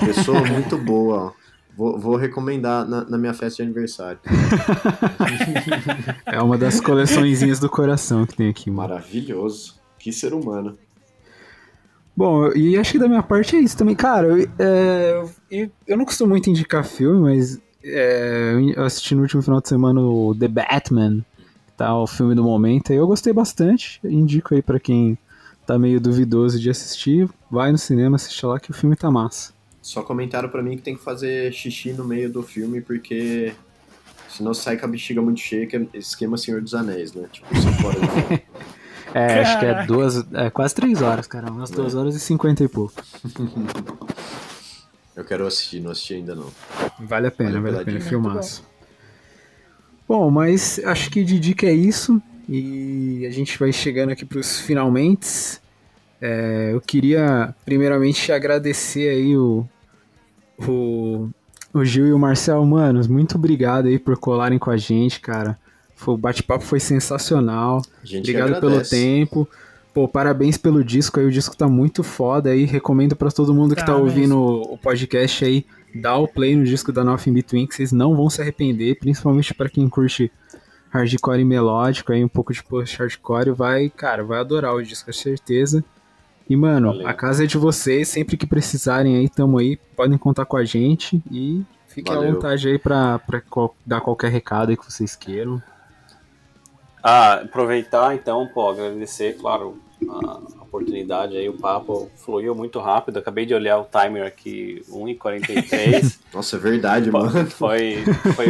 Pessoa muito boa, ó. Vou, vou recomendar na, na minha festa de aniversário. É uma das coleçõezinhas do coração que tem aqui, mano. Maravilhoso. Que ser humano. Bom, e acho que da minha parte é isso também. Cara, eu, é, eu, eu não costumo muito indicar filme, mas é, eu assisti no último final de semana o The Batman, que tá o filme do momento, e eu gostei bastante. Indico aí pra quem tá meio duvidoso de assistir, vai no cinema, assiste lá que o filme tá massa. Só comentaram pra mim que tem que fazer xixi no meio do filme, porque senão sai com a bexiga muito cheia, que é esquema Senhor dos Anéis, né? Tipo, horas de filme. É, acho que é duas, é quase três horas, cara, umas duas horas e cinquenta e pouco. Eu quero assistir, não assisti ainda não. Vale a pena, Vale vale a pena, filmaço. Bom, mas acho que de dica é isso. E a gente vai chegando aqui pros finalmente. É, eu queria primeiramente agradecer aí o, o, o Gil e o Marcel, manos. Muito obrigado aí por colarem com a gente, cara. Foi- O bate-papo foi sensacional. Obrigado pelo tempo. Pô, parabéns pelo disco aí, o disco tá muito foda aí. Recomendo pra todo mundo que tá Tá ouvindo o o podcast aí, dá o play no disco da Nothing Between, que vocês não vão se arrepender, principalmente pra quem curte hardcore e melódico, aí um pouco de post-hardcore, vai, cara, vai adorar o disco, com certeza. E, mano, Valeu. a casa é de vocês, sempre que precisarem aí, tamo aí, podem contar com a gente e fiquem à Valeu. vontade aí pra, pra dar qualquer recado aí que vocês queiram. Ah, aproveitar então, pô, agradecer, claro, a oportunidade aí, o papo fluiu muito rápido. Acabei de olhar o timer aqui, 1h43. Nossa, é verdade, mano. foi, foi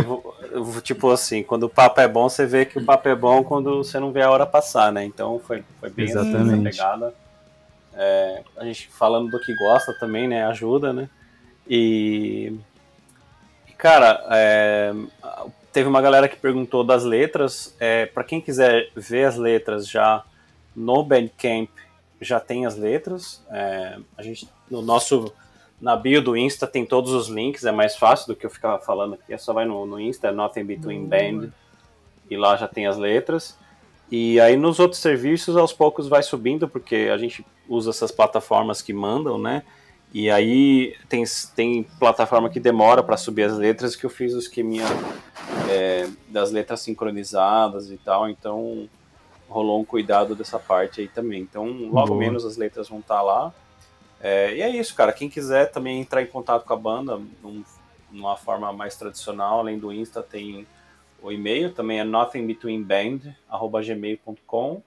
tipo assim, quando o papo é bom, você vê que o papo é bom quando você não vê a hora passar, né? Então foi, foi bem essa- essa Exatamente. pegada. É, a gente falando do que gosta também, né? Ajuda, né? E. e, Cara, é, teve uma galera que perguntou das letras. É, para quem quiser ver as letras já no Bandcamp, já tem as letras. É, a gente, no nosso na bio do Insta tem todos os links, é mais fácil do que eu ficar falando aqui. É só vai no, no Insta, é Nothing Between Band, e lá já tem as letras. E aí nos outros serviços aos poucos vai subindo, porque a gente usa essas plataformas que mandam, né? E aí tem, tem plataforma que demora para subir as letras, que eu fiz o esqueminha é, das letras sincronizadas e tal, então rolou um cuidado dessa parte aí também. Então logo Boa. menos as letras vão estar lá. É, e é isso, cara. Quem quiser também entrar em contato com a banda, num, numa forma mais tradicional, além do Insta, tem o e-mail, também é nothingbetweenband.gmail.com.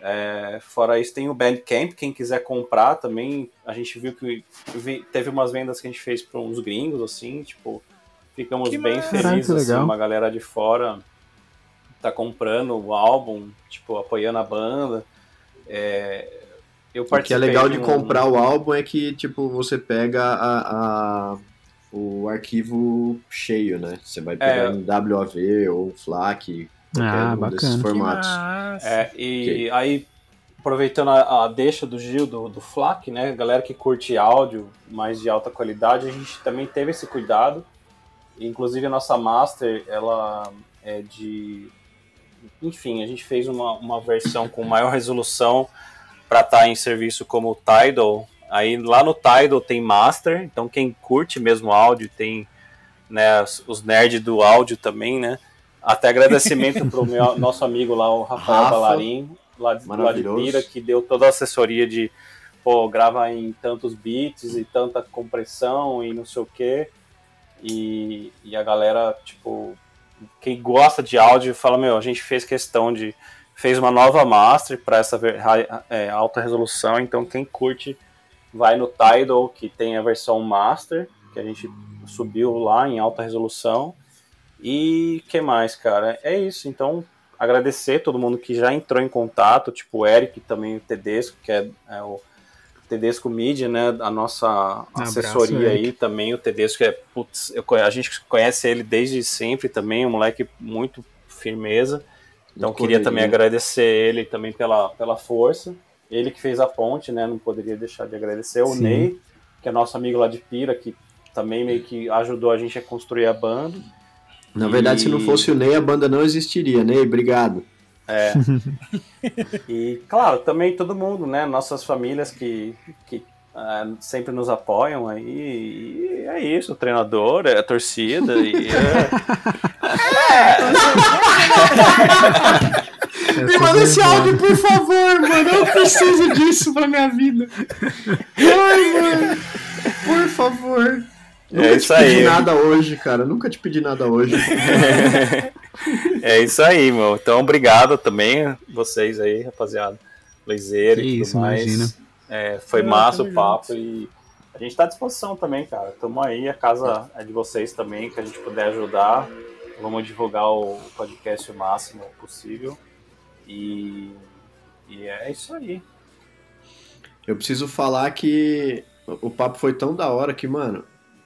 É, fora isso, tem o Bandcamp. Quem quiser comprar também, a gente viu que vi- teve umas vendas que a gente fez para uns gringos, assim, tipo, ficamos Que bem massa. Caraca, felizes, assim, uma galera de fora tá comprando o álbum, tipo, apoiando a banda. É, eu O que é legal de um- comprar o álbum é que, tipo, você pega a, a- o arquivo cheio, né? Você vai pegar É. em WAV ou FLAC, Ah, um bacana. Formatos. É, e Ok. aí, aproveitando a, a deixa do Gil, do, do FLAC, né? Galera que curte áudio mais de alta qualidade, a gente também teve esse cuidado. Inclusive a nossa Master, ela é de. Enfim, a gente fez uma, uma versão com maior resolução para estar em serviço como o Tidal. Aí lá no Tidal tem Master, então quem curte mesmo áudio tem né, os nerds do áudio também, né? Até agradecimento pro meu, nosso amigo lá, o Rafael Rafa, Balarim, lá de, lá de. Pira, que deu toda a assessoria de pô, grava em tantos bits e tanta compressão e não sei o quê. E, e a galera, tipo, quem gosta de áudio fala, meu, a gente fez questão de. fez uma nova master para essa é, alta resolução, então quem curte vai no Tidal, que tem a versão master, que a gente subiu lá em alta resolução. E que mais, cara? É isso. Então, agradecer todo mundo que já entrou em contato, tipo o Eric também, o Tedesco, que é, é o Tedesco Media, né? A nossa abraço, assessoria Eric. aí também. O Tedesco é, putz, eu a gente conhece ele desde sempre também, um moleque muito firmeza. Então, queria também agradecer ele também pela, pela força. ele que fez a ponte, né? Não poderia deixar de agradecer. O Sim. Ney, que é nosso amigo lá de Pira, que também meio que ajudou a gente a construir a banda. Na verdade, se não fosse o Ney, a banda não existiria. Ney, obrigado. É. e, claro, também todo mundo, né? Nossas famílias que, que ah, sempre nos apoiam aí. E é isso, o treinador, é a torcida. E, é, Me manda esse áudio, por favor, mano. Eu preciso disso pra minha vida. Ai, mano. Por favor. Nunca É isso te pedi aí. nada hoje, cara. Nunca te pedi nada hoje. é isso aí, meu. Então, obrigado também vocês aí, rapaziada. Luizeiro Que e tudo isso, mais. imagina. É, foi Não, massa o papo e a gente tá à disposição também, cara. Tamo aí, a casa é de vocês também, que a gente puder ajudar. Vamos divulgar o podcast o máximo possível. E, e é isso aí. Eu preciso falar que o papo foi tão da hora que, mano,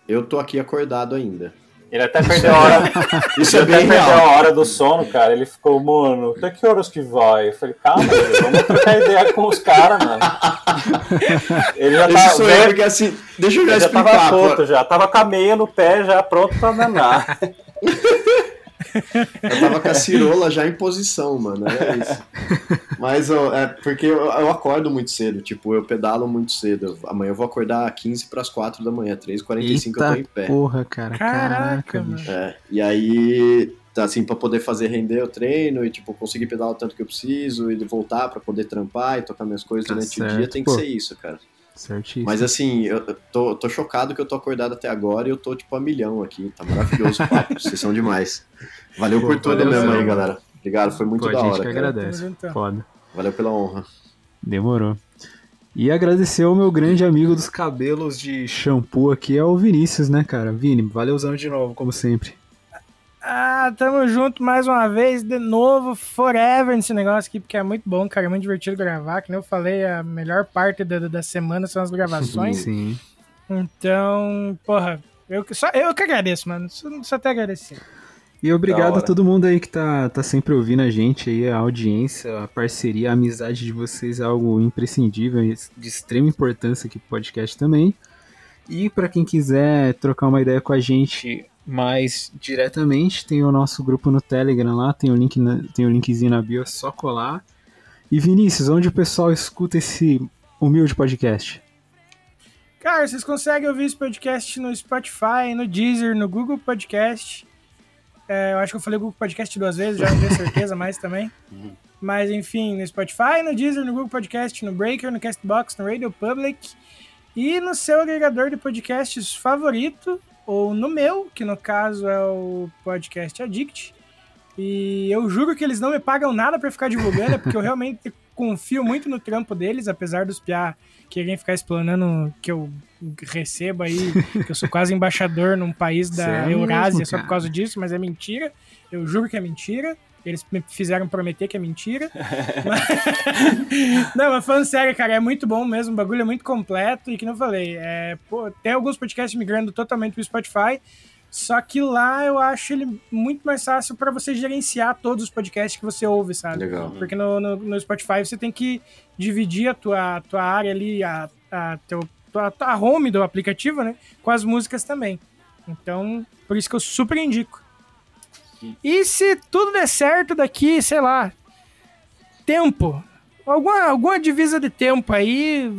eu tô aqui acordado ainda. Ele até perdeu a hora. Isso ele é bem até perdeu real. a hora do sono, cara. Ele ficou, mano, até que horas que vai? Eu falei, calma, velho, vamos trocar ideia com os caras, mano. Ele já Esse tá. porque assim, deixa eu já Ele já explicar. tava pô. puto, já tava com a meia no pé, já pronto pra danar. Eu tava com a cirola já em posição, mano. É isso. Mas ó, é porque eu, eu acordo muito cedo, tipo, eu pedalo muito cedo. Amanhã eu vou acordar 15 pras 4 da manhã, 3h45 eu tô em pé. porra, cara. Caraca, Caraca, mano. É, e aí, tá, assim, pra poder fazer render o treino e, tipo, conseguir pedalar o tanto que eu preciso e voltar pra poder trampar e tocar minhas coisas Tá durante o certo, dia, tem que pô. ser isso, cara. Certíssimo. Mas assim, eu tô, tô chocado que eu tô acordado até agora e eu tô, tipo, a milhão aqui. Tá maravilhoso o papo, vocês são demais. Valeu Pô, por tudo mesmo aí, galera. Obrigado, foi muito Pô, a da gente hora, que cara. agradece. Tamo junto. Foda. Valeu pela honra. Demorou. E agradecer ao meu grande amigo dos cabelos de shampoo aqui, é o Vinícius, né, cara? Vini, valeuzão de novo, como sempre. Ah, tamo junto mais uma vez, de novo, forever nesse negócio aqui, porque é muito bom, cara, é muito divertido gravar, que nem eu falei, a melhor parte da, da semana são as gravações, Sim. então, porra, eu, que- só, eu que agradeço, mano, só, só até agradecer. E obrigado a todo mundo aí que tá, tá sempre ouvindo a gente aí, a audiência, a parceria, a amizade de vocês é algo imprescindível, de extrema importância aqui pro podcast também. E para quem quiser trocar uma ideia com a gente mais diretamente, tem o nosso grupo no Telegram lá, tem o, link na- tem o linkzinho na bio, é só colar. E Vinícius, onde o pessoal escuta esse humilde podcast? Cara, vocês conseguem ouvir esse podcast no Spotify, no Deezer, no Google Podcast. É, eu acho que eu falei Google Podcast duas vezes, já não tenho certeza mais também. Mas enfim, no Spotify, no Deezer, no Google Podcast, no Breaker, no Castbox, no Radio Public e no seu agregador de podcasts favorito, ou no meu, que no caso é o Podcast Addict. E eu juro que eles não me pagam nada pra ficar divulgando, é porque eu realmente confio muito no trampo deles, apesar dos piá querem ficar explanando que eu recebo aí, que eu sou quase embaixador num país da é Eurásia só por causa disso, mas é mentira. Eu juro que é mentira. Eles me fizeram prometer que é mentira. Mas- Não, mas falando sério, cara, é muito bom mesmo. O bagulho é muito completo. E que não falei, é, pô, tem alguns podcasts migrando totalmente pro Spotify. Só que lá eu acho ele muito mais fácil pra você gerenciar todos os podcasts que você ouve, sabe? Legal. Porque no, no, no Spotify você tem que dividir a tua, a tua área ali, a, a, teu, tua, a home do aplicativo, né? Com as músicas também. Então, por isso que eu super indico. E se tudo der certo daqui, sei lá, tempo, alguma, alguma divisa de tempo aí,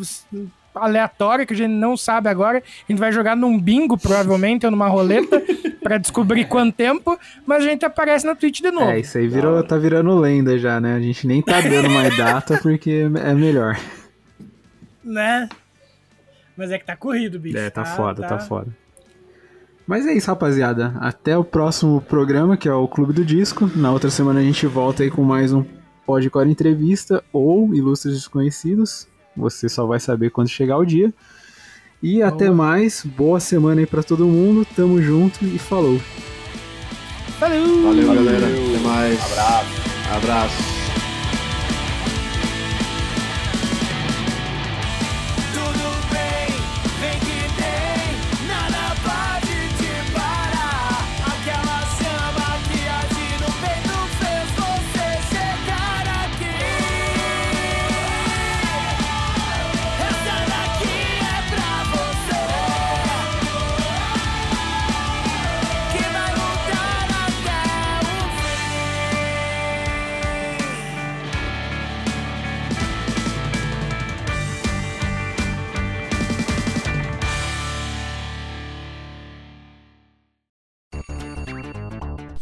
aleatória, que a gente não sabe agora, a gente vai jogar num bingo, provavelmente, ou numa roleta, pra descobrir quanto tempo, mas a gente aparece na Twitch de novo. É, isso aí virou, tá virando lenda já, né? A gente nem tá dando mais data porque é melhor. né? Mas é que tá corrido, bicho. É, tá foda, tá foda. Mas é isso, rapaziada. Até o próximo programa, que é o Clube do Disco. Na outra semana a gente volta aí com mais um Podcore Entrevista ou Ilustres Desconhecidos. Você só vai saber quando chegar o dia. E até mais. Boa semana aí pra todo mundo. Tamo junto e falou. Valeu! Valeu, galera. Até mais. Abraço. Abraço.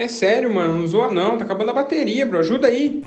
É sério, mano, não zoa não, tá acabando a bateria, bro, ajuda aí.